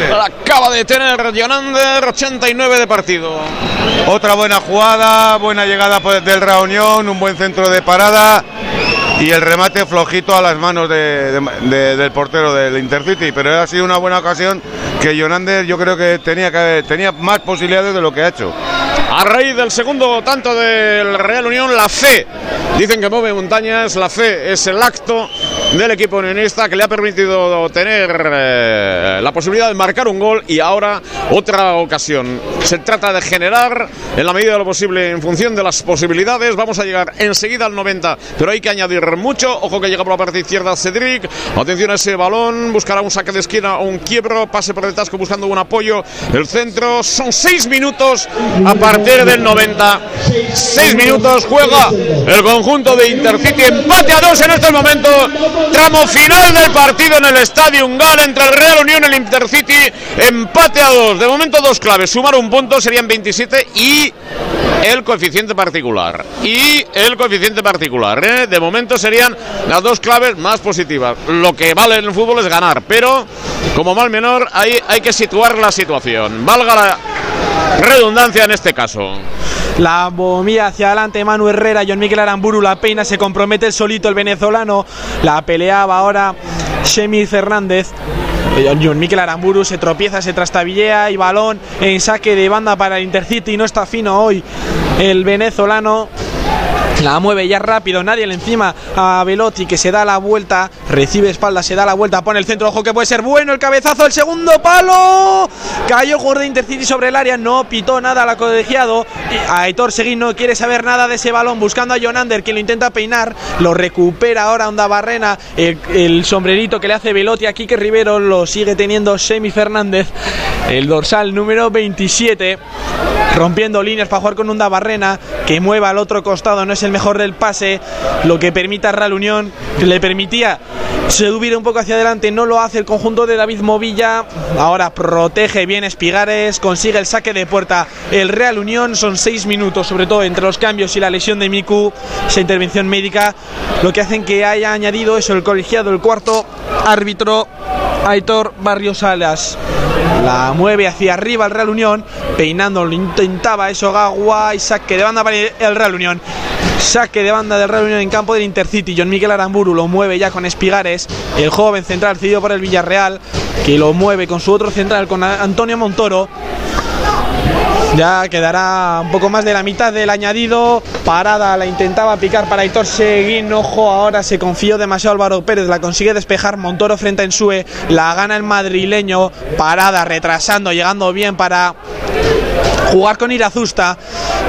La acaba de tener Jonander, 89 de partido. Otra buena jugada, buena llegada por- del Reunión, un buen centro de parada. y el remate flojito a las manos de, de, del portero del Intercity, pero ha sido una buena ocasión que Jonander yo creo que tenía, que tenía más posibilidades de lo que ha hecho. A raíz del segundo tanto del Real Unión, la fe, dicen que mueve montañas, la fe es el acto del equipo unionista que le ha permitido tener eh, la posibilidad de marcar un gol y ahora otra ocasión. Se trata de generar en la medida de lo posible en función de las posibilidades. Vamos a llegar enseguida al 90, pero hay que añadir mucho. Ojo que llega por la parte izquierda Cedric. Atención a ese balón. Buscará un saque de esquina o un quiebro. Pase por detrás buscando un apoyo. El centro. Son seis minutos a partir del 90. Seis minutos juega el conjunto de Intercity. Empate a dos en este momento. Tramo final del partido en el Estadio Ungal entre el Real Unión y el Intercity. Empate a dos. De momento dos claves. Sumar un punto serían 27 y el coeficiente particular. Y el coeficiente particular. ¿eh? De momento serían las dos claves más positivas. Lo que vale en el fútbol es ganar, pero como mal menor hay, hay que situar la situación. Valga la redundancia en este caso. La bombilla hacia adelante, Manu Herrera, John Miguel Aramburu, la peina, se compromete el solito el venezolano, la peleaba ahora Shemi Fernández. John Mikel Aramburu se tropieza, se trastabillea y balón en saque de banda para el Intercity. No está fino hoy el venezolano. La mueve ya rápido, nadie le encima a Velotti que se da la vuelta, recibe espalda, se da la vuelta, pone el centro, ojo que puede ser bueno, el cabezazo, el segundo palo. Cayó de Intercity sobre el área, no pitó nada al colegiado. Aitor Seguín no quiere saber nada de ese balón, buscando a Jonander, quien lo intenta peinar, lo recupera ahora Onda Barrena, el, el sombrerito que le hace Velotti a Quique Rivero, lo sigue teniendo Semi Fernández, el dorsal número 27, rompiendo líneas para jugar con Onda Barrena, que mueva al otro costado, no es el mejor del pase, lo que permite a Real Unión, que le permitía subir un poco hacia adelante, no lo hace el conjunto de David Movilla, ahora protege bien Espigares, consigue el saque de puerta el Real Unión, son seis minutos, sobre todo entre los cambios y la lesión de Miku, esa intervención médica, lo que hacen que haya añadido eso el colegiado, el cuarto árbitro, Aitor Barrios Salas. La mueve hacia arriba el Real Unión, peinando, lo intentaba eso Gagua y saque de banda para el Real Unión. Saque de banda del Real Unión en campo del Intercity. John Miguel Aramburu lo mueve ya con Espigares. El joven central cedido por el Villarreal. Que lo mueve con su otro central, con Antonio Montoro. Ya quedará un poco más de la mitad del añadido. Parada la intentaba picar para Hitor Seguín. Ojo, ahora se confió demasiado Álvaro Pérez. La consigue despejar Montoro frente a Ensue. La gana el madrileño. Parada, retrasando, llegando bien para jugar con Irazusta,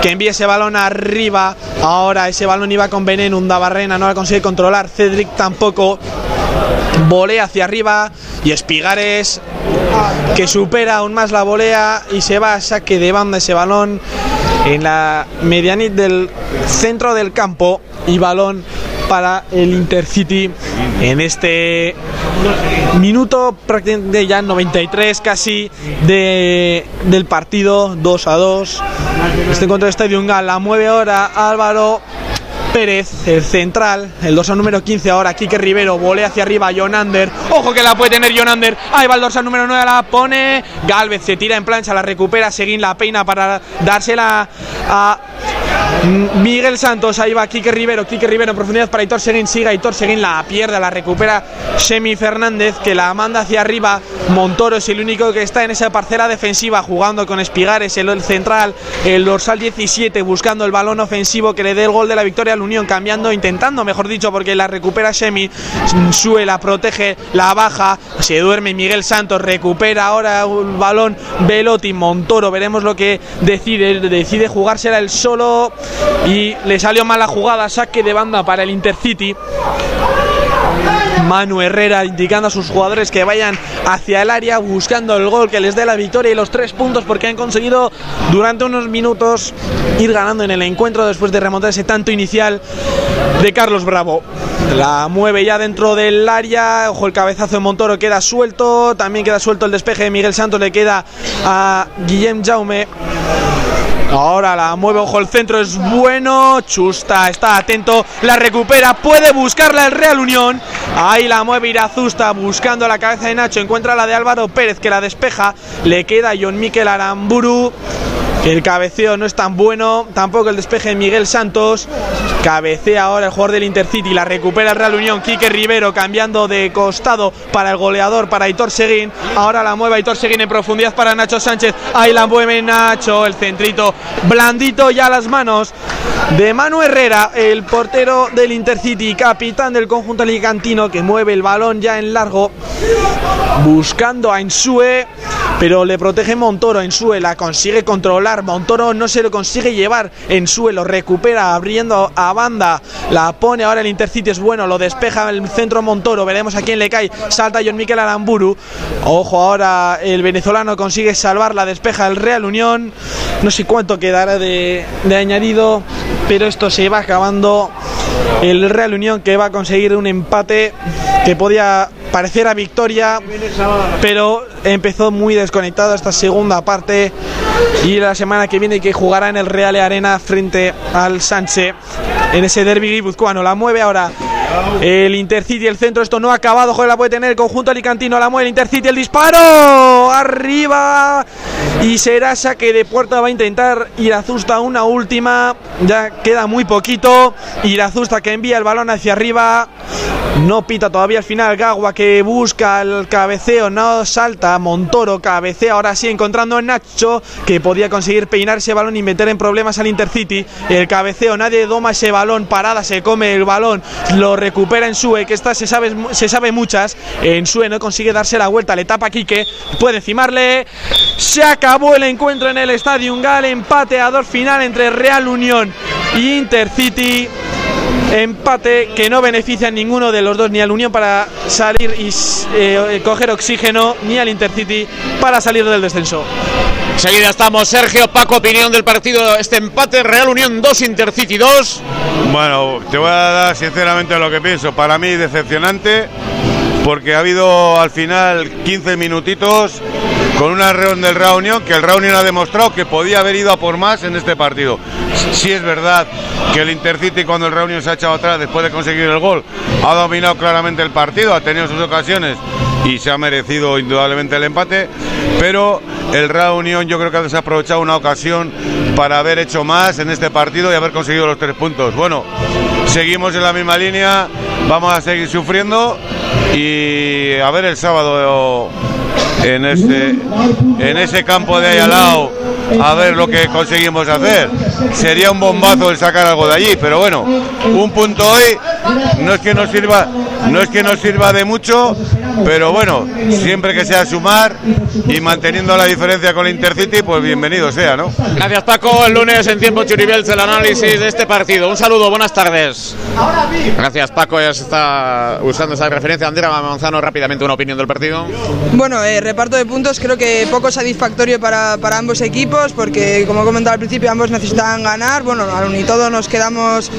que envía ese balón arriba. Ahora ese balón iba con veneno, un Barrena no la consigue controlar. Cedric tampoco. Volea hacia arriba y Espigares que supera aún más la volea y se va a saque de banda ese balón en la medianit del centro del campo y balón para el Intercity en este minuto prácticamente ya 93 casi de, del partido 2 a 2 este encuentro de Estadio Ungal la mueve ahora Álvaro Pérez, el central, el dorsal número 15 ahora, Quique Rivero, volea hacia arriba, Jonander, ojo que la puede tener Jonander, ahí va el dorsal número 9, la pone, Galvez se tira en plancha, la recupera, Seguín la peina para dársela a Miguel Santos, ahí va Quique Rivero, Quique Rivero en profundidad para Hitor Seguín, siga Hitor Seguín, la pierde, la recupera Semi Fernández, que la manda hacia arriba, Montoro es el único que está en esa parcela defensiva, jugando con Espigares, el central, el dorsal 17, buscando el balón ofensivo que le dé el gol de la victoria al Unión, cambiando, intentando, mejor dicho, porque la recupera Semi, Sue la protege, la baja, se duerme Miguel Santos, recupera ahora el balón Velotti, Montoro, veremos lo que decide, decide jugársela el solo y le salió mala jugada, saque de banda para el Intercity. Manu Herrera indicando a sus jugadores que vayan hacia el área buscando el gol que les dé la victoria y los tres puntos porque han conseguido durante unos minutos ir ganando en el encuentro después de remontar ese tanto inicial de Carlos Bravo. La mueve ya dentro del área, ojo el cabezazo de Montoro queda suelto, también queda suelto el despeje de Miguel Santos, le queda a Guillem Jaume. Ahora la mueve, ojo, el centro es bueno. Chusta está atento, la recupera, puede buscarla el Real Unión. Ahí la mueve Irazusta buscando la cabeza de Nacho. Encuentra la de Álvaro Pérez que la despeja. Le queda John Miquel Aramburu. El cabeceo no es tan bueno, tampoco el despeje de Miguel Santos. Cabecea ahora el jugador del Intercity, la recupera el Real Unión, Quique Rivero cambiando de costado para el goleador, para Aitor Seguín. Ahora la mueve Aitor Seguín en profundidad para Nacho Sánchez. Ahí la mueve Nacho, el centrito blandito ya las manos de Manu Herrera, el portero del Intercity, capitán del conjunto alicantino que mueve el balón ya en largo, buscando a Insue, pero le protege Montoro. Insue la consigue controlar, Montoro no se lo consigue llevar, Insue lo recupera abriendo a banda, la pone ahora el Intercity, es bueno, lo despeja el centro Montoro, veremos a quién le cae, salta John Miquel Aramburu, ojo ahora el venezolano consigue salvar. La despeja el Real Unión, no sé cuánto quedará de, de añadido, pero esto se va acabando. El Real Unión que va a conseguir un empate que podía parecer a victoria, pero empezó muy desconectado esta segunda parte y la semana que viene que jugará en el Real Arena frente al Sánchez en ese derby guipuzcoano. La mueve ahora el Intercity, el centro, esto no ha acabado, joder, la puede tener el conjunto alicantino, la mueve el Intercity, el disparo, arriba, y será saque de puerta, va a intentar Irazusta una última, ya queda muy poquito, Irazusta que envía el balón hacia arriba, no pita todavía al final Gagua que busca el cabeceo, no salta. Montoro cabecea ahora sí encontrando a Nacho que podía conseguir peinar ese balón y meter en problemas al Intercity. El cabeceo, nadie doma ese balón, parada, se come el balón, lo recupera en Sue, que esta se sabe, se sabe muchas. En Sue no consigue darse la vuelta, le tapa a Quique, puede encimarle. Se acabó el encuentro en el Estadio Gal, empateador final entre Real Unión y Intercity. Empate que no beneficia a ninguno de los dos, ni al Unión para salir y eh, coger oxígeno, ni al Intercity para salir del descenso. Enseguida estamos, Sergio, Paco, opinión del partido, este empate, Real Unión 2, Intercity 2. Bueno, te voy a dar sinceramente lo que pienso. Para mí decepcionante, porque ha habido al final 15 minutitos con una reunión del Real Unión que el Real Unión ha demostrado que podía haber ido a por más en este partido. Sí es verdad que el Intercity cuando el Real Unión se ha echado atrás después de conseguir el gol ha dominado claramente el partido, ha tenido sus ocasiones y se ha merecido indudablemente el empate, pero el Real Unión yo creo que ha desaprovechado una ocasión para haber hecho más en este partido y haber conseguido los tres puntos. Bueno, seguimos en la misma línea, vamos a seguir sufriendo y a ver el sábado en ese, en ese campo de ahí al lado a ver lo que conseguimos hacer. Sería un bombazo el sacar algo de allí, pero bueno, un punto hoy no es que nos sirva, no es que nos sirva de mucho, pero bueno, siempre que sea sumar y manteniendo la diferencia con el Intercity, pues bienvenido sea, ¿no? Gracias Paco, el lunes en tiempo Churibels el análisis de este partido. Un saludo, buenas tardes. Gracias Paco, ya se está usando esa referencia. Andrea Manzano, rápidamente una opinión del partido. Bueno, eh, reparto de puntos creo que poco satisfactorio para, para ambos equipos porque como he comentado al principio ambos necesitaban ganar. Bueno, aún y todo nos quedamos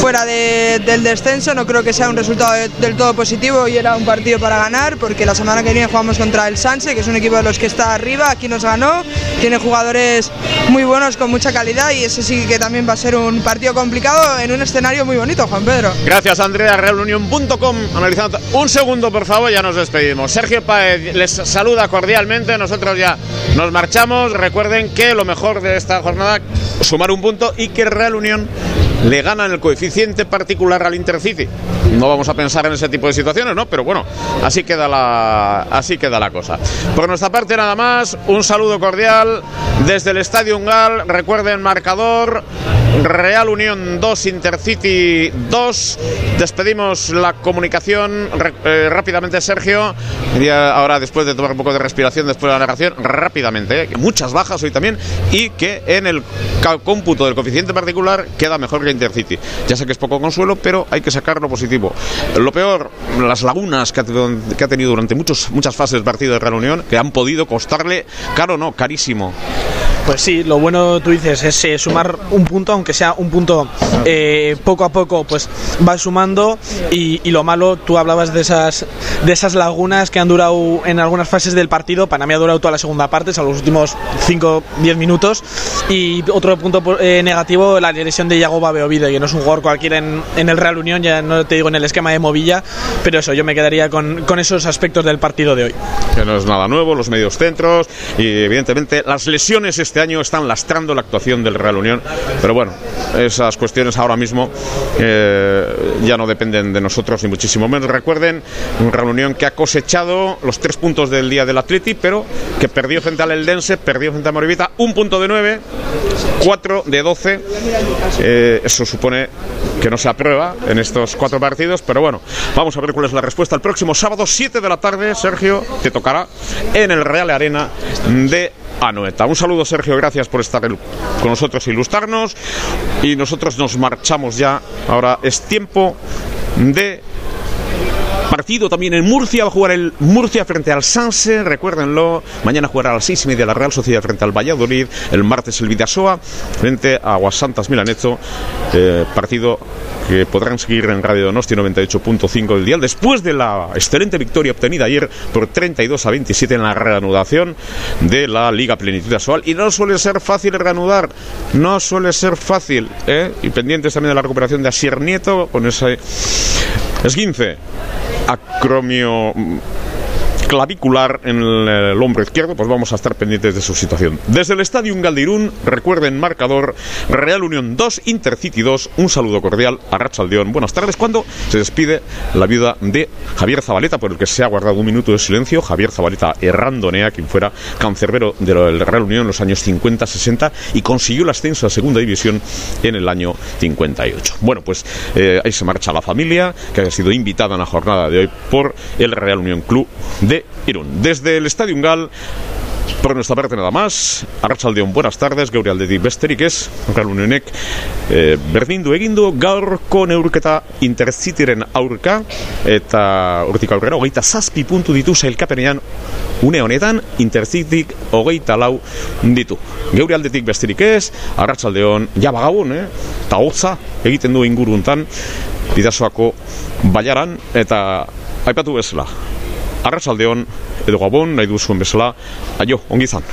fuera de- del descenso, no creo que sea un resultado de- del todo positivo y era un partido para ganar porque la semana que viene jugamos contra el Sanse, que es un equipo de los que está arriba, aquí nos ganó, tiene jugadores muy buenos con mucha calidad y ese sí que también va a ser un partido complicado en un escenario muy bonito, Juan Pedro. Gracias Andrea, realunión.com. Analizando. Un segundo, por favor, ya nos despedimos. Sergio Paez les saluda cordialmente. Nosotros ya nos marchamos. Recuerden que lo mejor de esta jornada, sumar un punto y que Real Unión le gana en el coeficiente particular al Intercity. No vamos a pensar en ese tipo de situaciones, ¿no? Pero bueno, así queda la, así queda la cosa. Por nuestra parte nada más, un saludo cordial desde el Estadio Ungal. Recuerden marcador Real Unión 2, Intercity 2. Despedimos la comunicación eh, rápidamente, Sergio. Quería ahora, después de tomar un poco de respiración, después de la narración, rápidamente, eh, muchas bajas hoy también y que en el cómputo del coeficiente particular queda mejor que Intercity. Ya sé que es poco consuelo, pero hay que sacar lo positivo. Lo peor, las lagunas que ha, tenido- durante muchos, muchas fases del partido de Real Unión, que han podido costarle, caro no, carísimo. Pues sí, lo bueno tú dices es eh, sumar un punto, aunque sea un punto eh, poco a poco, pues va sumando. Y, lo malo, tú hablabas de esas de esas lagunas que han durado en algunas fases del partido, para mí ha durado toda la segunda parte, son los últimos 5-10 minutos. Y otro punto eh, negativo, la lesión de Yago Beovide, que no es un jugador cualquiera en, en el Real Unión, ya no te digo en el esquema de Movilla, pero eso, yo me quedaría con, con esos aspectos del partido de hoy. que no es nada nuevo, los medios centros y evidentemente las lesiones este año están lastrando la actuación del Real Unión. Pero bueno, esas cuestiones ahora mismo eh, ya no dependen de nosotros ni muchísimo menos. Recuerden, un Real Unión que ha cosechado los tres puntos del día del Atleti, pero que perdió frente al Eldense, perdió frente a Moribita, un punto de nueve, cuatro de doce. Eh, eso supone que no se aprueba en estos cuatro partidos, pero bueno, vamos a ver cuál es la respuesta. El próximo sábado, 7 de la tarde, Sergio, te tocará en el Real Arena de Anoeta. Un saludo, Sergio, gracias por estar con nosotros ilustrarnos. Y nosotros nos marchamos ya. Ahora es tiempo de partido también en Murcia. Va a jugar el Murcia frente al Sanse, recuérdenlo. Mañana jugará a las seis y media la Real Sociedad frente al Valladolid. El martes el Vidasoa frente a Aguasantas Milanezo. Eh, partido que podrán seguir en Radio Donosti 98.5 del día después de la excelente victoria obtenida ayer por 32 a 27 en la reanudación de la Liga Plenitud Asual. Y no suele ser fácil reanudar, no suele ser fácil. ¿eh? Y pendientes también de la recuperación de Asier Nieto con ese esguince acromio clavicular en el, hombro izquierdo, pues vamos a estar pendientes de su situación. Desde el Estadio Galdirún, recuerden marcador Real Unión 2, Intercity 2. Un saludo cordial a Rachaldeón. Buenas tardes. Cuando se despide la viuda de Javier Zabaleta, por el que se ha guardado un minuto de silencio, Javier Zabaleta Errandonea, quien fuera cancerbero del Real Unión en los años 50-60 y consiguió el ascenso a Segunda División en el año 58. Bueno, pues eh, ahí se marcha la familia, que ha sido invitada en la jornada de hoy por el Real Unión Club de Irún. Desde el Estadio Ungal, por nuestra parte nada más. Arratsaldeon, buenas tardes. Geure aldetik besterik ez. Real Unionek e, berdindu egindu gaurko neurketa Intercityren aurka eta urtik aurrera hogeita zazpi puntu ditu sailkapenean une honetan Intercityk hogeita lau ditu. Geure aldetik besterik ez. Arratsaldeon, ja bagagun, eh? Ta hotza egiten du inguruntan bidasoako baiaran eta aipatu bezala Arratsaldeon edo gabon nahi duzuen bezala, aio, ongi izan.